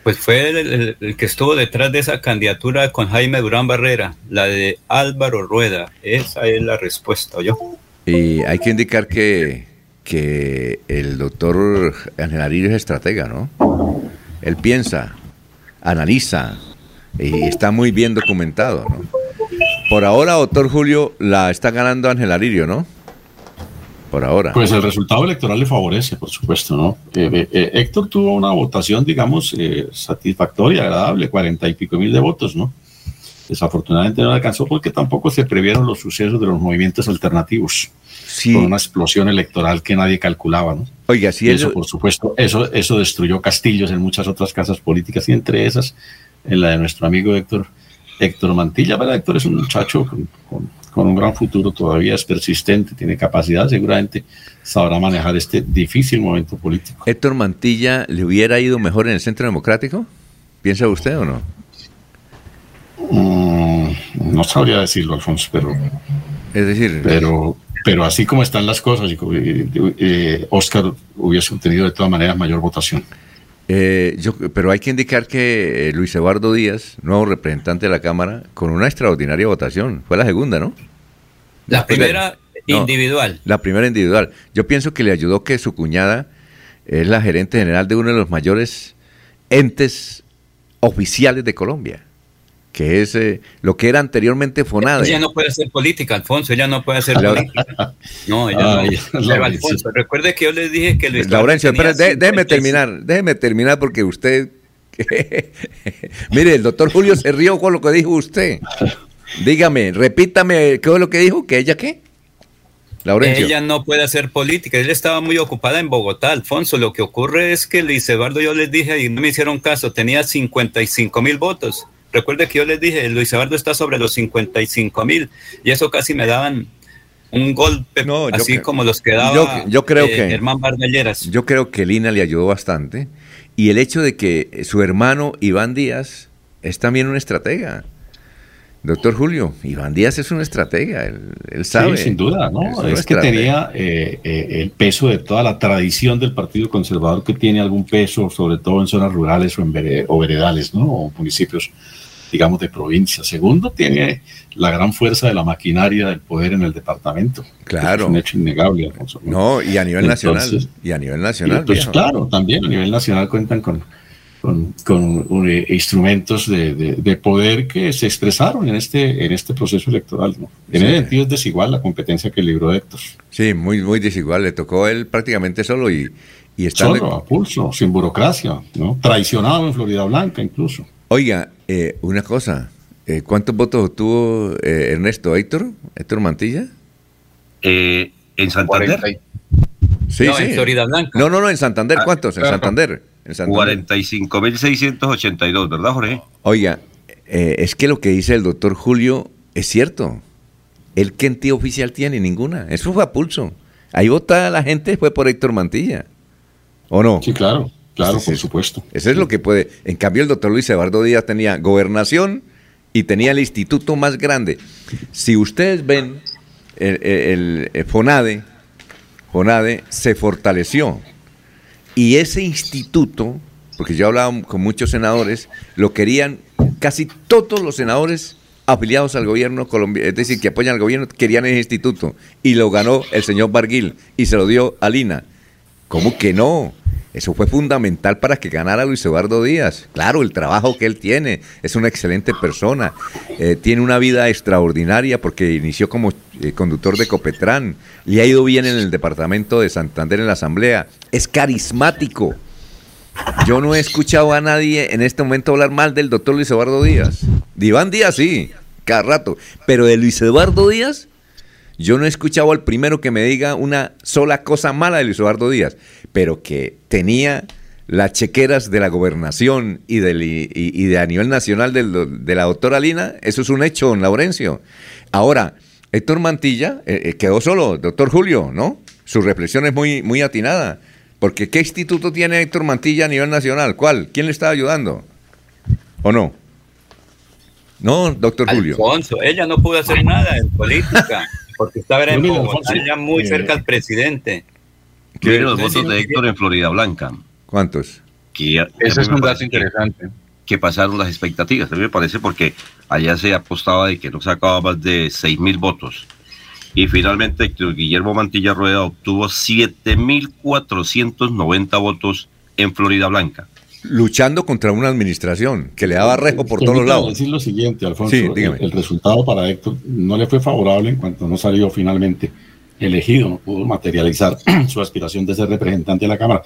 Pues fue el, que estuvo detrás de esa candidatura con Jaime Durán Barrera, la de Álvaro Rueda. Esa es la respuesta, yo. Y hay que indicar que, que el doctor Ángel Arillo es estratega, ¿no? Él piensa, analiza y está muy bien documentado, ¿no? Por ahora, doctor Julio, la está ganando Ángel Aririo, ¿no? Por ahora. Pues el resultado electoral le favorece, por supuesto, ¿no? Eh, eh, eh, Héctor tuvo una votación, digamos, satisfactoria, agradable, cuarenta y pico mil de votos, ¿no? Desafortunadamente no alcanzó porque tampoco se previeron los sucesos de los movimientos alternativos. Sí. Con una explosión electoral que nadie calculaba, ¿no? Oiga, sí. Eso, por supuesto, eso, eso destruyó castillos en muchas otras casas políticas y entre esas en la de nuestro amigo Héctor, Héctor Mantilla. ¿verdad? Héctor es un muchacho con con un gran futuro, todavía es persistente, tiene capacidad, seguramente sabrá manejar este difícil momento político. ¿Héctor Mantilla le hubiera ido mejor en el Centro Democrático? ¿Piensa usted o no? Mm, no sabría decirlo, Alfonso, pero... Es decir... Pero, pero así como están las cosas, eh, Oscar hubiese obtenido de todas maneras mayor votación. Eh, yo, pero hay que indicar que Luis Eduardo Díaz, nuevo representante de la Cámara, con una extraordinaria votación, fue la segunda, ¿no? La primera individual. La primera individual. Yo pienso que le ayudó que su cuñada es la gerente general de uno de los mayores entes oficiales de Colombia, que es eh, lo que era anteriormente FONADE. Ella no puede hacer política, Alfonso, ella no puede hacer política. No, ella no. Alfonso, recuerde que yo les dije que Luis Laurencio, espera, déjeme terminar, déjeme terminar porque usted... Mire, el doctor Julio se rió con lo que dijo usted. Dígame, repítame, ¿qué es lo que dijo? ¿Que ella qué? Laurencio. Ella no puede hacer política. Ella estaba muy ocupada en Bogotá, Alfonso. Lo que ocurre es que Luis Eduardo, yo les dije y no me hicieron caso, tenía 55 mil votos. Recuerde que yo les dije, Luis Eduardo está sobre los 55 mil y eso casi me daban un golpe, así como los que daba yo, creo eh, Germán Yo creo que Lina le ayudó bastante y el hecho de que su hermano Iván Díaz es también un estratega. Doctor Julio, Iván Díaz es un estratega, él, sabe. Sí, sin duda, ¿no? Es, que tenía eh, eh, el peso de toda la tradición del Partido Conservador que tiene algún peso, sobre todo en zonas rurales o, en o veredales, ¿no? O municipios, digamos, de provincia. Segundo, tiene la gran fuerza de la maquinaria del poder en el departamento. Claro. Es un hecho innegable, Alfonso. No, y a nivel nacional. Y a nivel nacional. Pues claro, también a nivel nacional cuentan con con, eh, instrumentos de, poder que se expresaron en este, en este proceso electoral. ¿no? En ese sentido es desigual la competencia que libró Héctor. Sí, muy, muy desigual. Le tocó él prácticamente solo y, y Solo, a pulso, sin burocracia, ¿no? traicionado en Florida Blanca incluso. Oiga, eh, una cosa, eh, ¿cuántos votos obtuvo Ernesto Héctor, Héctor Mantilla? ¿En Santander? Sí, no, sí. en Florida Blanca. No, no, no, en Santander, Ah, ¿cuántos? En claro. Santander. En Santander. 45.682, ¿verdad, Jorge? Oiga, eh, es que lo que dice el doctor Julio es cierto. ¿El qué entidad oficial tiene? Ninguna. Eso fue a pulso. Ahí vota la gente, fue por Héctor Mantilla. ¿O no? Sí, claro, claro, Sí, por supuesto. Eso es lo que puede. En cambio, el doctor Luis Eduardo Díaz tenía gobernación y tenía el instituto más grande. Si ustedes ven, el, el- el FONADE, FONADE se fortaleció. Y ese instituto, porque yo hablaba con muchos senadores, lo querían casi todos los senadores afiliados al gobierno colombiano, es decir, que apoyan al gobierno, querían ese instituto. Y lo ganó el señor Barguil y se lo dio a Lina. ¿Cómo que no? Eso fue fundamental para que ganara Luis Eduardo Díaz. Claro, el trabajo que él tiene, es una excelente persona, eh, tiene una vida extraordinaria porque inició como eh, conductor de Copetrán, le ha ido bien en el departamento de Santander en la Asamblea, es carismático. Yo no he escuchado a nadie en este momento hablar mal del doctor Luis Eduardo Díaz. De Iván Díaz sí, cada rato, pero de Luis Eduardo Díaz yo no he escuchado al primero que me diga una sola cosa mala de Luis Eduardo Díaz, pero que tenía las chequeras de la gobernación y, del, de a nivel nacional del- de la doctora Lina, eso es un hecho, don Laurencio. Ahora, Héctor Mantilla eh, eh, quedó solo, doctor Julio, ¿no? Su reflexión es muy, muy atinada. Porque ¿qué instituto tiene Héctor Mantilla a nivel nacional? ¿Cuál? ¿Quién le está ayudando? ¿O no? No, doctor Julio. Alfonso, ella no pudo hacer nada en política, porque estaba en Bogotá, ya muy eh, cerca al presidente. Miren los votos de Héctor en Florida Blanca. ¿Cuántos? Que Ese es un dato interesante. Que pasaron las expectativas. A mí me parece porque allá se apostaba de que no sacaba más de 6 mil votos. Y finalmente Héctor Guillermo Mantilla Rueda obtuvo 7.490 votos en Florida Blanca. Luchando contra una administración que le daba rejo por todos Permítame lados. decir lo siguiente, Alfonso. Sí, el, dígame. el resultado para Héctor no le fue favorable en cuanto no salió finalmente elegido, no pudo materializar su aspiración de ser representante de la Cámara.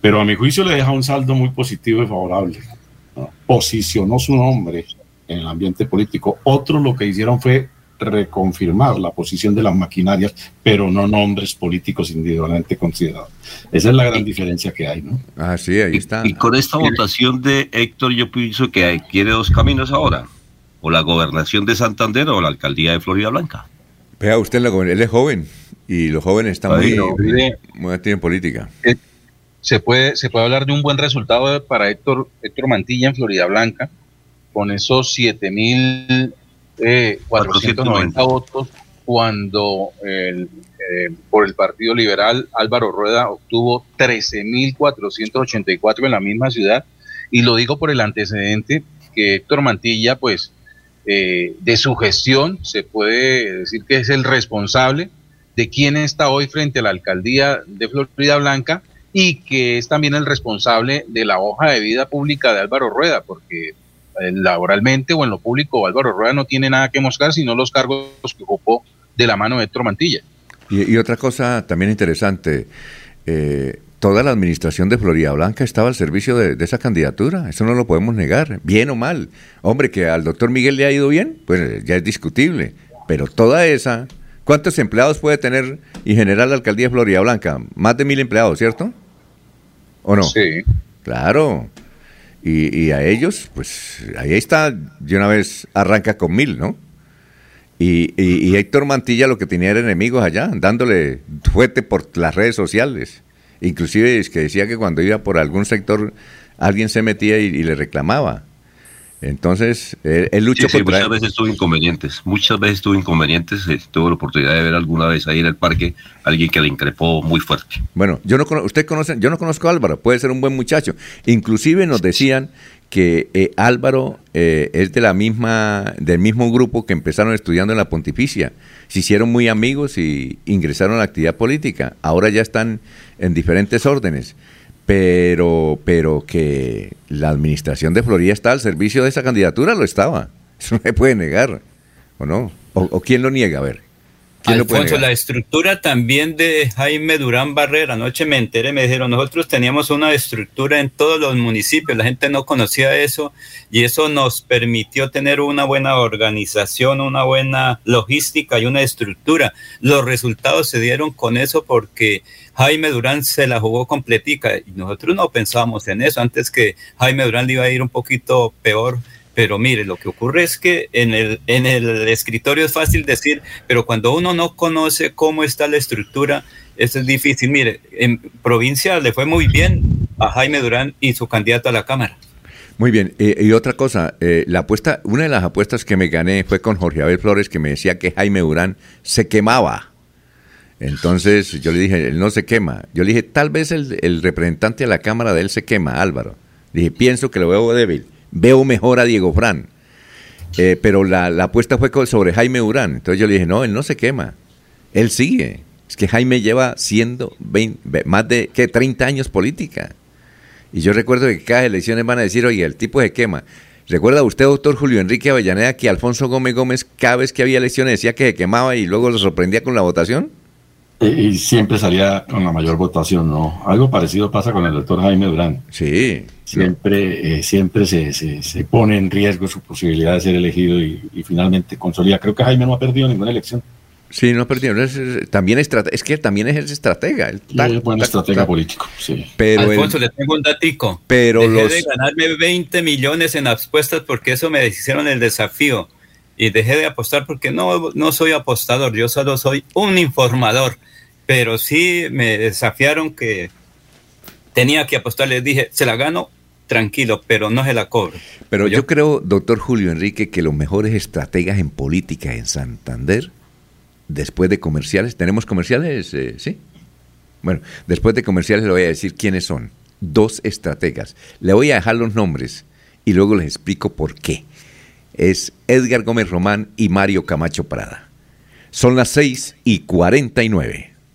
Pero a mi juicio le deja un saldo muy positivo y favorable. Posicionó su nombre en el ambiente político. Otros lo que hicieron fue reconfirmar la posición de las maquinarias, pero no nombres políticos individualmente considerados. Esa es la gran diferencia que hay, ¿no? Ah, sí, ahí está. Y con esta votación de Héctor, yo pienso que hay- quiere dos caminos ahora: o la gobernación de Santander o la alcaldía de Florida Blanca. Vea, usted la él es joven y los jóvenes están muy, no, mire. muy activos en política. se puede, se puede hablar de un buen resultado para Héctor, Héctor Mantilla en Florida Blanca, con esos 7.490 votos, cuando el, eh, por el Partido Liberal Álvaro Rueda obtuvo 13.484 en la misma ciudad. Y lo digo por el antecedente que Héctor Mantilla, pues, eh, de su gestión, se puede decir que es el responsable de quién está hoy frente a la alcaldía de Florida Blanca y que es también el responsable de la hoja de vida pública de Álvaro Rueda, porque eh, laboralmente o en lo público Álvaro Rueda no tiene nada que mostrar, sino los cargos que ocupó de la mano de Héctor Mantilla. Y, y otra cosa también interesante, eh, toda la administración de Florida Blanca estaba al servicio de, de esa candidatura, eso no lo podemos negar, bien o mal. Hombre, que al doctor Miguel le ha ido bien, pues eh, ya es discutible, pero toda esa, ¿cuántos empleados puede tener y generar la alcaldía de Florida Blanca? Más de mil empleados, ¿cierto? ¿O no? Sí. Claro. Y, y a ellos, pues ahí está, de una vez arranca con mil, ¿no? Y, y- y Héctor Mantilla lo que tenía era enemigos allá, dándole fuerte por las redes sociales. Inclusive es que decía que cuando iba por algún sector alguien se metía y le reclamaba. Entonces, él, él luchó Sí, sí, contra... muchas veces tuvo inconvenientes, muchas veces tuvo inconvenientes. eh, tuve la oportunidad de ver alguna vez ahí en el parque a alguien que le increpó muy fuerte. Bueno, yo no usted conoce, yo no conozco a Álvaro, puede ser un buen muchacho. Inclusive nos decían que eh, Álvaro eh, es de la misma, del mismo grupo que empezaron estudiando en la Pontificia. Se hicieron muy amigos y ingresaron a la actividad política. Ahora ya están en diferentes órdenes. Pero, pero que la administración de Florida está al servicio de esa candidatura, lo estaba. Eso no se puede negar, ¿o no? ¿O, o quién lo niega? A ver. ¿Quién lo puede Alfonso, la estructura también de Jaime Durán Barrera, anoche me enteré, me dijeron, nosotros teníamos una estructura en todos los municipios, la gente no conocía eso y eso nos permitió tener una buena organización, una buena logística y una estructura. Los resultados se dieron con eso porque Jaime Durán se la jugó completica y nosotros no pensábamos en eso, antes que Jaime Durán le iba a ir un poquito peor. Pero mire, lo que ocurre es que en el, en el escritorio es fácil decir, pero cuando uno no conoce cómo está la estructura, es difícil. Mire, en provincia le fue muy bien a Jaime Durán y su candidato a la Cámara. Muy bien, eh, y otra cosa, eh, la apuesta, una de las apuestas que me gané fue con Jorge Abel Flores que me decía que Jaime Durán se quemaba. Entonces yo le dije, él no se quema. Yo le dije, tal vez el, el representante de la Cámara de él se quema, Álvaro. Dije, pienso que lo veo débil. Veo mejor a Diego Fran. Eh, pero la, la apuesta fue sobre Jaime Durán. Entonces yo le dije, no, él no se quema. Él sigue. Es que Jaime lleva siendo 20 ve- más de ¿qué? 30 años política. Y yo recuerdo que cada elecciones van a decir, oye, el tipo se quema. ¿Recuerda usted, doctor Julio Enrique Avellaneda, que Alfonso Gómez Gómez cada vez que había elecciones decía que se quemaba y luego lo sorprendía con la votación? Y, siempre salía con la mayor votación, ¿no? Algo parecido pasa con el doctor Jaime Durán. Sí. Siempre, eh, siempre se, se, se pone en riesgo su posibilidad de ser elegido y, y finalmente consolida. Creo que Jaime no ha perdido ninguna elección. Sí, no perdió. no es, es- también estrate- es que también es el estratega. Y tac, es buen tac, estratega tac. político, sí. Pero Alfonso, el- le tengo un datico. pero dejé los- de ganarme 20 millones en apuestas porque eso me hicieron el desafío. Y dejé de apostar porque no, no soy apostador, yo solo soy un informador. Pero sí me desafiaron que tenía que apostar. Les dije, se la gano tranquilo, pero no se la cobro. Pero yo creo, doctor Julio Enrique, que los mejores estrategas en política en Santander, después de comerciales, ¿tenemos comerciales? Eh, sí. Bueno, después de comerciales le voy a decir quiénes son. Dos estrategas. Le voy a dejar los nombres y luego les explico por qué. Es Edgar Gómez Román y Mario Camacho Prada. Son las 6 y 49.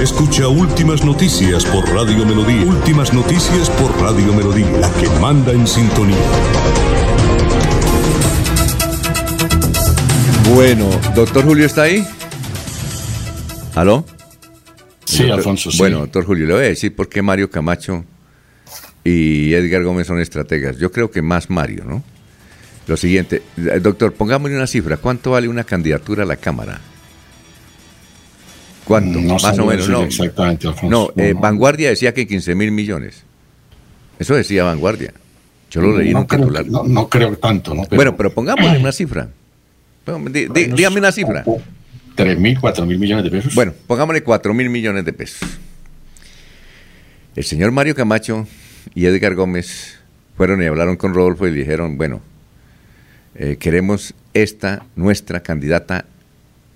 Escucha Últimas Noticias por Radio Melodía. Últimas Noticias por Radio Melodía. La que manda en sintonía. Bueno, doctor Julio está ahí. ¿Aló? Sí, Doctor- Alfonso, sí. Bueno, doctor Julio, le voy a decir por qué Mario Camacho y Edgar Gómez son estrategas. Yo creo que más Mario, ¿no? Lo siguiente, eh, doctor, pongámosle una cifra. ¿Cuánto vale una candidatura a la Cámara? ¿Cuánto? No más o menos, no. exactamente, Alfonso. No, eh, No. Vanguardia decía que 15 mil millones. Eso decía Vanguardia. Yo lo leí en no un creo, titular. no, no creo tanto, ¿no? Pero Bueno, pero pongámosle una cifra. Dígame una cifra. 3 mil, 4 mil millones de pesos. Bueno, pongámosle 4 mil millones de pesos. El señor Mario Camacho y Edgar Gómez fueron y hablaron con Rodolfo y le dijeron, bueno, eh, queremos esta, nuestra candidata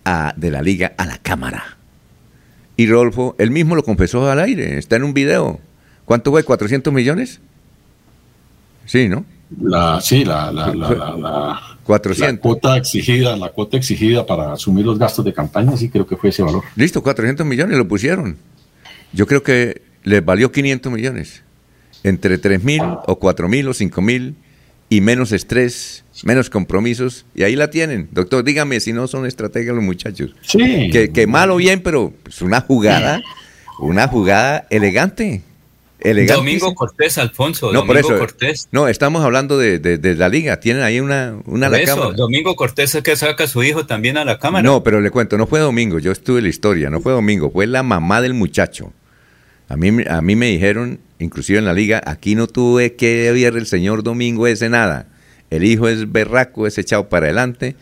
a- de la liga a la Cámara. Y Rodolfo, él mismo lo confesó al aire, está en un video. ¿Cuánto fue? ¿400 millones? Sí, ¿no? La, sí, la, la, la, la, la- 400. la cuota exigida, la cuota exigida para asumir los gastos de campaña, sí creo que fue ese valor. Listo, 400 millones lo pusieron. Yo creo que les valió 500 millones. Entre 3 mil o 4 mil o 5 mil y menos estrés, menos compromisos. Y ahí la tienen. Doctor, dígame si no son estrategas los muchachos. Sí. Que, que mal o bien, pero es una jugada, una jugada elegante. elegante. Domingo Cortés, Alfonso. No, por Domingo eso. Cortés. No, estamos hablando de, de- de la liga. Tienen ahí una, una a Por la eso, cámara. Domingo Cortés es que saca a su hijo también a la cámara. No, pero le cuento, no fue domingo, yo estuve en la historia, no fue domingo, fue la mamá del muchacho. A mí, me- a mí me dijeron, inclusive en la liga, aquí no tuve que ver el señor domingo ese nada. El hijo es berraco, es echado para adelante.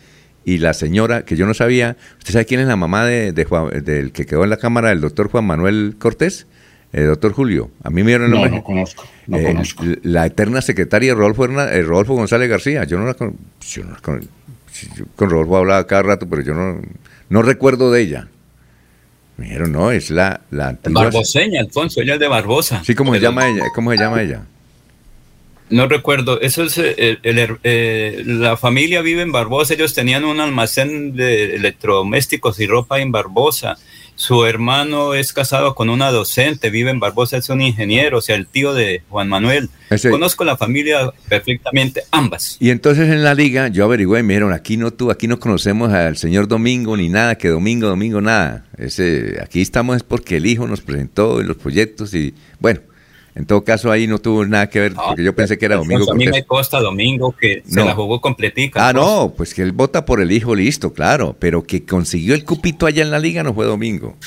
Y la señora, que yo no sabía, ¿usted sabe quién es la mamá de, de Juan- del que quedó en la cámara, del doctor Juan Manuel Cortés? El doctor Julio. A mí me dieron el No, nombre. no conozco, no Eh, conozco. La eterna secretaria de Rodolfo, eh, Rodolfo González García. Yo no la con, yo no la con, yo con Rodolfo hablaba cada rato, pero yo no, no recuerdo de ella. Me dijeron, no, es la, la antigua. Barboseña, Alfonso, ella es de Barbosa. Sí, ¿cómo se llama ella? ¿Cómo se llama ella? No recuerdo, eso es eh, el, el- eh, la familia vive en Barbosa, ellos tenían un almacén de electrodomésticos y ropa en Barbosa. Su hermano es casado con una docente, vive en Barbosa, es un ingeniero, o sea, el tío de Juan Manuel. Ese- Conozco la familia perfectamente, ambas. Y entonces en la liga yo averigüé y me dijeron, aquí no tú, aquí no conocemos al señor Domingo ni nada, que Domingo, Domingo, nada. Ese, aquí estamos es porque el hijo nos presentó en los proyectos y bueno, en todo caso ahí no tuvo nada que ver, porque yo pensé que era Domingo Alfonso, a mí Cortés. me consta Domingo que se la jugó completica. Ah, no, pues que él vota por el hijo, listo, claro, pero que consiguió el cupito allá en la liga no fue Domingo.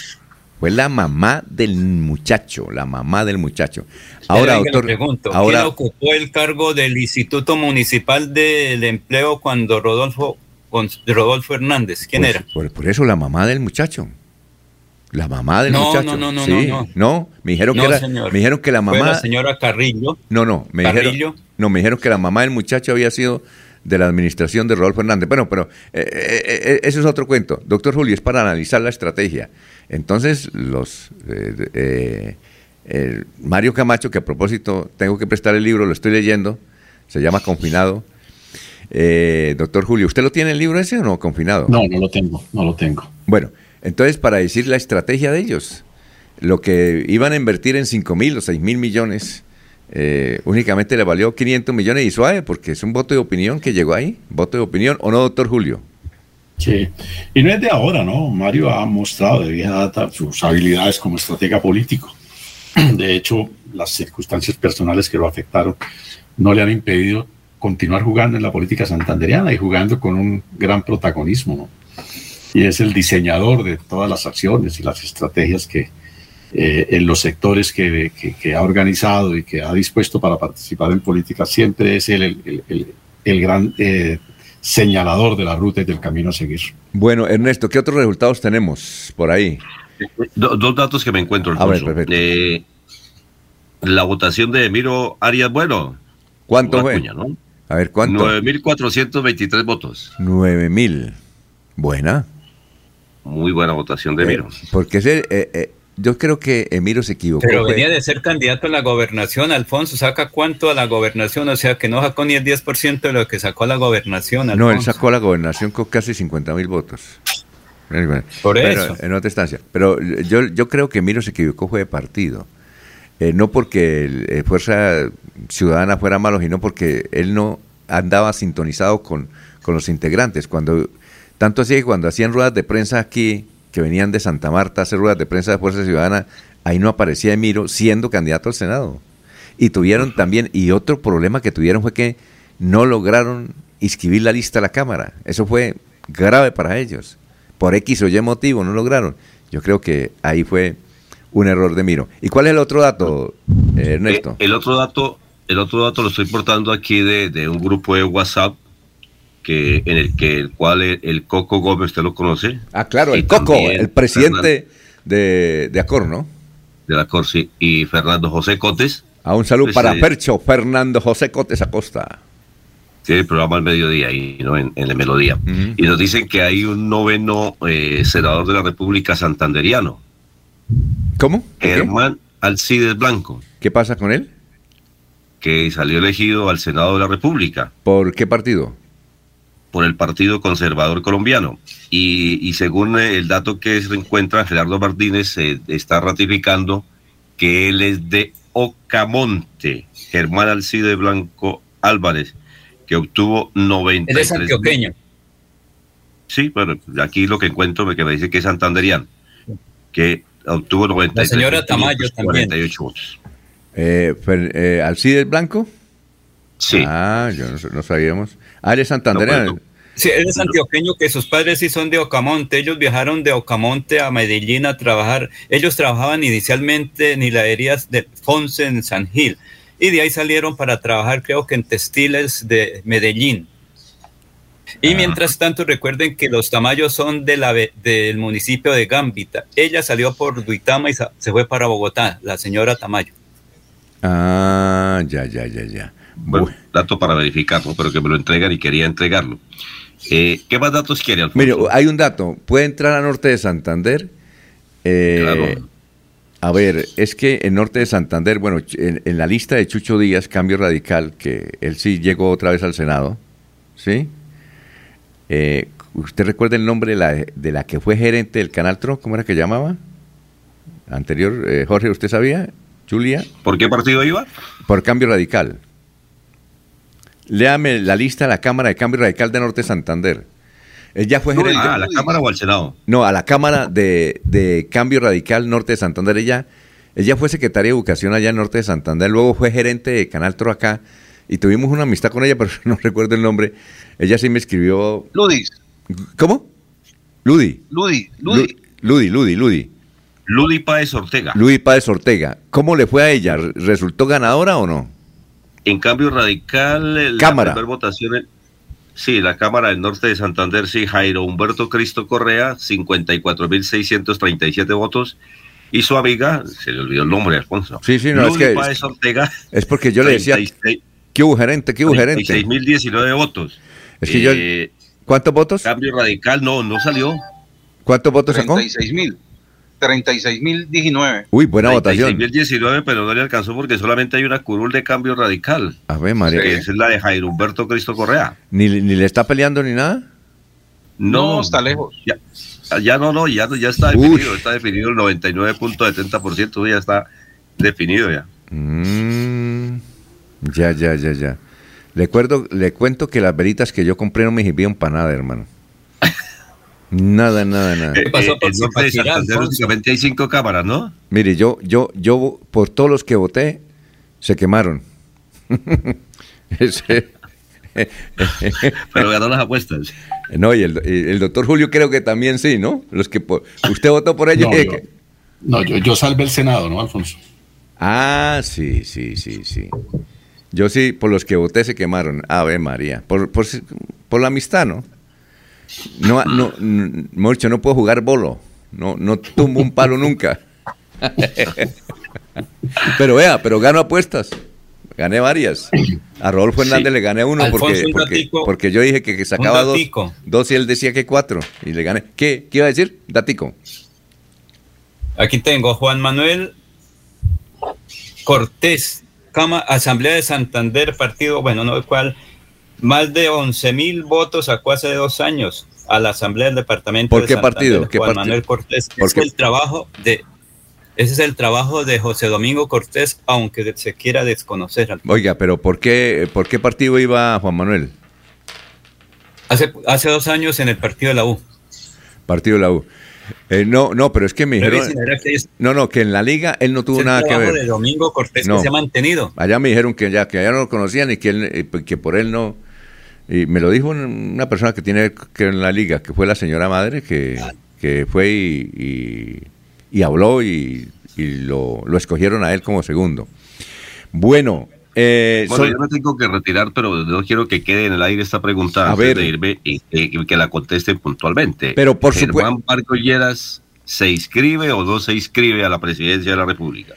Fue la mamá del muchacho, la mamá del muchacho. Ahora, doctor, pregunto, ahora, ¿quién ocupó el cargo del Instituto Municipal del Empleo cuando Rodolfo, con- Rodolfo Hernández? ¿Quién pues, era? Por, por eso la mamá del muchacho. La mamá del No, muchacho. no, no, no, sí, no, no. me dijeron No, que era, señor. me dijeron que la Fue mamá la señora Carrillo. No, no, me Carrillo. dijeron, no, me dijeron que la mamá del muchacho había sido de la administración de Rodolfo Hernández. Bueno, pero eh, eh, eh, eso es otro cuento. Doctor Julio, es para analizar la estrategia. Entonces, los eh, eh, Mario Camacho, que a propósito tengo que prestar el libro, lo estoy leyendo, se llama Confinado. Eh, doctor Julio, ¿usted lo tiene el libro ese o no, Confinado? No, no lo tengo, no lo tengo. Bueno, entonces para decir la estrategia de ellos, lo que iban a invertir en 5 mil o 6 mil millones, eh, únicamente le valió 500 millones y suave, porque es un voto de opinión que llegó ahí, voto de opinión, ¿o no, doctor Julio? Sí, y no es de ahora, ¿no? Mario ha mostrado de vieja data sus habilidades como estratega político. De hecho, las circunstancias personales que lo afectaron no le han impedido continuar jugando en la política santandereana y jugando con un gran protagonismo, ¿no? Y es el diseñador de todas las acciones y las estrategias que eh, en los sectores que, que- que ha organizado y que ha dispuesto para participar en política, siempre es el, el- el- el gran eh, señalador de la ruta y del camino a seguir. Bueno, Ernesto, ¿qué otros resultados tenemos por ahí? Do- dos datos que me encuentro, A ver, Alfonso. perfecto. Eh, la votación de Emiro Arias Bueno. ¿Cuánto fue? cuña, ¿no? A ver, ¿cuánto? 9.423 votos. 9 mil. Buena. Muy buena votación de Emiro. Porque ese, eh, eh, yo creo que Emiro se equivocó. Pero fue- venía de ser candidato a la gobernación, Alfonso. ¿Saca cuánto a la gobernación? O sea, que no sacó ni el 10% de lo que sacó a la gobernación, No, él sacó la gobernación con casi 50 mil votos. Por Pero, eso. En otra instancia. Pero yo, yo creo que Miro se equivocó, fue de partido. Eh, no porque el, eh, Fuerza Ciudadana fuera malo, sino porque él no andaba sintonizado con, con los integrantes. Cuando Tanto así que cuando hacían ruedas de prensa aquí, que venían de Santa Marta a hacer ruedas de prensa de Fuerza Ciudadana, ahí no aparecía Emiro siendo candidato al Senado. Y tuvieron también, y otro problema que tuvieron fue que no lograron inscribir la lista a la Cámara. Eso fue grave para ellos. Por X o Y motivo no lograron. Yo creo que ahí fue un error de Miro. ¿Y cuál es el otro dato, eh, Ernesto? Eh, el otro dato, el otro dato lo estoy portando aquí de, de un grupo de WhatsApp que en el que el cual el, el Coco Gómez usted lo conoce. ah, claro, Y el Coco, el presidente de, de Acor, ¿no? de la Corsi y Fernando José Cotes. A un saludo Pues, para eh, Percho Fernando José Cotes Acosta. Tiene el programa al mediodía ahí, ¿no? En, en la melodía. Y nos dicen que hay un noveno eh, senador de la República Santanderiano. ¿Cómo? Germán Alcides Blanco, ¿Qué pasa con él? que salió elegido al Senado de la República. ¿Por qué partido? Por el Partido Conservador Colombiano. Y, y según el dato que se encuentra, Gerardo Martínez eh, está ratificando que él es de Ocamonte, Germán Alcide Blanco Álvarez, que obtuvo 93. Él es antioqueño. Sí, bueno, aquí lo que encuentro me- que me dice que es santanderiano, que obtuvo 93. La señora Tamayo también. 48 votos. Eh, eh, ¿Alcides Blanco? Sí. Ah, yo no, no sabíamos. Ah, él es santandereano. Sí, él es antioqueño, que sus padres sí son de Ocamonte. Ellos viajaron de Ocamonte a Medellín a trabajar. Ellos trabajaban inicialmente en hiladerías de Fonse en San Gil. Y de ahí salieron para trabajar, creo que en textiles de Medellín. Y mientras tanto, recuerden que los tamayos son de la, del municipio de Gambita. Ella salió por Duitama y sa- se fue para Bogotá, la señora Tamayo. Ah, ya, ya, ya, ya. Bueno, dato para verificarlo, pero que me lo entregan y quería entregarlo. Eh, ¿Qué más datos quiere, Alfonso? Mire, hay un dato. Puede entrar a norte de Santander. eh, A ver, es que en Norte de Santander, bueno, en, en la lista de Chucho Díaz, Cambio Radical, que él sí llegó otra vez al Senado, ¿sí? Eh, ¿Usted recuerda el nombre de la, de la que fue gerente del Canal Tro? ¿Cómo era que llamaba? Anterior, Jorge, ¿usted sabía? Julia. ¿Por qué partido iba? Por Cambio Radical. Léame la lista de la Cámara de Cambio Radical de Norte de Santander. Ella fue gerente. Ah, ¿A la Cámara o al Senado? No, a la Cámara de, de Cambio Radical Norte de Santander. Ella, ella fue secretaria de Educación allá en Norte de Santander, luego fue gerente de Canal Tro acá y tuvimos una amistad con ella, pero no recuerdo el nombre. Ella sí me escribió. Ludis. ¿Cómo? Ludi. Ludi, Ludi. Ludi, Ludi, Ludi. Ludi Páez Ortega. Ludi Páez Ortega. ¿Cómo le fue a ella? ¿Resultó ganadora o no? En cambio radical, eh, el, Cámara. La votación, sí, la Cámara del Norte de Santander, sí, Jairo Humberto Cristo Correa, 54.637 votos. Y su amiga, se le olvidó el nombre, Alfonso. Sí, sí, no, Luli es que. Páez Ortega, es porque yo le decía. ¿Qué hubo gerente? ¿Qué hubo gerente? 6.019 votos. Es eh, ¿Cuántos votos? Cambio radical, no, no salió. ¿Cuántos votos 36, sacó? 36.000. 36.019. Uy, buena votación. 36.019, pero no le alcanzó porque solamente hay una curul de cambio radical. A ver, María. Que es la de Jairo Humberto Cristo Correa. ¿Ni, ¿Ni, le está peleando ni nada? No, está lejos. Ya, ya, no, no, ya, ya está definido. Está definido el 99.70%, ya está definido ya. Mm, ya, ya, ya, ya. Le, cuento, le cuento que las velitas que yo compré no me sirvieron para nada, hermano. Nada, nada, nada. Eh, eh, norte de Santander únicamente hay cinco cámaras, ¿no? Mire, yo, yo, yo, por todos los que voté, se quemaron. Ese- Pero ganó las apuestas. No, y el, y el doctor Julio creo que también sí, ¿no? Los que por- usted votó por ellos. No, eh, yo- que- No, yo, yo salvé el Senado, ¿no, Alfonso? Ah, sí, sí, sí, sí. Yo sí, por los que voté se quemaron. Ave María. Por, por, por la amistad, ¿no? No, no, n- mejor dicho, no puedo jugar bolo. No, no tumbo un palo nunca. pero vea, pero gano apuestas. Gané varias. A Rodolfo Hernández Sí. le gané uno porque, un porque, yo dije que, que sacaba dos, dos y él decía que cuatro. Y le gané. ¿Qué? ¿Qué iba a decir? Datico. Aquí tengo Juan Manuel Cortés, Cama, Asamblea de Santander, partido, bueno, no sé cuál, más de 11 mil votos sacó hace dos años a la Asamblea del Departamento ¿Por de qué Santander, partido? ¿Qué Juan partido? Manuel Cortés. ¿Por Es qué? el trabajo de, ese es el trabajo de José Domingo Cortés, aunque se quiera desconocer. Oiga, pero ¿por qué, por qué partido iba Juan Manuel? Hace, hace dos años en el partido de la U. Partido de la U. Eh, no, no, pero es que me dijeron. No, no, que en la liga él no tuvo nada que ver. de Domingo Cortés No. que se ha mantenido. Allá me dijeron que ya, que allá no lo conocían y que, él, eh, que por él no. Y me lo dijo un- una persona que tiene que ver en la liga, que fue la señora madre, que, que fue y, y- y habló y, y lo, lo escogieron a él como segundo. Bueno, eh, Bueno, yo me tengo que retirar, pero no quiero que quede en el aire esta pregunta A antes ver. de irme y, y que la contesten puntualmente. Pero por Germán Barco Lleras, ¿se inscribe o no se inscribe a la presidencia de la República?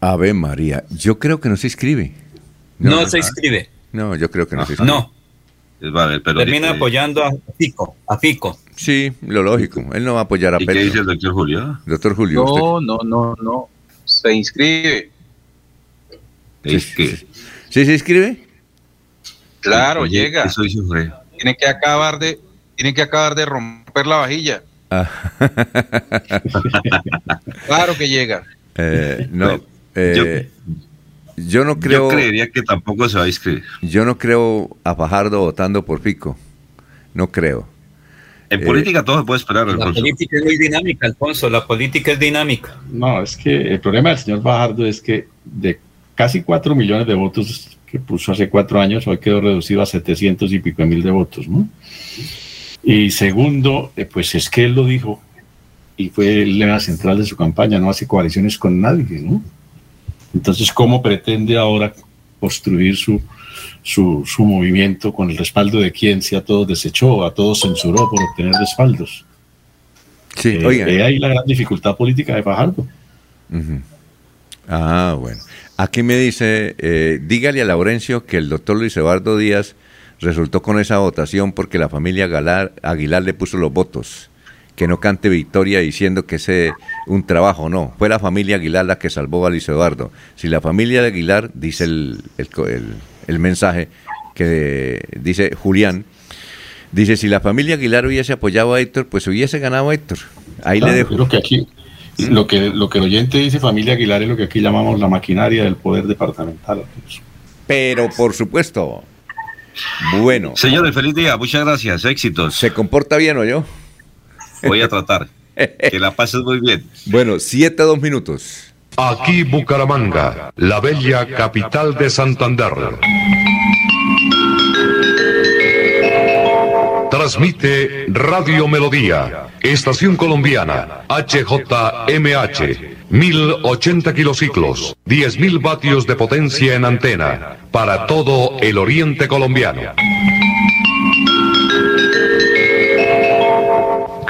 Ave María, yo creo que no se inscribe. No, se inscribe. No, yo creo que no se inscribe. No. Es, va a ver, pero Termina apoyando a Pico, a Pico. Sí, lo lógico. Él no va a apoyar a ¿Y qué dice el doctor Julio? Doctor Julio, usted- No, no, no, no. Se inscribe. Es que ¿Sí se inscribe? Claro, Oye, llega. Eso. Tiene que acabar de, tiene que acabar de romper la vajilla. Ah. Claro que llega. Eh, no, eh, yo, no creo. Yo creería que tampoco se va a inscribir. Yo no creo a Fajardo votando por Pico. No creo. En Eh, política todo se puede esperar, La Alfonso. política es muy dinámica, Alfonso. La política es dinámica. No, es que el problema del señor Bajardo es que de casi 4 millones de votos que puso hace cuatro años, hoy quedó reducido a 700 y pico mil de votos, ¿no? Y segundo, eh, pues es que él lo dijo y fue el lema central de su campaña, no hace coaliciones con nadie, ¿no? Entonces, ¿cómo pretende ahora construir su, su, su movimiento con el respaldo de quien si a todos desechó, a todos censuró por obtener respaldos? Sí, Eh, ahí la gran dificultad política de Fajardo. Ah, bueno. Aquí me dice, eh, dígale a Laurencio que el doctor Luis Eduardo Díaz resultó con esa votación porque la familia Galar- Aguilar le puso los votos. Que no cante victoria diciendo que es un trabajo, no. Fue la familia Aguilar la que salvó a Luis Eduardo. Si la familia de Aguilar, dice el, el, mensaje que dice Julián, dice, si la familia Aguilar hubiese apoyado a Héctor, pues hubiese ganado a Héctor. Ahí le dejo. Creo que aquí, lo que, lo que el oyente dice familia Aguilar es lo que aquí llamamos la maquinaria del poder departamental. Pero por supuesto. Bueno. Señores, feliz día. Muchas gracias. Éxitos. ¿Se comporta bien o yo? Voy a tratar. que la pases muy bien. Bueno, siete a dos minutos. Aquí Bucaramanga, la bella capital de Santander. Transmite Radio Melodía, Estación Colombiana, HJMH, 1080 kilociclos, 10.000 vatios de potencia en antena, para todo el oriente colombiano.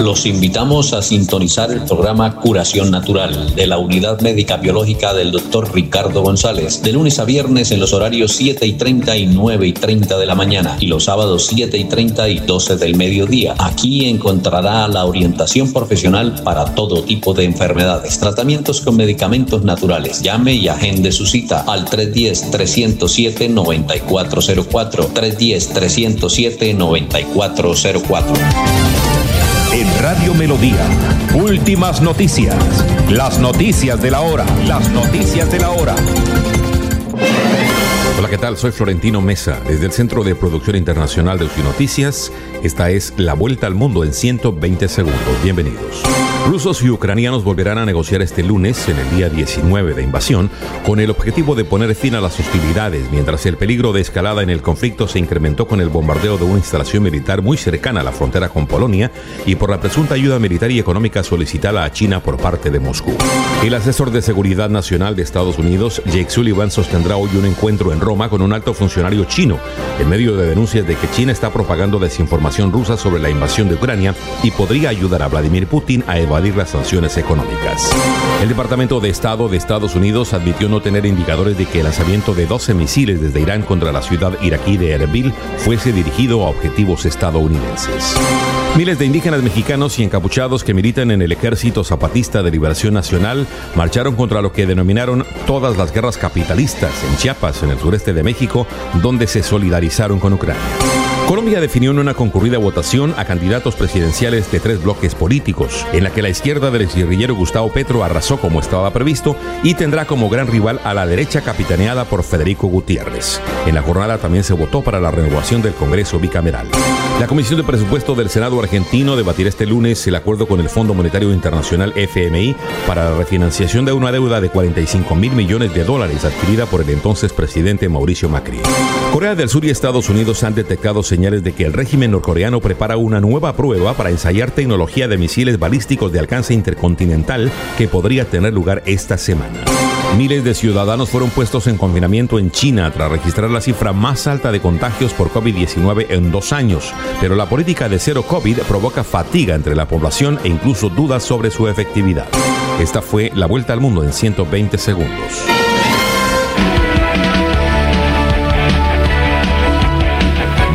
Los invitamos a sintonizar el programa Curación Natural de la Unidad Médica Biológica del Dr. Ricardo González, de lunes a viernes en los horarios 7 y 30 y 9 y 30 de la mañana y los sábados 7 y 30 y 12 del mediodía. Aquí encontrará la orientación profesional para todo tipo de enfermedades, tratamientos con medicamentos naturales. Llame y agende su cita al 310-307-9404. 310-307-9404 en Radio Melodía. Últimas noticias. Las noticias de la hora. Las noticias de la hora. Hola, ¿qué tal? Soy Florentino Mesa, desde el Centro de Producción Internacional de Noticias. Esta es La Vuelta al Mundo en 120 segundos. Bienvenidos. Rusos y ucranianos volverán a negociar este lunes, en el día 19 de invasión, con el objetivo de poner fin a las hostilidades, mientras el peligro de escalada en el conflicto se incrementó con el bombardeo de una instalación militar muy cercana a la frontera con Polonia y por la presunta ayuda militar y económica solicitada a China por parte de Moscú. El asesor de Seguridad Nacional de Estados Unidos, Jake Sullivan, sostendrá hoy un encuentro en Roma con un alto funcionario chino, en medio de denuncias de que China está propagando desinformación rusa sobre la invasión de Ucrania y podría ayudar a Vladimir Putin a evaluar las sanciones económicas. El Departamento de Estado de Estados Unidos admitió no tener indicadores de que el lanzamiento de 12 misiles desde Irán contra la ciudad iraquí de Erbil fuese dirigido a objetivos estadounidenses. Miles de indígenas mexicanos y encapuchados que militan en el Ejército Zapatista de Liberación Nacional marcharon contra lo que denominaron todas las guerras capitalistas en Chiapas, en el sureste de México, donde se solidarizaron con Ucrania. Colombia definió en una concurrida votación a candidatos presidenciales de tres bloques políticos, en la que la izquierda del guerrillero Gustavo Petro arrasó como estaba previsto y tendrá como gran rival a la derecha capitaneada por Federico Gutiérrez. En la jornada también se votó para la renovación del Congreso bicameral. La Comisión de Presupuesto del Senado argentino debatirá este lunes el acuerdo con el Fondo Monetario Internacional FMI para la refinanciación de una deuda de 45 mil millones de dólares adquirida por el entonces presidente Mauricio Macri. Corea del Sur y Estados Unidos han detectado señales de que el régimen norcoreano prepara una nueva prueba para ensayar tecnología de misiles balísticos de alcance intercontinental que podría tener lugar esta semana. Miles de ciudadanos fueron puestos en confinamiento en China tras registrar la cifra más alta de contagios por COVID-19 en dos años, pero la política de cero COVID provoca fatiga entre la población e incluso dudas sobre su efectividad. Esta fue la vuelta al mundo en 120 segundos.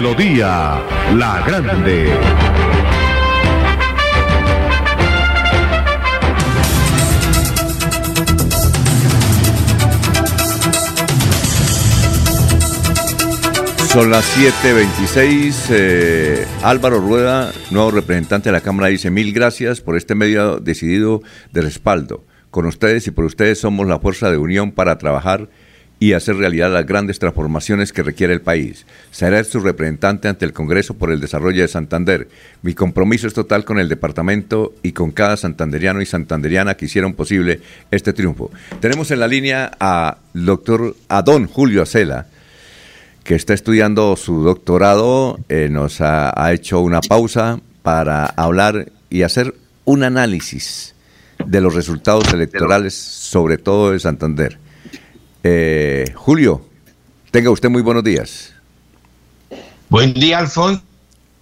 Melodía La Grande. Son las 7.26. Eh, Álvaro Rueda, nuevo representante de la Cámara, dice mil gracias por este medio decidido de respaldo. Con ustedes y por ustedes somos la fuerza de unión para trabajar y hacer realidad las grandes transformaciones que requiere el país. Seré su representante ante el Congreso por el desarrollo de Santander. Mi compromiso es total con el departamento y con cada santanderiano y santanderiana que hicieron posible este triunfo. Tenemos en la línea a doctor a don Julio Acela, que está estudiando su doctorado, eh, nos ha, ha hecho una pausa para hablar y hacer un análisis de los resultados electorales, sobre todo de Santander. Eh, Julio, tenga usted muy buenos días. Buen día, Alfonso.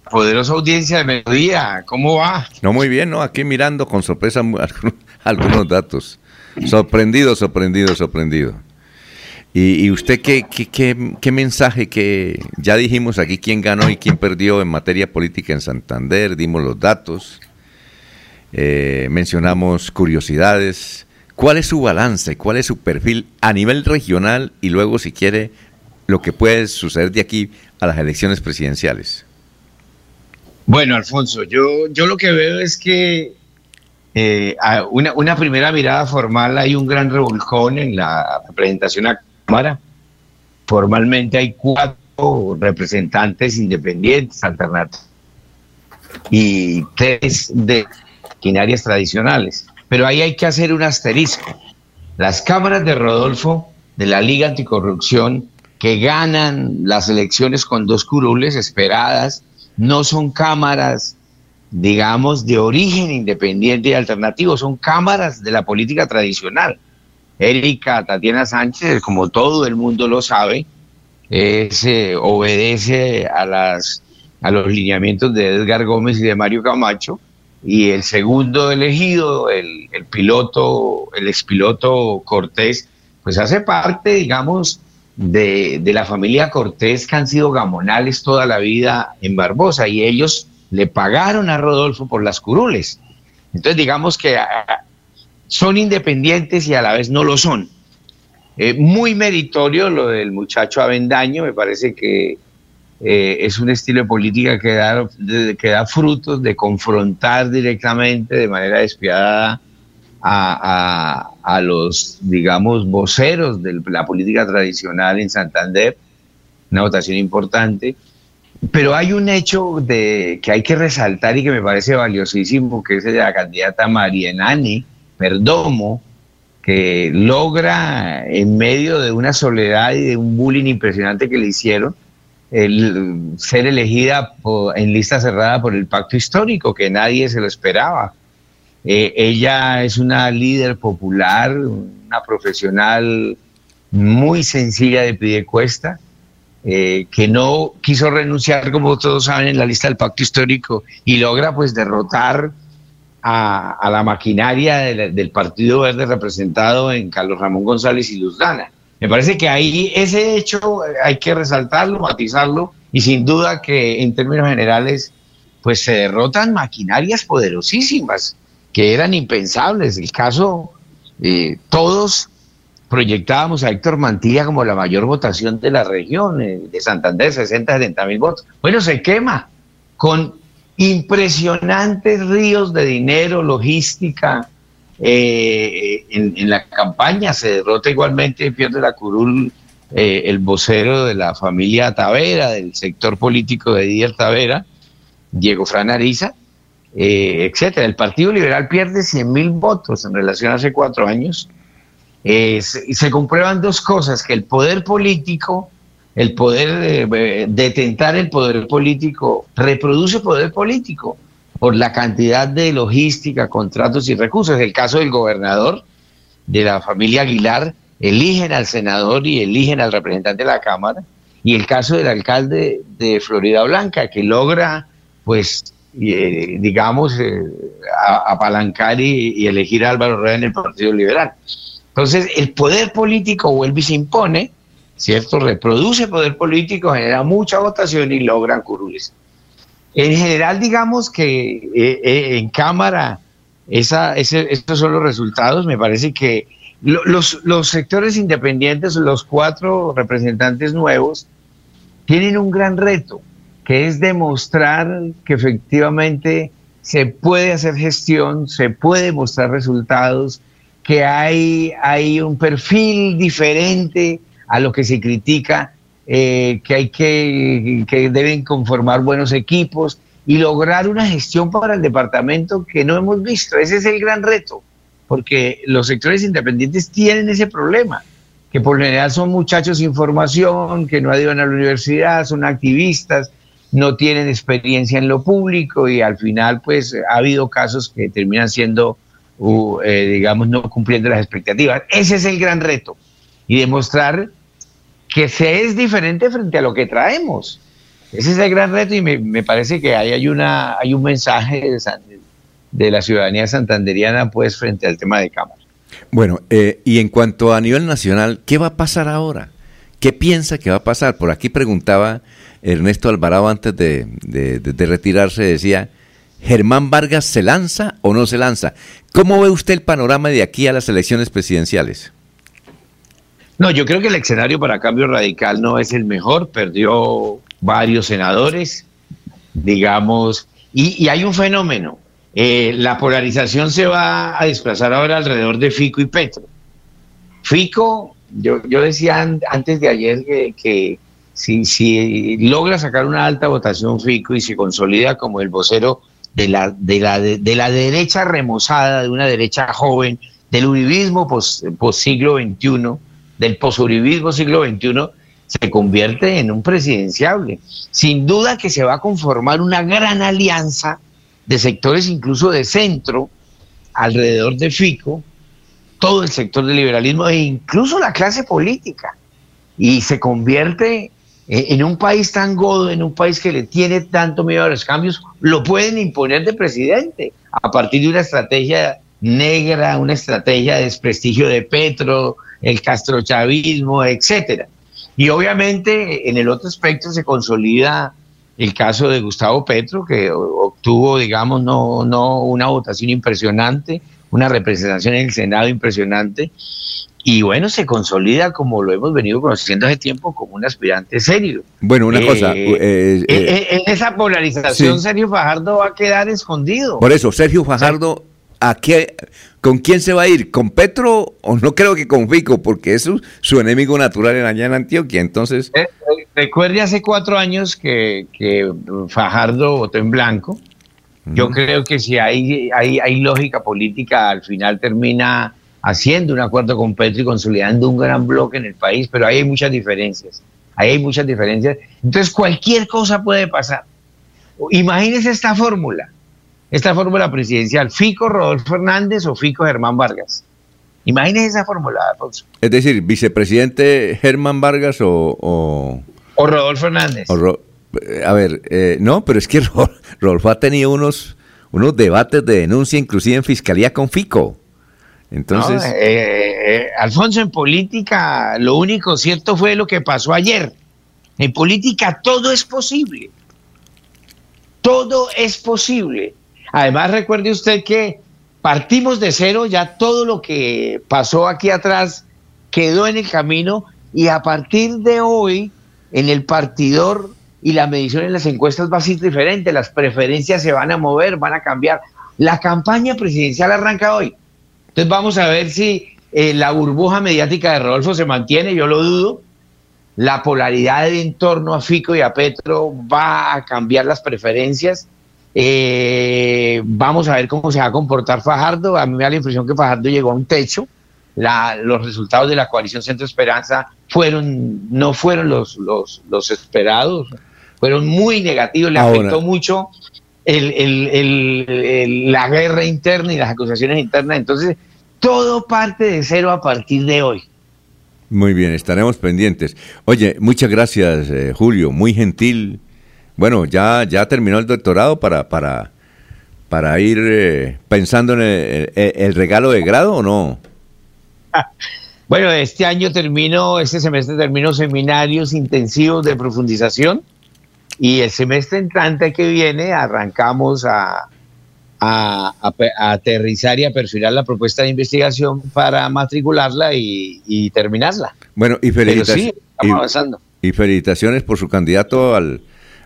Poderosa audiencia de mediodía, ¿cómo va? No, muy bien, ¿no? Aquí mirando con sorpresa algunos datos. Sorprendido, sorprendido, sorprendido. ¿Y, y usted qué, qué, qué, qué mensaje que ya dijimos aquí quién ganó y quién perdió en materia política en Santander? Dimos los datos, eh, mencionamos curiosidades. ¿Cuál es su balance? ¿Cuál es su perfil a nivel regional y luego, si quiere, lo que puede suceder de aquí a las elecciones presidenciales? Bueno, Alfonso, yo, yo lo que veo es que eh, a una, una primera mirada formal hay un gran revolcón en la representación a Cámara. Formalmente hay cuatro representantes independientes, alternativos, y tres de maquinarias tradicionales. Pero ahí hay que hacer un asterisco. Las cámaras de Rodolfo de la Liga Anticorrupción que ganan las elecciones con dos curules esperadas no son cámaras, digamos, de origen independiente y alternativo, son cámaras de la política tradicional. Erika Tatiana Sánchez, como todo el mundo lo sabe, eh, obedece a, las, a los lineamientos de Edgar Gómez y de Mario Camacho, y el segundo elegido, el, el piloto, el expiloto Cortés, pues hace parte, digamos, de, de la familia Cortés que han sido gamonales toda la vida en Barbosa y ellos le pagaron a Rodolfo por las curules. Entonces digamos que ah, son independientes y a la vez no lo son. Eh, muy meritorio lo del muchacho Avendaño, me parece que eh, es un estilo de política que da, que da frutos de confrontar directamente de manera despiadada a, a- los, digamos, voceros de la política tradicional en Santander, una votación importante. Pero hay un hecho de, que hay que resaltar y que me parece valiosísimo, que es la candidata Marienani Perdomo, que logra, en medio de una soledad y de un bullying impresionante que le hicieron, ser elegida en lista cerrada por el pacto histórico, que nadie se lo esperaba. Eh, ella es una líder popular, una profesional muy sencilla de Piedecuesta, eh, que no quiso renunciar, como todos saben, en la lista del pacto histórico y logra pues derrotar a, la maquinaria del Partido Verde representado en Carlos Ramón González y Luz Dana. Me parece que ahí ese hecho eh, hay que resaltarlo, matizarlo y sin duda que en términos generales pues se derrotan maquinarias poderosísimas que eran impensables. El caso, eh, todos proyectábamos a Héctor Mantilla como la mayor votación de la región, eh, de Santander, 60, 70 mil votos. Bueno, se quema con impresionantes ríos de dinero, logística. Eh, en, la campaña se derrota igualmente, pierde la curul eh, el vocero de la familia Tavera, del sector político de Díaz Tavera, Diego Fran Ariza, eh, etcétera. El Partido Liberal pierde 100 mil votos en relación a hace cuatro años. Eh, se, se comprueban dos cosas, que el poder político, el poder de, detentar el poder político, reproduce poder político por la cantidad de logística, contratos y recursos. El caso del gobernador de la familia Aguilar, eligen al senador y eligen al representante de la Cámara, y el caso del alcalde de Florida Blanca, que logra, pues, eh, digamos, eh, apalancar y, y elegir a Álvaro Rueda en el Partido Liberal. Entonces, el poder político vuelve y se impone, ¿cierto? Reproduce poder político, genera mucha votación y logran curules. En general, digamos que eh, eh, en Cámara, esa, ese- estos son los resultados. Me parece que lo- los, los sectores independientes, los cuatro representantes nuevos, tienen un gran reto, que es demostrar que efectivamente se puede hacer gestión, se puede mostrar resultados, que hay, hay un perfil diferente a lo que se critica, eh, que hay que, deben conformar buenos equipos y lograr una gestión para el departamento que no hemos visto. Ese es el gran reto, porque los sectores independientes tienen ese problema, que por general son muchachos sin formación, que no ido a la universidad, son activistas, no tienen experiencia en lo público y al final pues ha habido casos que terminan siendo, uh, eh, digamos, no cumpliendo las expectativas. Ese es el gran reto y demostrar que se es diferente frente a lo que traemos. Ese es el gran reto y me, parece que ahí hay, una, hay un mensaje de, de, la ciudadanía santanderiana pues frente al tema de Cámara. Bueno, eh, y en cuanto a nivel nacional, ¿qué va a pasar ahora? ¿Qué piensa que va a pasar? Por aquí preguntaba Ernesto Alvarado antes de, de, retirarse, decía, ¿Germán Vargas se lanza o no se lanza? ¿Cómo ve usted el panorama de aquí a las elecciones presidenciales? No, yo creo que el escenario para cambio radical no es el mejor, perdió varios senadores, digamos, y, hay un fenómeno, eh, la polarización se va a desplazar ahora alrededor de Fico y Petro. Fico, yo, yo decía antes de ayer que si, si logra sacar una alta votación Fico y se consolida como el vocero de la, de la, de, la derecha remozada, de una derecha joven, del uribismo post, siglo XXI, del posuribismo siglo XXI, se convierte en un presidenciable. Sin duda que se va a conformar una gran alianza de sectores incluso de centro alrededor de Fico, todo el sector del liberalismo e incluso la clase política. Y se convierte eh, en un país tan godo, en un país que le tiene tanto miedo a los cambios, lo pueden imponer de presidente a partir de una estrategia negra, una estrategia de desprestigio de Petro, el castrochavismo, etcétera. Y obviamente en el otro aspecto se consolida el caso de Gustavo Petro, que obtuvo, digamos, no, no una votación impresionante, una representación en el Senado impresionante, y bueno, se consolida como lo hemos venido conociendo hace tiempo como un aspirante serio. Bueno, una cosa. Eh, eh, eh, en esa polarización, Sergio Fajardo va a quedar escondido. Por eso, Sergio Fajardo, ¿a qué, ¿con quién se va a ir? ¿Con Petro o no creo que con Fico? Porque es su, enemigo natural en allá en Antioquia. Entonces. recuerde hace cuatro años que, que Fajardo votó en blanco. Yo creo que si hay, hay, hay lógica política, al final termina haciendo un acuerdo con Petro y consolidando un gran bloque en el país, pero ahí hay muchas diferencias. Ahí hay muchas diferencias. Entonces, cualquier cosa puede pasar. Imagínese esta fórmula, esta fórmula presidencial, Fico Rodolfo Fernández o Fico Germán Vargas. Imagínese esa fórmula, Alfonso. Es decir, vicepresidente Germán Vargas o... O, Rodolfo Hernández. a ver, eh, no, pero es que Rodolfo ha tenido unos, unos debates de denuncia, inclusive en fiscalía con Fico. Entonces. Eh, eh, Alfonso, en política lo único cierto fue lo que pasó ayer. En política todo es posible. Todo es posible. Además, recuerde usted que partimos de cero, ya todo lo que pasó aquí atrás quedó en el camino y a partir de hoy, en el partidor y la medición en las encuestas va a ser diferente, las preferencias se van a mover, van a cambiar. La campaña presidencial arranca hoy. Entonces vamos a ver si eh, la burbuja mediática de Rodolfo se mantiene, yo lo dudo. La polaridad en torno a Fico y a Petro va a cambiar las preferencias. Eh, vamos a ver cómo se va a comportar Fajardo. A mí me da la impresión que Fajardo llegó a un techo. los resultados de la coalición Centro Esperanza fueron, no fueron los, los, esperados, fueron muy negativos, le afectó mucho la guerra interna y las acusaciones internas. Entonces, todo parte de cero a partir de hoy. Muy bien, estaremos pendientes. Oye, muchas gracias, eh, Julio, muy gentil. Bueno, ya, ya terminó el doctorado para, para, para ir eh, pensando en el, regalo de grado o no? Bueno, este año termino, este semestre termino seminarios intensivos de profundización y el semestre entrante que viene arrancamos a, a, aterrizar y a perfilar la propuesta de investigación para matricularla y, terminarla. Bueno, y felicitaciones. y, felicitaciones por su candidato al,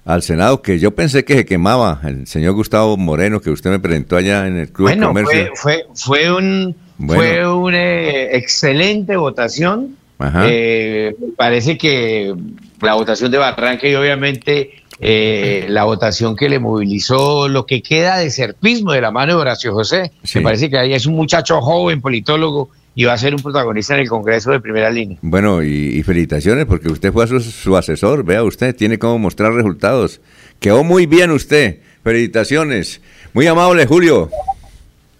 al Senado, que yo pensé que se quemaba, el señor Gustavo Moreno, que usted me presentó allá en el Club de Comercio. Fue, fue, fue, un, fue una excelente votación. Eh, parece que la votación de Barranca y obviamente eh, la votación que le movilizó lo que queda de serpismo de la mano de Horacio José. Me parece que ahí es un muchacho joven, politólogo, y va a ser un protagonista en el Congreso de primera línea. Bueno, y, felicitaciones porque usted fue su, su, asesor, vea usted, tiene cómo mostrar resultados. Quedó muy bien usted, felicitaciones. Muy amable, Julio.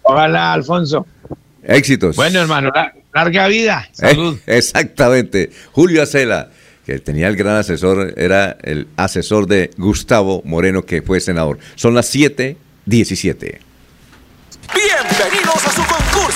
Hola, Alfonso. Éxitos. Bueno, hermano, larga vida. Salud. exactamente. Julio Acela, que tenía el gran asesor, era el asesor de Gustavo Moreno, que fue senador. Son las 7:17. Bienvenidos a su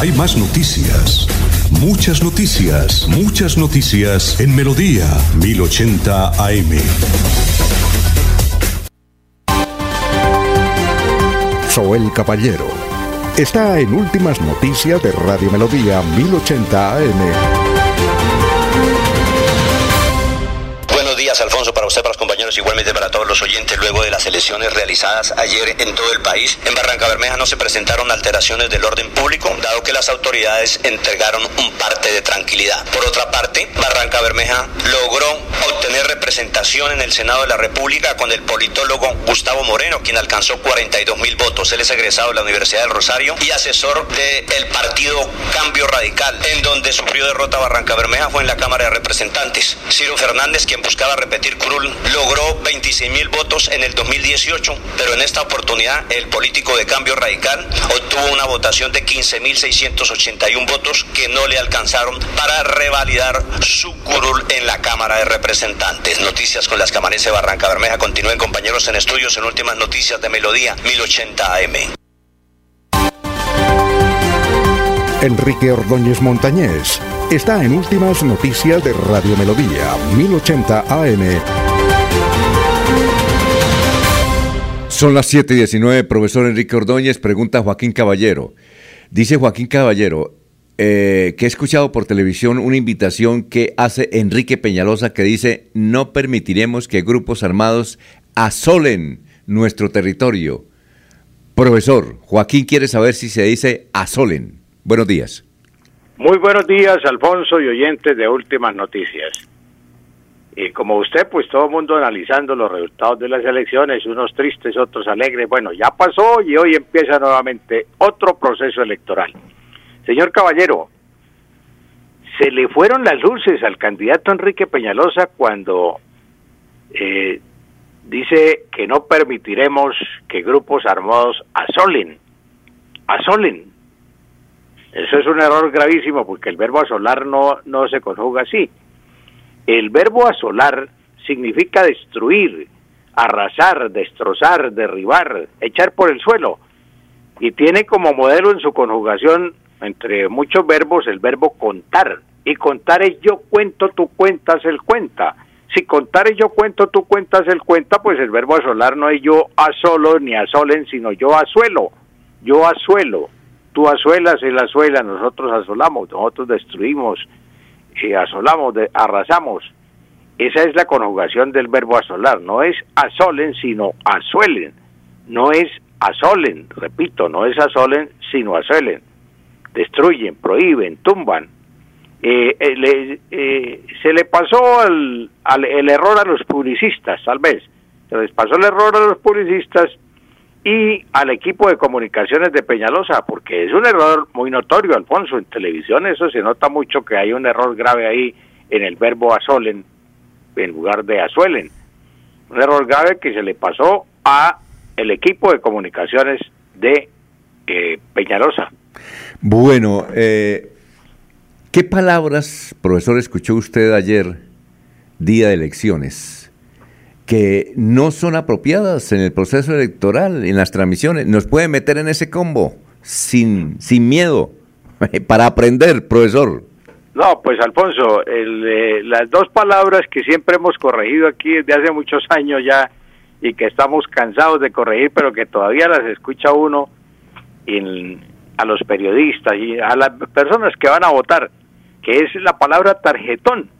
Hay más noticias. Muchas noticias, muchas noticias en Melodía 1080 AM. Soel Caballero está en Últimas Noticias de Radio Melodía 1080 AM. días, Alfonso, para usted, para los compañeros, igualmente para todos los oyentes. Luego de las elecciones realizadas ayer en todo el país, en Barranca Bermeja no se presentaron alteraciones del orden público, dado que las autoridades entregaron un parte de tranquilidad. Por otra parte, Barranca Bermeja logró obtener representación en el Senado de la República con el politólogo Gustavo Moreno, quien alcanzó 42 mil votos. Él es egresado de la Universidad del Rosario y asesor del partido Cambio Radical, en donde sufrió derrota Barranca Bermeja fue en la Cámara de Representantes. Ciro Fernández, quien buscaba repetir curul, logró 26 mil votos en el 2018, pero en esta oportunidad el político de cambio radical obtuvo una votación de 15 mil 681 votos que no le alcanzaron para revalidar su curul en la Cámara de Representantes. Noticias con las que amanece Barranca Bermeja. Continúen compañeros en estudios en últimas noticias de Melodía 1080 AM. Enrique Ordóñez Montañés está en Últimas Noticias de Radio Melodía, 1080 AM. Son las 7 y 19, profesor Enrique Ordóñez, pregunta Joaquín Caballero. Dice Joaquín Caballero, eh, que he escuchado por televisión una invitación que hace Enrique Peñalosa que dice, no permitiremos que grupos armados asolen nuestro territorio. Profesor, Joaquín quiere saber si se dice asolen. Buenos días. Muy buenos días, Alfonso y oyentes de Últimas Noticias. Y como usted, pues todo el mundo analizando los resultados de las elecciones, unos tristes, otros alegres. Bueno, ya pasó y hoy empieza nuevamente otro proceso electoral. Señor Caballero, se le fueron las luces al candidato Enrique Peñalosa cuando eh, dice que no permitiremos que grupos armados asolen. Asolen. Eso es un error gravísimo porque el verbo asolar no, no se conjuga así. El verbo asolar significa destruir, arrasar, destrozar, derribar, echar por el suelo. Y tiene como modelo en su conjugación, entre muchos verbos, el verbo contar. Y contar es yo cuento, tú cuentas, él cuenta. Si contar es yo cuento, tú cuentas, él cuenta, pues el verbo asolar no es yo asolo ni asolen, sino yo asuelo. Yo asuelo tú asuelas, él asuela, nosotros asolamos, nosotros destruimos, y asolamos, arrasamos. Esa es la conjugación del verbo asolar, no es asolen, sino asuelen, no es asolen, repito, no es asolen, sino asuelen. Destruyen, prohíben, tumban. Eh, eh, eh, se le pasó el error a los publicistas, tal vez. Se les pasó el error a los publicistas y al equipo de comunicaciones de Peñalosa, porque es un error muy notorio, Alfonso, en televisión eso se nota mucho que hay un error grave ahí en el verbo asolen en lugar de asuelen. Un error grave que se le pasó a el equipo de comunicaciones de eh, Peñalosa. Bueno, eh, ¿qué palabras, profesor, escuchó usted ayer, día de elecciones? Que no son apropiadas en el proceso electoral, en las transmisiones. Nos puede meter en ese combo sin, sin miedo, para aprender, profesor. No, pues Alfonso, el, las dos palabras que siempre hemos corregido aquí desde hace muchos años ya y que estamos cansados de corregir, pero que todavía las escucha uno en, a los periodistas y a las personas que van a votar, que es la palabra tarjetón.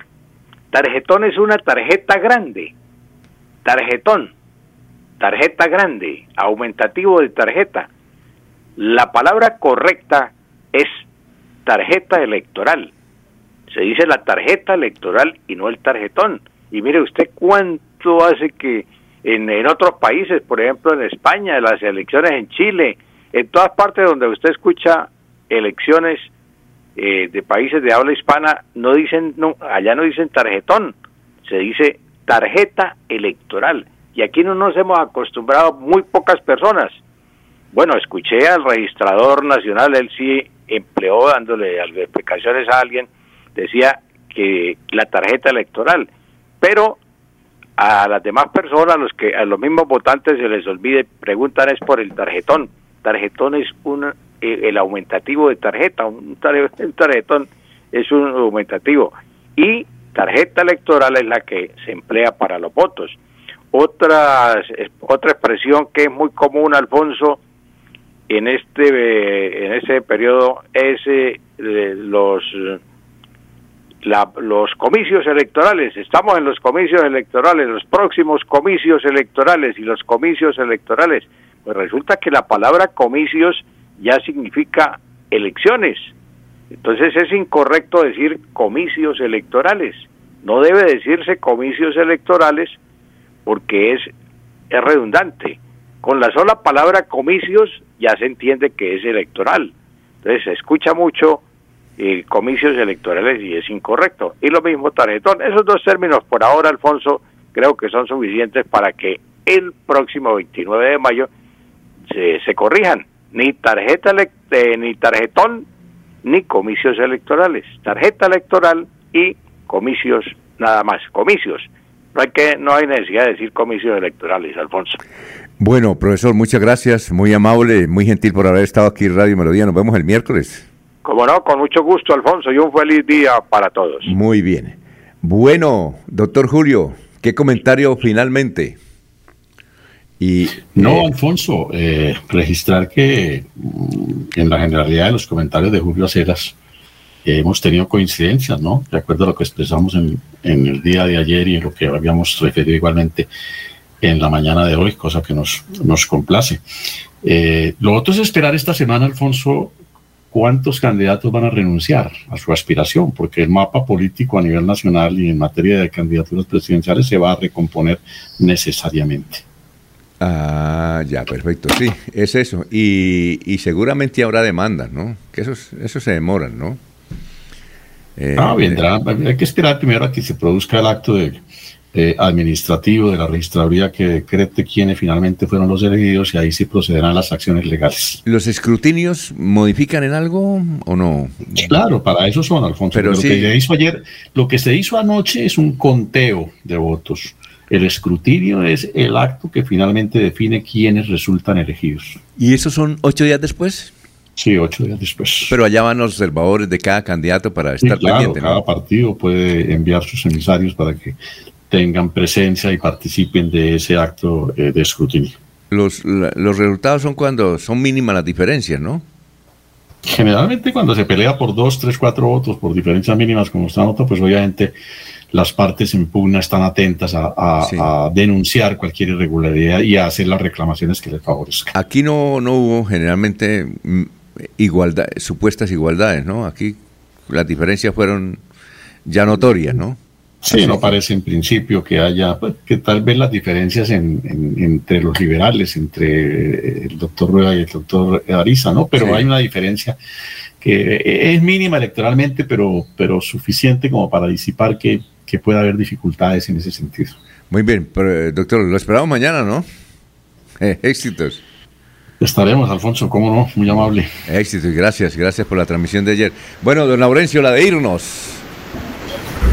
Tarjetón es una tarjeta grande. Tarjetón. Tarjeta grande. Aumentativo de tarjeta. La palabra correcta es tarjeta electoral. Se dice la tarjeta electoral y no el tarjetón. Y mire usted cuánto hace que en, en otros países, por ejemplo en España, en las elecciones en Chile, en todas partes donde usted escucha elecciones eh, de países de habla hispana, no dicen, no, allá no dicen tarjetón, se dice tarjeta electoral. Y aquí no nos hemos acostumbrado muy pocas personas. Bueno, escuché al registrador nacional, él sí empleó dándole explicaciones a alguien, decía que la tarjeta electoral, pero a las demás personas, a los que a los mismos votantes se les olvide, preguntan es por el tarjetón. Tarjetón es un, eh, el aumentativo de tarjeta, un, tarjetón es un aumentativo. Y tarjeta electoral es la que se emplea para los votos. Otra, otra expresión que es muy común, Alfonso, en este en ese periodo es eh, los los comicios electorales. Estamos en los comicios electorales, los próximos comicios electorales y los comicios electorales. Pues resulta que la palabra comicios ya significa elecciones. Entonces es incorrecto decir comicios electorales. No debe decirse comicios electorales porque es, redundante. Con la sola palabra comicios ya se entiende que es electoral. Entonces se escucha mucho eh, comicios electorales y es incorrecto. Y lo mismo tarjetón. Esos dos términos por ahora, Alfonso, creo que son suficientes para que el próximo 29 de mayo se, se corrijan. Ni tarjeta eh, ni tarjetón ni comicios electorales. Tarjeta electoral y comicios nada más. Comicios. No hay que no hay necesidad de decir comicios electorales, Alfonso. Bueno, profesor, muchas gracias, muy amable, muy gentil por haber estado aquí en Radio Melodía. Nos vemos el miércoles. Como no, con mucho gusto, Alfonso, y un feliz día para todos. Muy bien. Bueno, doctor Julio, ¿qué comentario finalmente? Y, no, eh, Alfonso, eh, registrar que mm, en la generalidad de los comentarios de Julio Aceras eh, hemos tenido coincidencias, ¿no? De acuerdo a lo que expresamos en, en, el día de ayer y en lo que habíamos referido igualmente en la mañana de hoy, cosa que nos, nos complace. lo otro es esperar esta semana, Alfonso, cuántos candidatos van a renunciar a su aspiración, porque el mapa político a nivel nacional y en materia de candidaturas presidenciales se va a recomponer necesariamente. Ah, ya, perfecto, sí, es eso. Y, y seguramente habrá demandas, ¿no? Que eso, eso se demoran, ¿no? Eh, ah, vendrá, hay que esperar primero a que se produzca el acto de, eh, administrativo de la registraduría que decrete quiénes finalmente fueron los elegidos y ahí sí procederán las acciones legales. ¿Los escrutinios modifican en algo o no? Claro, para eso son, Alfonso. Pero, lo que se hizo ayer, lo que se hizo anoche es un conteo de votos. El escrutinio es el acto que finalmente define quiénes resultan elegidos. ¿Y esos son ocho días después? Sí, ocho días después. Pero allá van los observadores de cada candidato para estar sí, claro, Cada partido puede enviar sus emisarios para que tengan presencia y participen de ese acto eh, de escrutinio. Los, los resultados son cuando son mínimas las diferencias, ¿no? Generalmente cuando se pelea por dos, tres, cuatro votos, por diferencias mínimas como está nota, pues obviamente las partes en pugna están atentas a, denunciar cualquier irregularidad y a hacer las reclamaciones que les favorezcan. Aquí no, no hubo generalmente mm, igualdad, supuestas igualdades, ¿no? Aquí las diferencias fueron ya notorias, ¿no? Sí, no parece en principio que haya, pues, que tal vez las diferencias entre los liberales, entre el doctor Rueda y el doctor Ariza, ¿no? Pero hay una diferencia que es mínima electoralmente, pero, pero suficiente como para disipar que, que pueda haber dificultades en ese sentido. Muy bien, pero, doctor, lo esperamos mañana, ¿no? Eh, éxitos. Estaremos, Alfonso, cómo no, muy amable. Éxitos, gracias, gracias por la transmisión de ayer. Bueno, don Laurencio, la de irnos.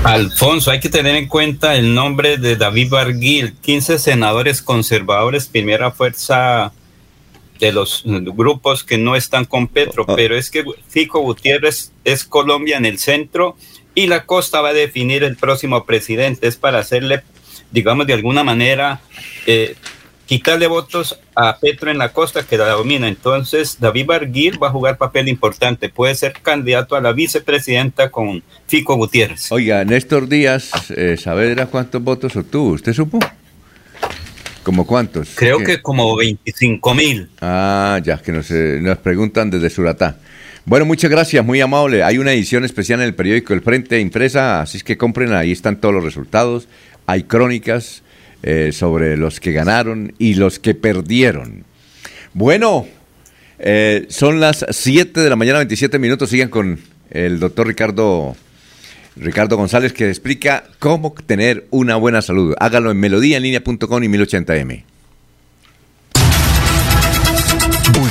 Alfonso, hay que tener en cuenta el nombre de David Barguil, 15 senadores conservadores, primera fuerza de los grupos que no están con Petro, ah. pero es que Fico Gutiérrez es Colombia en el centro y la costa va a definir el próximo presidente. Es para hacerle, digamos, de alguna manera, eh, quitarle votos a Petro en la costa que la domina. Entonces, David Barguil va a jugar papel importante. Puede ser candidato a la vicepresidenta con Fico Gutiérrez. Oiga, Néstor Díaz eh, Saavedra, ¿cuántos votos obtuvo? ¿Usted supo? ¿Como cuántos? Creo que como 25 mil. Ah, ya, que nos, eh, nos preguntan desde Suratá. Bueno, muchas gracias, muy amable. Hay una edición especial en el periódico El Frente impresa, así es que compren, ahí están todos los resultados. Hay crónicas eh, sobre los que ganaron y los que perdieron. Bueno, eh, son las 7 de la mañana, 27 minutos. Sigan con el doctor Ricardo, Ricardo González que explica cómo tener una buena salud. Hágalo en melodíaenlínea.com y 1080m.